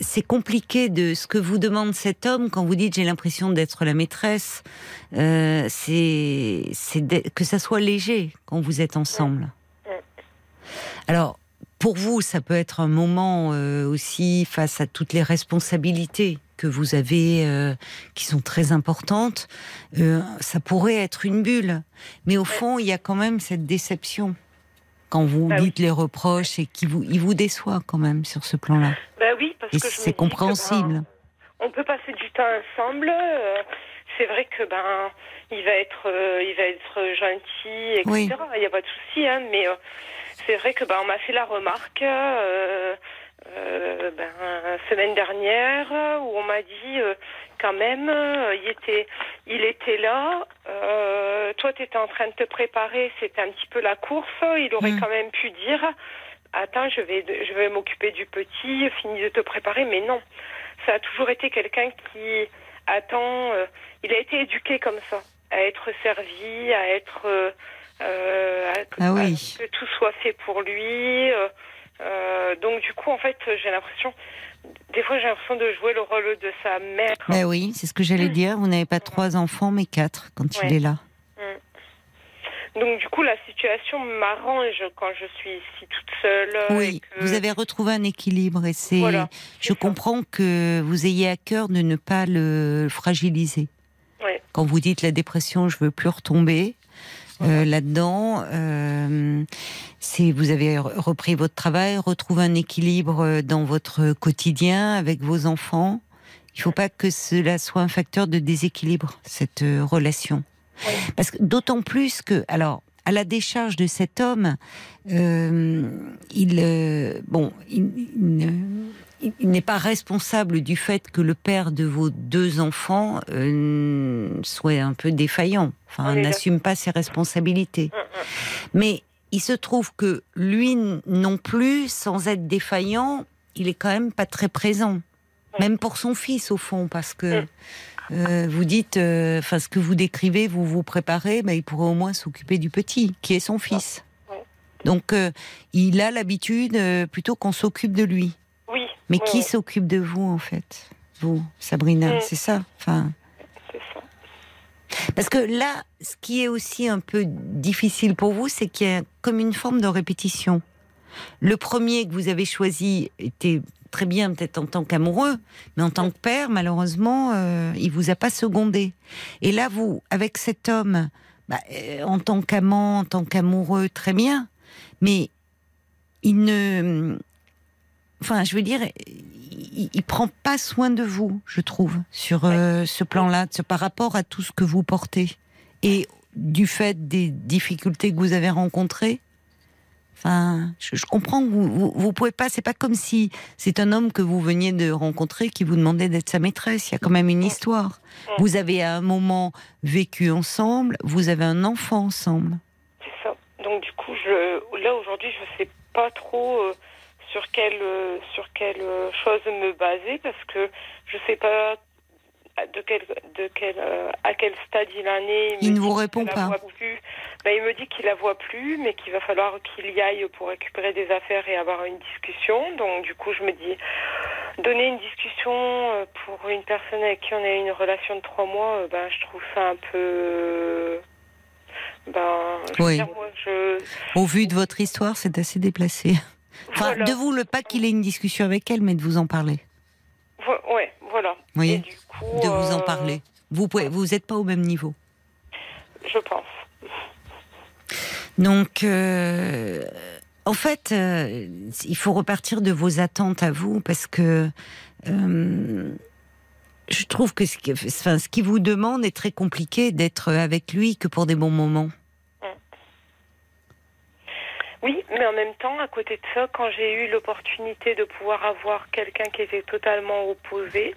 c'est compliqué de ce que vous demande cet homme quand vous dites j'ai l'impression d'être la maîtresse. euh, c'est que ça soit léger quand vous êtes ensemble. Ouais. Alors pour vous, ça peut être un moment euh, aussi face à toutes les responsabilités que vous avez, euh, qui sont très importantes. euh, ça pourrait être une bulle, mais au fond, il y a quand même cette déception quand vous Bah oui. dites les reproches et qui vous, il vous déçoit quand même sur ce plan-là. Ben oui, parce Et que c'est que, compréhensible. ben, on peut passer du temps ensemble. c'est vrai que ben il va être il va être gentil, etc. Oui. Il n'y a pas de souci, hein, mais c'est vrai que ben on m'a fait la remarque. euh, euh, ben, semaine dernière où on m'a dit euh, quand même euh, il était il était là toi tu étais en train de te préparer c'était un petit peu la course il aurait Mm. quand même pu dire attends je vais je vais m'occuper du petit finis de te préparer mais non ça a toujours été quelqu'un qui attend. il a été éduqué comme ça, à être servi, à être. Euh, euh, Ah oui. que tout soit fait pour lui. euh, euh, donc du coup, en fait, j'ai l'impression, des fois, j'ai l'impression de jouer le rôle de sa mère. Ben oui, c'est ce que j'allais dire. Vous n'avez pas trois enfants, mais quatre quand il est là. Donc du coup, la situation m'arrange quand je suis ici toute seule. Oui, que- vous avez retrouvé un équilibre et c'est. Voilà, je comprends que vous ayez à cœur de ne pas le fragiliser. Ouais. Quand vous dites la dépression, je veux plus retomber. Euh, là-dedans, euh, c'est vous avez re- repris votre travail, retrouvé un équilibre euh, dans votre quotidien avec vos enfants. Il faut pas que cela soit un facteur de déséquilibre cette euh, relation, parce que d'autant plus que alors à la décharge de cet homme, euh, il euh, bon, il, il ne- il- n'est pas responsable du fait que le père de vos deux enfants euh, soit un peu défaillant, enfin n'assume pas ses responsabilités. Mm, mm. Mais il se trouve que lui non plus, sans être défaillant, il est quand même pas très présent, même pour son fils au fond, parce que Mm. euh, vous dites, euh, enfin ce que vous décrivez, vous vous préparez, mais il pourrait au moins s'occuper du petit, qui est son fils. Donc euh, il a l'habitude euh, plutôt qu'on s'occupe de lui. Mais oui, qui s'occupe de vous en fait? Vous, Sabrina, Mm. c'est ça? Enfin, ça. parce que là, ce qui est aussi un peu difficile pour vous, c'est qu'il y a comme une forme de répétition. Le premier que vous avez choisi était très bien peut-être en tant qu'amoureux, mais en tant que père, malheureusement, euh, il vous a pas secondé. Et là, vous, avec cet homme, bah, euh, en tant qu'amant, en tant qu'amoureux, très bien, mais il ne, enfin, je veux dire, il, il prend pas soin de vous, je trouve, sur euh, ce plan-là, par rapport à tout ce que vous portez et du fait des difficultés que vous avez rencontrées. Enfin, je, je comprends que vous, vous, vous pouvez pas. C'est pas comme si c'est un homme que vous veniez de rencontrer qui vous demandait d'être sa maîtresse. Il y a quand même une histoire. Vous avez à un moment vécu ensemble. Vous avez un enfant ensemble. C'est ça. Donc du coup, je, là aujourd'hui, je sais pas trop euh, sur quelle euh, sur quelle euh, chose me baser parce que je sais pas de quel de quel euh, à quel stade il en est. Il ne vous répond pas. Ben, il me dit qu'il la voit plus, mais qu'il va falloir qu'il y aille pour récupérer des affaires et avoir une discussion. Donc du coup, je me dis donner une discussion pour une personne avec qui on a une relation de trois mois, ben je trouve ça un peu ben, je veux Oui. dire, moi, je, Au vu de votre histoire, c'est assez déplacé. Enfin, Voilà. de vous le pas qu'il ait une discussion avec elle, mais de vous en parler. Vo- ouais, voilà. Et du coup, De vous en euh, parler. Vous pouvez, vous n'êtes pas au même niveau. Je pense. Donc, euh, en fait, euh, il faut repartir de vos attentes à vous parce que euh, je trouve que ce qui, enfin, ce qui vous demande est très compliqué d'être avec lui que pour des bons moments. Oui, mais en même temps, à côté de ça, quand j'ai eu l'opportunité de pouvoir avoir quelqu'un qui était totalement opposé,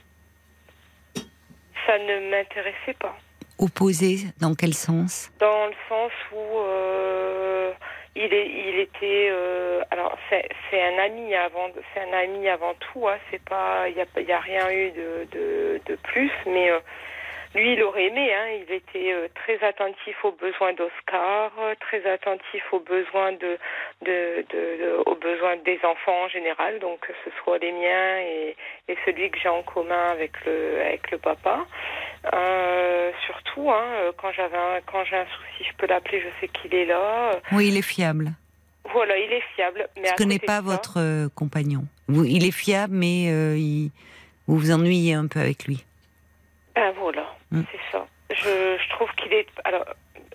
ça ne m'intéressait pas. Opposé, dans quel sens? Dans le sens où euh, il, est, il était. euh, alors, c'est c'est un ami avant, c'est un ami avant tout. Hein, c'est pas, il y a, y a rien eu de, de, de plus, mais euh, lui, il aurait aimé. Hein, il était euh, très attentif aux besoins d'Oscar, euh, très attentif aux besoins de, de, de, aux besoins des enfants en général, donc que ce soit les miens et, et celui que j'ai en commun avec le, avec le papa. Euh, surtout, hein, euh, quand j'avais un, quand j'ai un souci, je peux l'appeler, je sais qu'il est là. Oui, il est fiable. Voilà, il est fiable. Mais Je à ne connais côté pas ça- votre euh, compagnon. Il est fiable, mais euh, il- vous vous ennuyez un peu avec lui. Ben voilà, Mm. c'est ça. Je, je trouve qu'il est. Alors,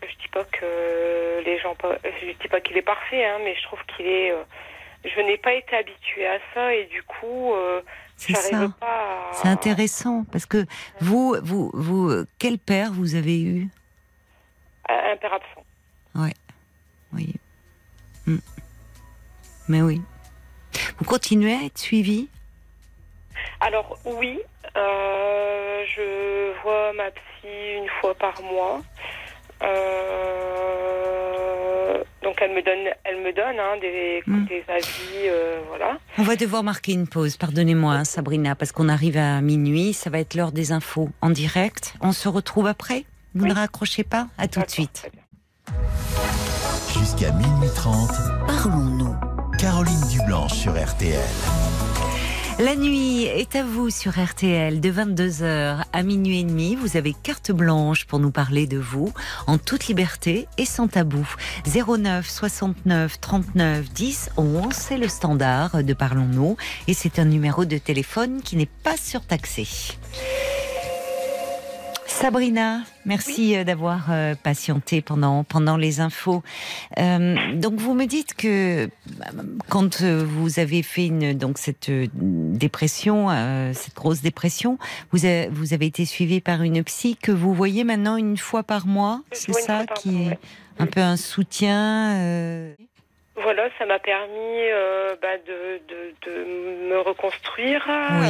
je dis pas que les gens. Je dis pas qu'il est parfait, hein, mais je trouve qu'il est. euh, je n'ai pas été habituée à ça et du coup, euh, C'est ça. pas à. C'est intéressant parce que vous, vous, vous, euh, quel père vous avez eu? À- Un père absent. Oui. Mm. Mais oui. Vous continuez à être suivi? Alors oui, euh, je vois ma psy une fois par mois. Euh, donc elle me donne, elle me donne hein, des, Mm. des avis, euh, voilà. On va devoir marquer une pause, pardonnez-moi hein, Sabrina, parce qu'on arrive à minuit, ça va être l'heure des infos en direct. On se retrouve après Vous Oui. ne raccrochez pas À tout de suite. Jusqu'à minuit 30, Parlons-nous. Caroline Dublanche sur RTL. La nuit est à vous sur RTL de 22h à minuit et demi. Vous avez carte blanche pour nous parler de vous en toute liberté et sans tabou. 09 69 39 10 11, c'est le standard de Parlons-nous et c'est un numéro de téléphone qui n'est pas surtaxé. Sabrina, merci euh, d'avoir euh, patienté pendant pendant les infos. Euh, donc vous me dites que quand vous avez fait une donc cette dépression, euh, cette grosse dépression, vous avez, vous avez été suivi par une psy que vous voyez maintenant une fois par mois, c'est ça qui mois, est ouais. un peu un soutien. euh, Voilà, ça m'a permis bah, de, de, de me reconstruire, Oui.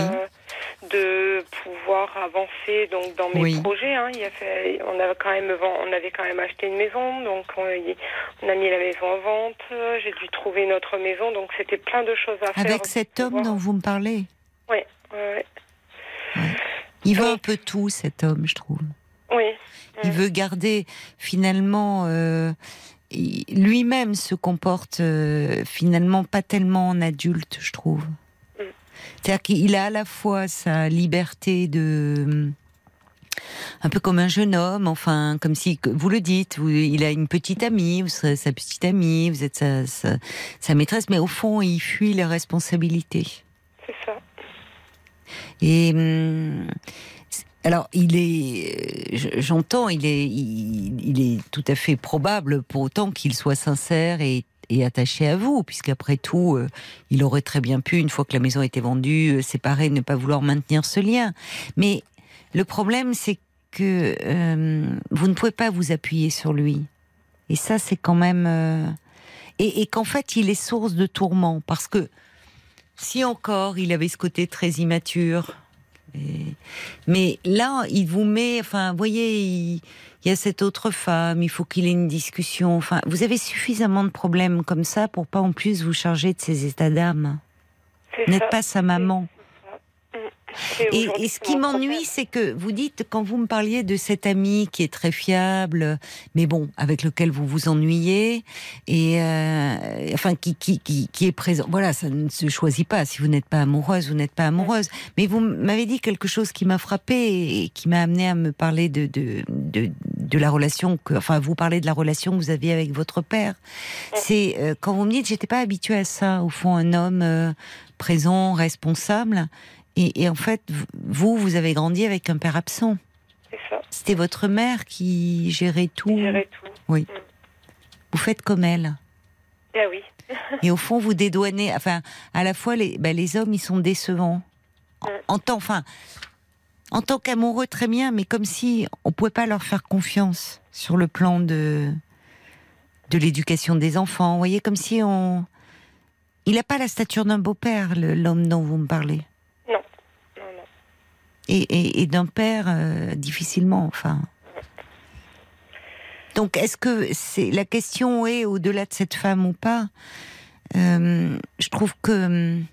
De pouvoir avancer donc dans mes Oui. projets. Hein. Il y a fait, on avait quand même on avait quand même acheté une maison, donc on, a mis la maison en vente. J'ai dû trouver une autre maison, donc c'était plein de choses à faire. avec cet homme dont vous me parlez, Oui, ouais, il veut un peu tout cet homme, je trouve. oui. Il veut garder finalement euh, lui-même se comporte euh, finalement pas tellement en adulte, je trouve. C'est-à-dire qu'il a à la fois sa liberté de un peu comme un jeune homme, enfin comme si vous le dites, vous- il a une petite amie, vous serez sa petite amie, vous êtes sa, sa, sa maîtresse, mais au fond il fuit les responsabilités. C'est ça. Et hum, alors, il est, je- j'entends, il est, il, il est tout à fait probable pour autant qu'il soit sincère et, attaché à vous, puisqu'après tout, euh, il aurait très bien pu, une fois que la maison était vendue, euh, séparer, ne pas vouloir maintenir ce lien. Mais le problème, c'est que euh, vous ne pouvez pas vous appuyer sur lui. Et ça, c'est quand même. et qu'en fait, il est source de tourment, parce que si encore il avait ce côté très immature, mais là, il vous met, enfin, vous voyez, il, il y a cette autre femme, il faut qu'il ait une discussion. Enfin, vous avez suffisamment de problèmes comme ça pour pas en plus vous charger de ses états d'âme. N'êtes pas sa maman. Et ce qui m'ennuie, c'est que vous dites, quand vous me parliez de cet ami qui est très fiable, mais bon, avec lequel vous vous ennuyez, et euh, enfin, qui, qui, qui, qui est présent. Voilà, ça ne se choisit pas. Si vous n'êtes pas amoureuse, vous n'êtes pas amoureuse. Mais vous m'avez dit quelque chose qui m'a frappée et qui m'a amené à me parler de, de, de, de la relation que, enfin, vous parlez de la relation que vous aviez avec votre père. C'est euh, quand vous me dites, j'étais pas habituée à ça. Au fond, un homme euh, présent, responsable. Et, et en fait, vous, vous avez grandi avec un père absent. C'est ça. C'était votre mère qui gérait tout. Gérer tout. Vous faites comme elle. Ah oui. Et au fond, vous dédouanez. Enfin, à la fois, les, ben, les hommes, ils sont décevants. En, Ouais. en tant, enfin, en tant qu'amoureux, très bien, mais comme si on pouvait pas leur faire confiance sur le plan de de l'éducation des enfants. Vous voyez, comme si on. Il n'a pas la stature d'un beau-père, l'homme dont vous me parlez. Non. Non, non. et, et- et d'un père euh, difficilement enfin donc est-ce que c'est la question est au-delà de cette femme ou pas Euh, je trouve que hum,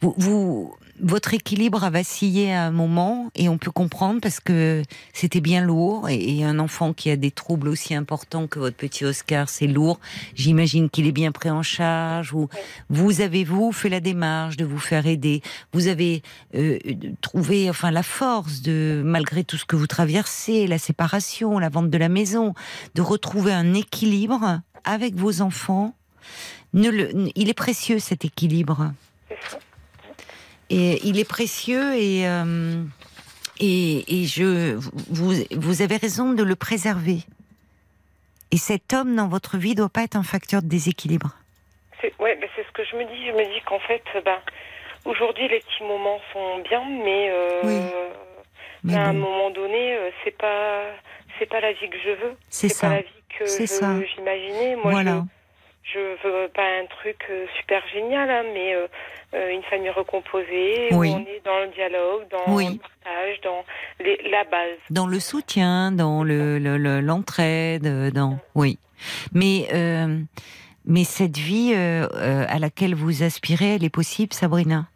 vous, vous- votre équilibre a vacillé à un moment et on peut comprendre parce que c'était bien lourd et, et un enfant qui a des troubles aussi importants que votre petit Oscar, c'est lourd. J'imagine qu'il est bien pris en charge. Ou vous avez vous fait la démarche de vous faire aider? Vous avez euh, trouvé enfin la force de malgré tout ce que vous traversez, la séparation, la vente de la maison, de retrouver un équilibre avec vos enfants? Ne le, il est précieux cet équilibre. C'est ça. Et il est précieux et, euh, et, et je, vous, vous avez raison de le préserver. Et cet homme dans votre vie doit pas être un facteur de déséquilibre. C'est ouais, ben, c'est ce que je me dis. Je me dis qu'en fait, ben, aujourd'hui, les petits moments sont bien, mais, euh, Oui. Mais à un moment donné, euh, c'est pas c'est pas la vie que je veux. c'est pas ça. la vie que C'est je- ça. j'imaginais. Moi, Voilà. je, je veux pas un truc euh, super génial, hein, mais euh, euh, une famille recomposée Oui. où on est dans le dialogue, dans Oui. le partage, dans les, la base. Dans le soutien, dans le le- le- l'entraide, dans oui. Mais euh, Mais cette vie euh, euh, à laquelle vous aspirez, elle est possible, Sabrina?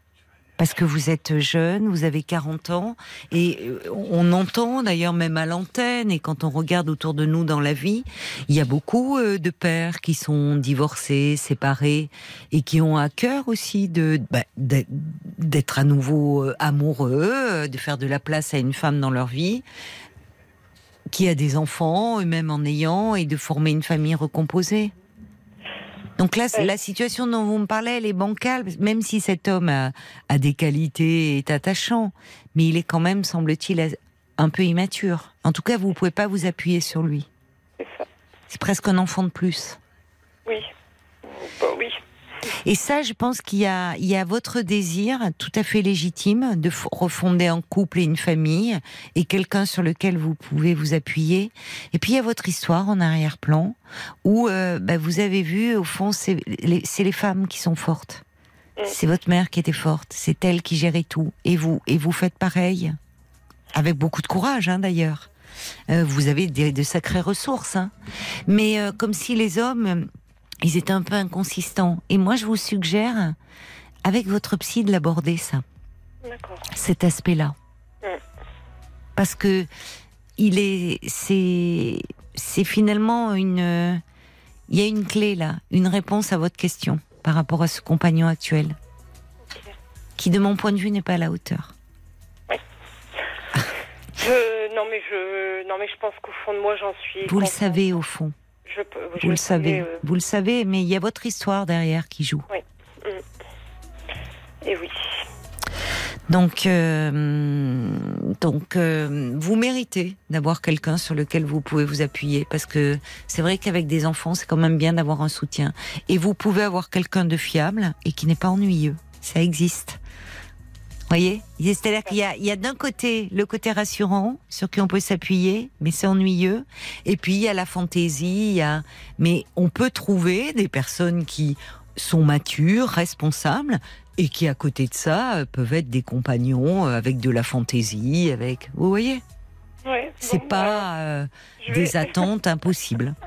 Parce que vous êtes jeune, vous avez 40 ans, et euh, on entend d'ailleurs même à l'antenne, et quand on regarde autour de nous dans la vie, il y a beaucoup euh, de pères qui sont divorcés, séparés, et qui ont à cœur aussi de bah, d'être- à nouveau euh, amoureux, de faire de la place à une femme dans leur vie, qui a des enfants, eux-mêmes en ayant, et de former une famille recomposée. Donc là, la situation dont vous me parlez, elle est bancale, même si cet homme a, a des qualités et est attachant, mais il est quand même, semble-t-il, un peu immature. En tout cas, vous ne pouvez pas vous appuyer sur lui. C'est ça. C'est presque un enfant de plus. Oui. Bah oui. Et ça, je pense qu'il y a, il y a votre désir tout à fait légitime de refonder un couple et une famille et quelqu'un sur lequel vous pouvez vous appuyer. Et puis il y a votre histoire en arrière-plan où euh, bah, vous avez vu, au fond, c'est les, c'est les femmes qui sont fortes. Mm. C'est votre mère qui était forte, c'est elle qui gérait tout. Et vous, et vous faites pareil, avec beaucoup de courage hein, d'ailleurs. Euh, vous avez des, de sacrées ressources, hein. mais euh, comme si les hommes euh, ils étaient un peu inconsistants. Et moi, je vous suggère, avec votre psy, de l'aborder, ça, cet aspect-là. Parce que il est, c'est, c'est finalement une, euh, il y a une clé là, une réponse à votre question par rapport à ce compagnon actuel, qui, de mon point de vue, n'est pas à la hauteur. Je, non mais je, non mais je pense qu'au fond de moi j'en suis. Vous le savez au fond, Je, peux- je vous le savez, euh, vous le savez, mais il y a votre histoire derrière qui joue. et oui. Donc, euh, donc, euh, vous méritez d'avoir quelqu'un sur lequel vous pouvez vous appuyer, parce que c'est vrai qu'avec des enfants, c'est quand même bien d'avoir un soutien. Et vous pouvez avoir quelqu'un de fiable et qui n'est pas ennuyeux. Ça existe. Voyez, c'est-à-dire qu'il y a, il y a d'un côté le côté rassurant sur qui on peut s'appuyer, mais c'est ennuyeux. Et puis il y a la fantaisie, il y a, mais on peut trouver des personnes qui sont matures, responsables, et qui à côté de ça peuvent être des compagnons avec de la fantaisie, avec, vous voyez, Ouais, c'est bon, pas euh, vais- des attentes impossibles.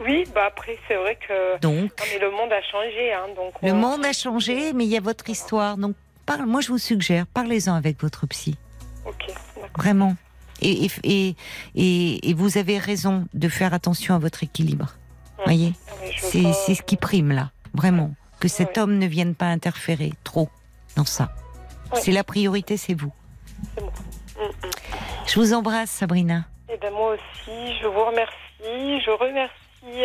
Oui, bah après c'est vrai que. Donc, Non, mais le monde a changé, hein, donc. le on- monde a changé, mais il y a votre histoire. Donc, parle, moi je vous suggère, parlez-en avec votre psy. Ok. Vraiment. Et, et, et, et- et vous avez raison de faire attention à votre équilibre. Voyez mais je veux C'est pas- ce qui prime là, vraiment. Que cet homme ne vienne pas interférer trop dans ça. C'est la priorité, c'est vous. C'est bon. Mm, mm. Je vous embrasse, Sabrina. Eh ben moi aussi, je vous remercie. Je remercie.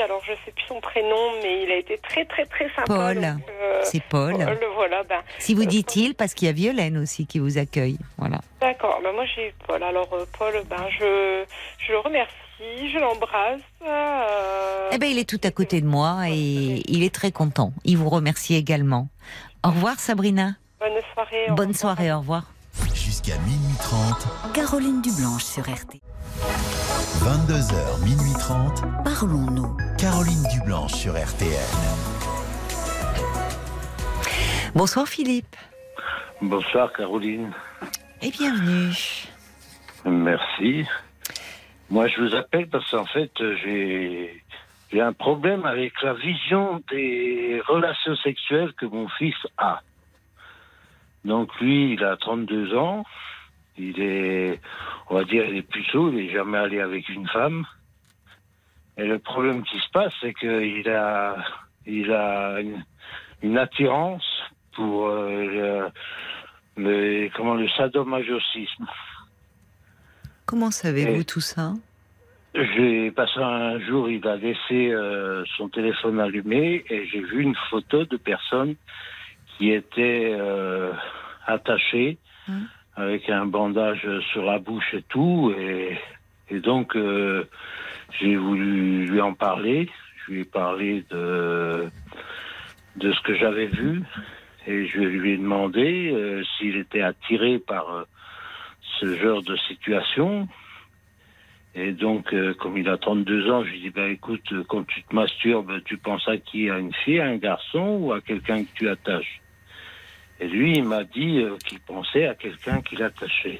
Alors je sais plus son prénom, mais il a été très très très sympa. Paul. euh, C'est Paul. Paul, voilà. Ben, Si vous euh, dit-il, parce qu'il y a Violaine aussi qui vous accueille. Voilà. D'accord. Ben moi j'ai Paul. Alors euh, Paul, ben je je le remercie, je l'embrasse. euh, Eh ben, il est tout à côté de moi et il est très content. Il vous remercie également. Au revoir, Sabrina. bonne soirée. au Bonne revoir. soirée, au revoir. Jusqu'à minuit 30, Caroline Dublanche sur RT. 22h, minuit 30, Parlons-nous. Caroline Dublanche sur RTL. Bonsoir, Philippe. Bonsoir Caroline. Et bienvenue. Merci. Moi je vous appelle parce qu'en fait j'ai j'ai un problème avec la vision des relations sexuelles que mon fils a. Donc lui, il a 32 ans. Il est, on va dire, il est puceau, il est jamais allé avec une femme. Et le problème qui se passe, c'est qu'il a, il a une, une attirance pour euh, le, le- comment, le sadomasochisme. Comment savez-vous Et- tout ça? J'ai passé un jour, il a laissé euh, son téléphone allumé et j'ai vu une photo de personnes qui étaient euh, attachées Hum. Avec un bandage sur la bouche et tout. Et, et donc, euh, j'ai voulu lui en parler. Je lui ai parlé de, de ce que j'avais vu et je lui ai demandé euh, s'il était attiré par euh, ce genre de situation. Et donc, euh, comme il a 32 ans, je lui dis, bah, écoute, quand tu te masturbes, tu penses à qui? À une fille, à un garçon ou à quelqu'un que tu attaches? Et lui, il m'a dit euh, qu'il pensait à quelqu'un qu'il attachait.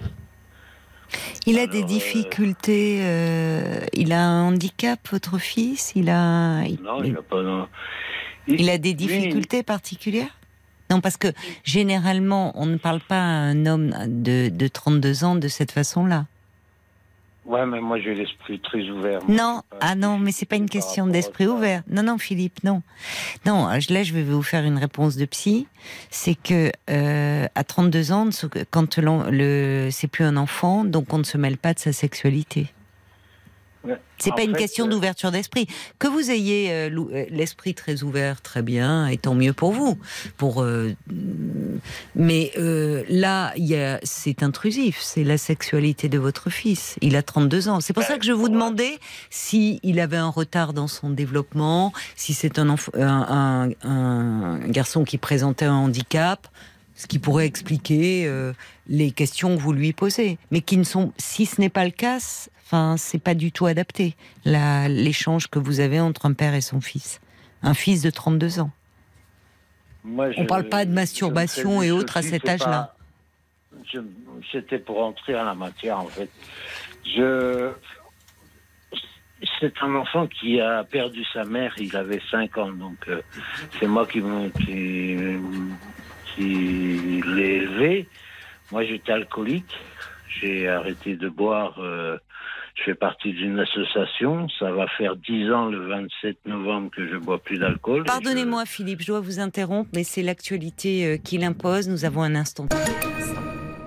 Il a Alors, des euh, difficultés. euh, il a un handicap, votre fils Il a. il- Non, il a pas. non. Il a des difficultés particulières? Non, parce que généralement, on ne parle pas à un homme de, de 32 ans de cette façon-là. Ouais, mais moi j'ai l'esprit très ouvert. Non, ah non, mais c'est pas une question d'esprit ouvert. Non, non, Philippe, non. Non, là je vais vous faire une réponse de psy. C'est que euh, à 32 ans, quand le, c'est plus un enfant, donc on ne se mêle pas de sa sexualité. C'est pas une question euh, d'ouverture d'esprit. Que vous ayez euh, euh, l'esprit très ouvert, très bien, et tant mieux pour vous. Pour, mais là, c'est intrusif. C'est la sexualité de votre fils. Il a 32 ans. C'est pour ça que je vous demandais si il avait un retard dans son développement, si c'est un, un, un, garçon qui présentait un handicap ce qui pourrait expliquer les questions que vous lui posez, mais qui ne sont, si ce n'est pas le cas, Enfin, c'est pas du tout adapté, l'échange que vous avez entre un père et son fils. Un fils de 32 ans. On ne parle pas de masturbation et autres à cet âge-là. C'était pour entrer à la matière, en fait. Je... C'est un enfant qui a perdu sa mère, il avait 5 ans, donc euh, c'est moi qui, qui, qui l'ai élevé. Moi, j'étais alcoolique, j'ai arrêté de boire euh, je fais partie d'une association. Ça va faire 10 ans le 27 novembre que je bois plus d'alcool. Pardonnez-moi, Philippe, je dois vous interrompre, mais c'est l'actualité euh, qui l'impose. Nous avons un instant.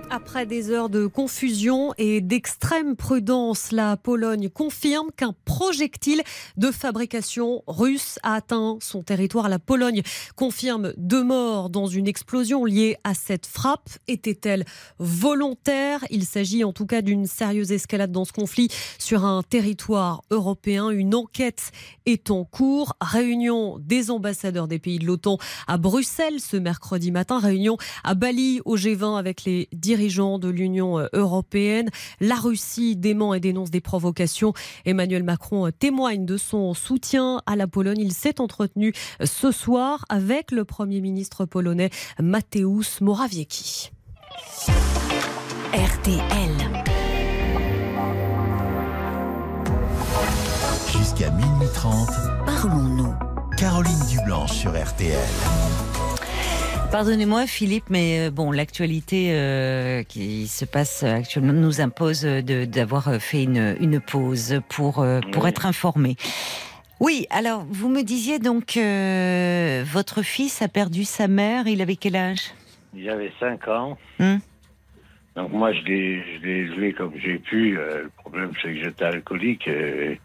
Après des heures de confusion et d'extrême prudence, la Pologne confirme qu'un projectile de fabrication russe a atteint son territoire. La Pologne confirme deux morts dans une explosion liée à cette frappe. Était-elle volontaire? Il s'agit en tout cas d'une sérieuse escalade dans ce conflit sur un territoire européen. Une enquête est en cours. Réunion des ambassadeurs des pays de l'OTAN à Bruxelles ce mercredi matin. Réunion à Bali au G20 avec les dirigeants dirigeants de l'Union euh, européenne. La Russie dément et dénonce des provocations. Emmanuel Macron euh, témoigne de son soutien à la Pologne. Il s'est entretenu euh, ce soir avec le Premier ministre polonais Mateusz Morawiecki. RTL. Jusqu'à minuit 30. Parlons-nous. Caroline Dublanche sur RTL. Pardonnez-moi Philippe, mais euh, bon, l'actualité euh, qui se passe actuellement nous impose d'avoir fait une, pause pour, euh, pour être informé. Oui, alors vous me disiez donc votre fils a perdu sa mère, il avait quel âge? Il avait 5 ans. Hmm. donc moi je l'ai élevé comme j'ai pu. le problème c'est que j'étais alcoolique. Et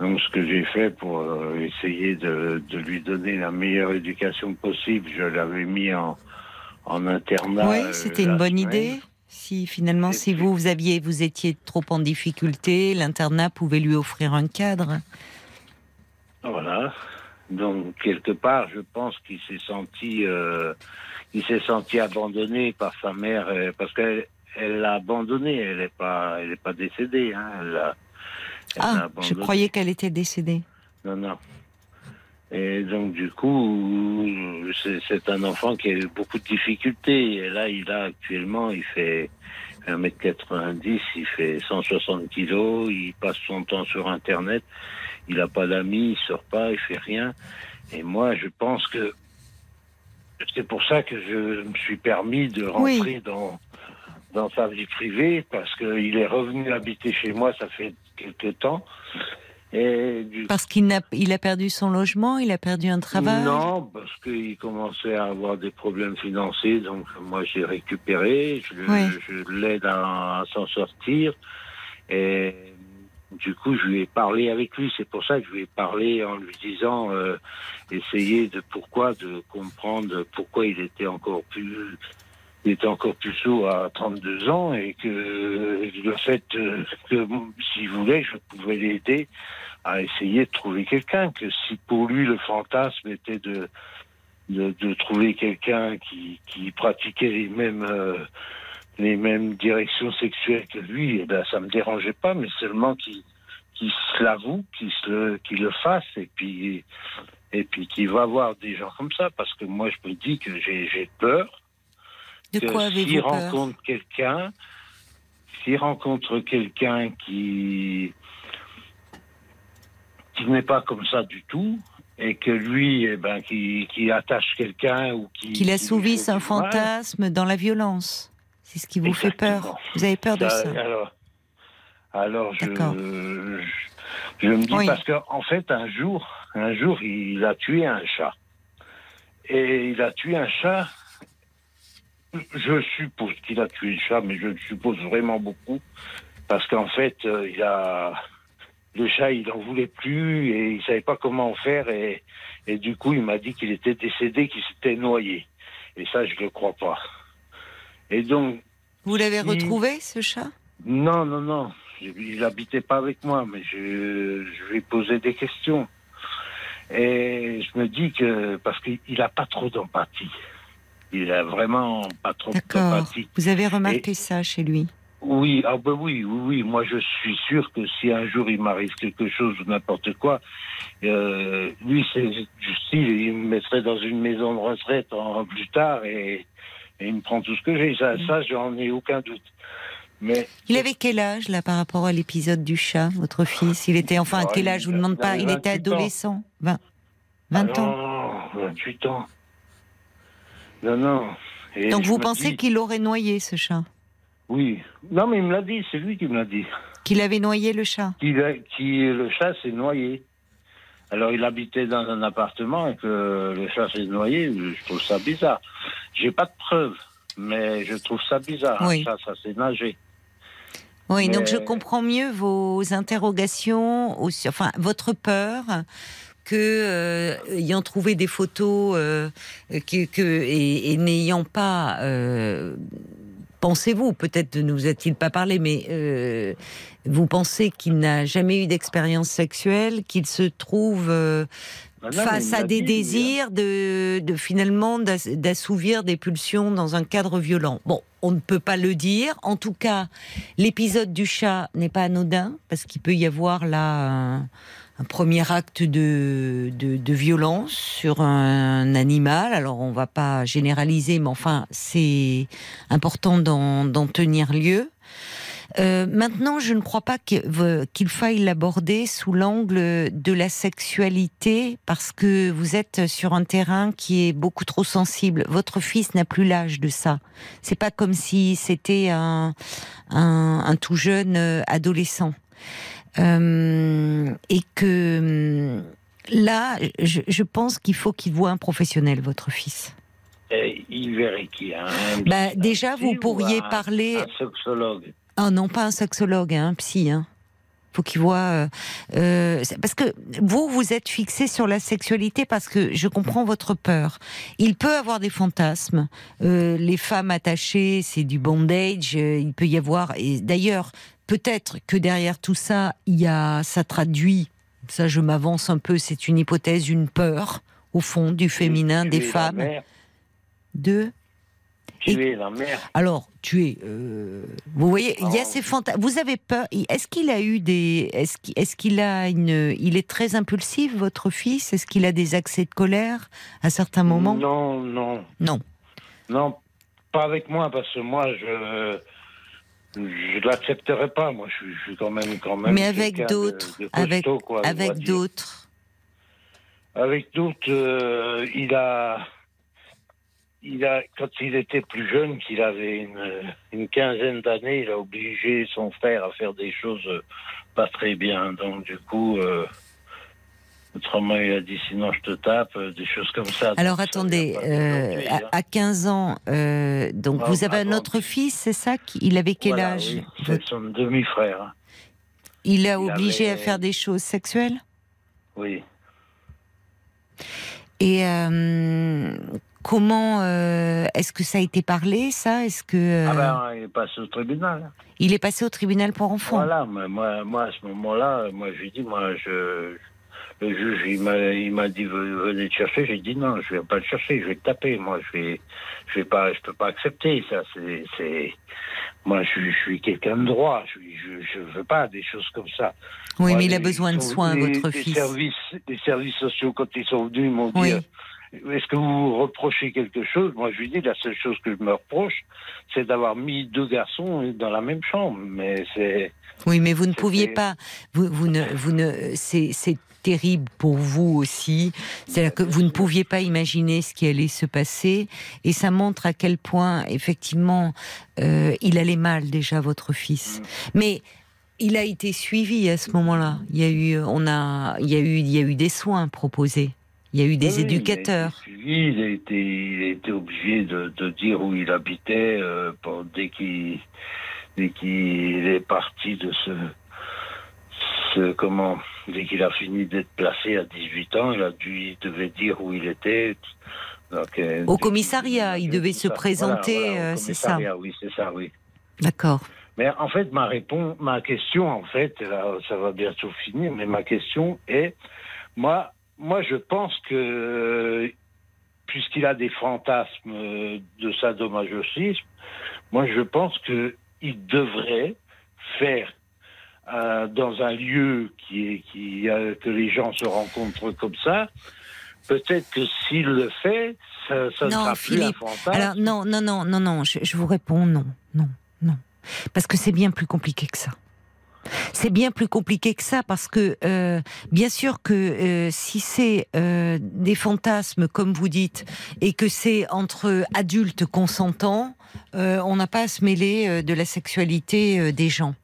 donc, ce que j'ai fait pour euh, essayer de, de, lui donner la meilleure éducation possible, je l'avais mis en, en internat. Oui, c'était une bonne idée. Si finalement, si vous, vous aviez, vous étiez trop en difficulté, l'internat pouvait lui offrir un cadre. Voilà. Donc quelque part, je pense qu'il s'est senti, euh, il s'est senti abandonné par sa mère, euh, parce qu'elle elle l'a abandonné. Elle n'est pas, elle est pas décédée. Hein. Elle a, ah, je croyais qu'elle était décédée. Non, non. Et donc, du coup, c'est un enfant qui a eu beaucoup de difficultés. Et là, il a actuellement, il fait 1m90, il fait 160 kilos, il passe son temps sur Internet, il n'a pas d'amis, il sort pas, il fait rien. Et moi, je pense que c'est pour ça que je me suis permis de rentrer dans, dans sa vie privée, parce qu'il est revenu habiter chez moi, ça fait quelque temps. Et Parce qu'il a, il a perdu son logement, il a perdu un travail? Non, parce qu'il commençait à avoir des problèmes financiers, donc moi j'ai récupéré, je, l'aide à, s'en sortir. Et du coup, je lui ai parlé avec lui. C'est pour ça que je lui ai parlé en lui disant, euh, essayer de pourquoi, de comprendre pourquoi il était encore plus il était encore plus sourd à 32 ans et que le fait que, s'il voulait, je pouvais l'aider à essayer de trouver quelqu'un, que si pour lui le fantasme était de, de, trouver quelqu'un qui, qui pratiquait les mêmes, euh, les mêmes directions sexuelles que lui, eh ben, ça me dérangeait pas, mais seulement qu'il qu se l'avoue, qu'il le, le fasse et puis, et puis qu'il va voir des gens comme ça, parce que moi je me dis que j'ai peur de quoi avez-vous peur rencontre quelqu'un, s'il rencontre quelqu'un qui qui n'est pas comme ça du tout, et que lui, eh ben, qui, qui attache quelqu'un ou qui. Qu'il qui assouvisse un fantasme dans la violence. C'est ce qui vous fait peur. Vous avez peur de ça. Alors, alors je, je, je me dis Oui. parce qu'en en fait, un jour, un jour, il a tué un chat. Et il a tué un chat. Je suppose qu'il a tué le chat, mais je le suppose vraiment beaucoup. Parce qu'en fait, euh, il a. Le chat, il n'en voulait plus et il savait pas comment faire. Et, et du coup, il m'a dit qu'il était décédé, qu'il s'était noyé. Et ça, je ne le crois pas. Et donc, Vous l'avez Il- retrouvé, ce chat? Non, non, non. Il n'habitait pas avec moi, mais je, je lui ai posé des questions. Et je me dis que, parce qu'il n'a pas trop d'empathie. Il a vraiment pas trop D'accord. Vous avez remarqué ça chez lui? Oui, ah ben oui, oui, oui. Moi, je suis sûr que si un jour il m'arrive quelque chose ou n'importe quoi, euh, lui, c'est style, il me mettrait dans une maison de retraite en, plus tard et, et il me prend tout ce que j'ai. Ça, ça j'en ai aucun doute. Mais Il avait quel âge, là, par rapport à l'épisode du chat, votre fils? Il était, enfin, à Oh, quel âge Je vous demande pas. Il était 28 ans. adolescent? 20, 20 Ah ans Non, 28 ans. Non, non. Et Donc vous pensez qu'il aurait noyé, ce chat? Oui. Non, mais il me l'a dit, c'est lui qui me l'a dit. Qu'il avait noyé le chat? Qui, le chat s'est noyé. Alors, il habitait dans un appartement et que le chat s'est noyé, je trouve ça bizarre. J'ai pas de preuves, mais je trouve ça bizarre. Oui. Un chat, ça s'est nagé. Oui, donc je comprends mieux vos interrogations, enfin votre peur que euh, ayant trouvé des photos euh, que, que- et, et n'ayant pas euh, pensez-vous peut-être ne vous a-t-il pas parlé mais euh, vous pensez qu'il n'a jamais eu d'expérience sexuelle qu'il se trouve euh, Ah face à des dit, hein. désirs de, de finalement d'ass- d'assouvir des pulsions dans un cadre violent. Bon, on ne peut pas le dire. En tout cas, l'épisode du chat n'est pas anodin parce qu'il peut y avoir là un, un premier acte de, de, de violence sur un animal. Alors on va pas généraliser, mais enfin c'est important d'en tenir lieu. Euh, maintenant, je ne crois pas qu'il faille l'aborder sous l'angle de la sexualité parce que vous êtes sur un terrain qui est beaucoup trop sensible. Votre fils n'a plus l'âge de ça. C'est pas comme si c'était un, un, un tout jeune euh, adolescent. Euh, et que hum, là, je, je pense qu'il faut qu'il voit un professionnel, votre fils. Et il verrait qui hein, Bah, déjà, vous ou pourriez un- parler. Un sexologue. Ah non, pas un sexologue, hein, un psy. Hein. Faut qu'il voit. euh, euh, parce que vous, vous êtes fixé sur la sexualité parce que je comprends votre peur. Il peut avoir des fantasmes. Euh, les femmes attachées, c'est du bondage. il peut y avoir. Et d'ailleurs, peut-être que derrière tout ça, il y a, ça traduit. Ça, je m'avance un peu. C'est une hypothèse, une peur au fond du féminin, des Tuer femmes, de. Tuer la mère. Alors, tu es. euh, vous voyez, il y a Oh. ces fantasmes. Vous avez peur. Est-ce qu'il a eu des. Est-ce qu'il est, qu'il a une. Il est très impulsif, votre fils? Est-ce qu'il a des accès de colère à certains moments? Non, non. Non. Non, pas avec moi, parce que moi, je je l'accepterai pas. Moi, je, suis- je suis quand même, quand même. Mais avec d'autres. Avec, quoi, d'autres. Avec d'autres, euh, il a, il a, quand il était plus jeune, qu'il avait une, une quinzaine d'années, il a obligé son frère à faire des choses pas très bien. Donc, du coup, euh, autrement, il a dit sinon je te tape, euh, des choses comme ça. Alors Donc, attendez, euh, à, hein. à 15 ans, euh, donc Ah, vous avez un autre fils, c'est ça Il avait quel Voilà, âge oui, C'est son demi-frère. Il a il obligé à faire des choses sexuelles Oui. Et euh, comment est-ce que ça a été parlé ça? Est-ce que Ah ben, il est passé au tribunal. il est passé au tribunal pour enfants? Voilà, mais moi, moi, à ce moment-là, moi, je lui dis, moi, je, le juge, il m'a, dit, ve- venez te chercher. J'ai dit, non, je vais pas le chercher, je vais te taper. Moi, je vais, je vais pas, je peux pas accepter ça. C'est, moi, je, suis- je suis quelqu'un de droit. Je, je veux pas des choses comme ça. Oui, Moi, mais il a besoin de soins, les- votre les fils. Services, les services sociaux, quand ils sont venus, m'ont dit, Oui. euh, est-ce que vous vous reprochez quelque chose? Moi, je lui dis, la seule chose que je me reproche, c'est d'avoir mis deux garçons dans la même chambre. Mais c'est, Oui, mais vous ne pouviez pas. Vous, vous ne, vous ne. C'est terrible pour vous aussi. C'est-à-dire que vous ne pouviez pas imaginer ce qui allait se passer. Et ça montre à quel point, effectivement, euh, il allait mal déjà, votre fils. Mais il a été suivi à ce moment-là. Il y a eu, on a, il y a eu, il y a eu des soins proposés. Il y a eu des Oui, éducateurs. Il a été, suivi, il a été, il a été obligé de, de dire où il habitait euh, pour- dès qu'il dès qu'il est parti de ce, comment dès qu'il a fini d'être placé à 18 ans, il a dû il devait dire où il était. Donc, euh, Au commissariat, il devait se Voilà, présenter, voilà, au euh, c'est ça. Oui, c'est ça, oui. D'accord. Mais en fait, ma réponse, ma question, en fait, là, ça va bientôt finir, mais ma question est, moi, moi, je pense que puisqu'il a des fantasmes de sadomasochisme, moi, je pense que il devrait faire euh, dans un lieu qui est qui euh, que les gens se rencontrent comme ça. Peut-être que s'il le fait, ça, ça ne non, sera plus un Philippe. fantasme. Alors non, non, non, non, non. Je, je vous réponds non, non, non, parce que c'est bien plus compliqué que ça. C'est bien plus compliqué que ça parce que euh, bien sûr que euh, si c'est euh, des fantasmes comme vous dites et que c'est entre adultes consentants, euh, on n'a pas à se mêler euh, de la sexualité euh, des gens.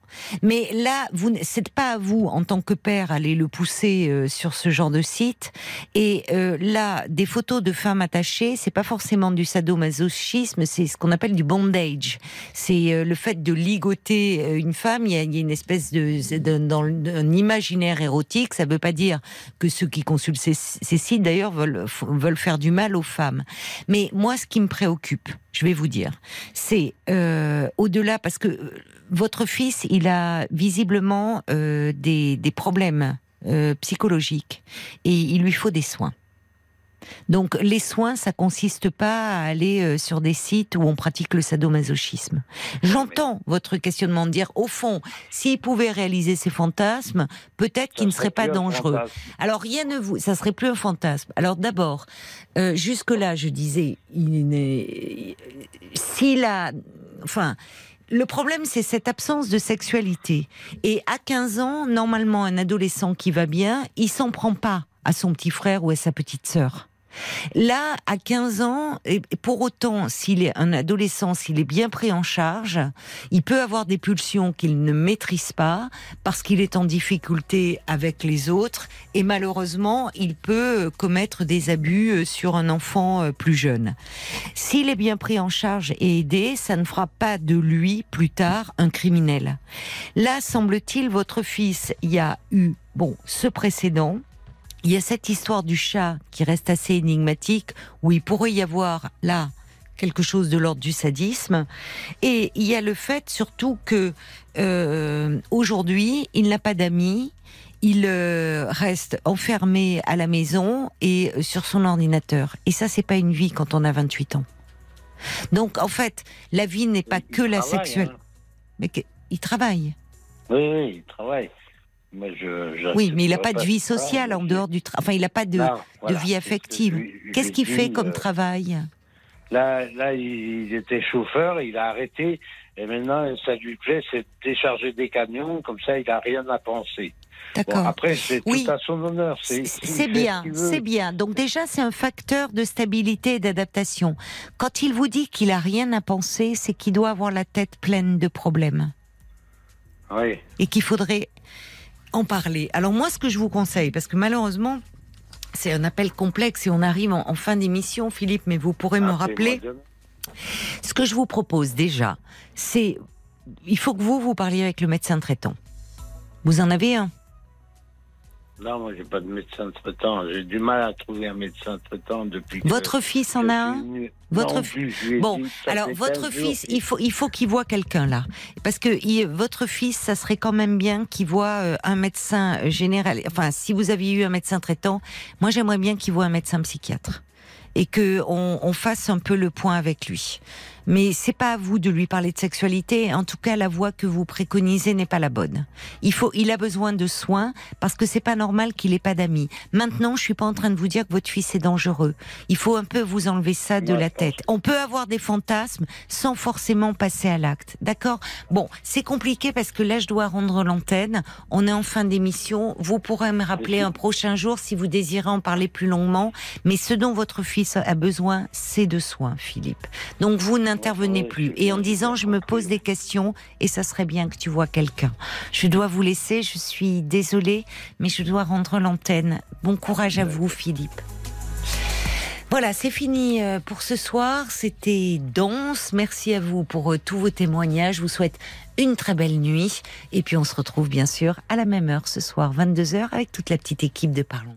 Mais là, vous, c'est pas à vous en tant que père aller le pousser euh, sur ce genre de site. Et euh, là, des photos de femmes attachées, c'est pas forcément du sadomasochisme, c'est ce qu'on appelle du bondage. C'est euh, le fait de ligoter une femme. Il y a, une espèce de, dans un imaginaire érotique. Ça veut pas dire que ceux qui consultent ces, sites d'ailleurs veulent faire du mal aux femmes. Mais moi, ce qui me préoccupe, je vais vous dire, c'est euh, au-delà parce que euh, votre fils, il a visiblement euh, des, des problèmes euh, psychologiques et il lui faut des soins. Donc les soins, ça consiste pas à aller euh, sur des sites où on pratique le sadomasochisme. J'entends votre questionnement de dire, au fond, s'il pouvait réaliser ses fantasmes, peut-être qu'il ne serait pas dangereux. Alors rien ne vous, ça serait plus un fantasme. Alors d'abord, euh, jusque là, je disais, il s'il a, enfin. Le problème, c'est cette absence de sexualité. Et à 15 ans, normalement, un adolescent qui va bien, il s'en prend pas à son petit frère ou à sa petite sœur. Là, à 15 ans, et pour autant, s'il est un adolescent, s'il est bien pris en charge, il peut avoir des pulsions qu'il ne maîtrise pas parce qu'il est en difficulté avec les autres et malheureusement, il peut commettre des abus euh, sur un enfant euh, plus jeune. S'il est bien pris en charge et aidé, ça ne fera pas de lui plus tard un criminel. Là, semble-t-il, votre fils, il y a eu, bon, ce précédent, il y a cette histoire du chat qui reste assez énigmatique, où il pourrait y avoir là quelque chose de l'ordre du sadisme, et il y a le fait surtout que euh, aujourd'hui il n'a pas d'amis, il euh, reste enfermé à la maison et euh, sur son ordinateur, et ça c'est pas une vie quand on a 28 ans. Donc en fait, la vie n'est pas que la sexuelle, hein. mais que- il travaille. Oui, oui, il travaille. Je, Oui, mais il n'a pas de vie sociale en dehors du travail. Enfin, il n'a pas de, Non, de voilà, vie affective. Qu'est-ce qu'il fait comme euh, travail? Là, là, il était chauffeur, il a arrêté, et maintenant, ça lui plaît, c'est de décharger des camions, comme ça, il n'a rien à penser. Bon, D'accord. après, c'est Oui. tout à son honneur. C'est bien, ce c'est bien. Donc déjà, c'est un facteur de stabilité et d'adaptation. Quand il vous dit qu'il a rien à penser, c'est qu'il doit avoir la tête pleine de problèmes Oui. et qu'il faudrait en parler. Alors moi, ce que je vous conseille, parce que malheureusement, c'est un appel complexe et on arrive en, en fin d'émission, Philippe, mais vous pourrez me rappeler. Ce que je vous propose déjà, c'est, il faut que vous vous parliez avec le médecin traitant. Vous en avez un? Non, moi, j'ai pas de médecin traitant. J'ai du mal à trouver un médecin traitant depuis que Votre fils en a un. Votre Non plus, Bon, dit, alors votre 15 jours fils, il faut, il faut qu'il voit quelqu'un là, parce que il- votre fils, ça serait quand même bien qu'il voit euh, un médecin général. Enfin, si vous aviez eu un médecin traitant, moi j'aimerais bien qu'il voit un médecin psychiatre et que on, on fasse un peu le point avec lui. Mais c'est pas à vous de lui parler de sexualité. En tout cas, la voie que vous préconisez n'est pas la bonne. Il faut, il a besoin de soins parce que c'est pas normal qu'il ait pas d'amis. Maintenant, je suis pas en train de vous dire que votre fils est dangereux. Il faut un peu vous enlever ça de la tête. On peut avoir des fantasmes sans forcément passer à l'acte. D'accord? Bon, c'est compliqué parce que là, je dois rendre l'antenne. On est en fin d'émission. Vous pourrez me rappeler un prochain jour si vous désirez en parler plus longuement. Mais ce dont votre fils a besoin, c'est de soins, Philippe. Donc vous n'intervenez plus. Et en disant, je me pose des questions et ça serait bien que tu vois quelqu'un. Je dois vous laisser. Je suis désolée, mais je dois rendre l'antenne. Bon courage à vous, Philippe. Voilà, c'est fini euh, pour ce soir. C'était dense. Merci à vous pour euh, tous vos témoignages. Je vous souhaite une très belle nuit. Et puis on se retrouve bien sûr à la même heure ce soir, 22h, avec toute la petite équipe de Parlons.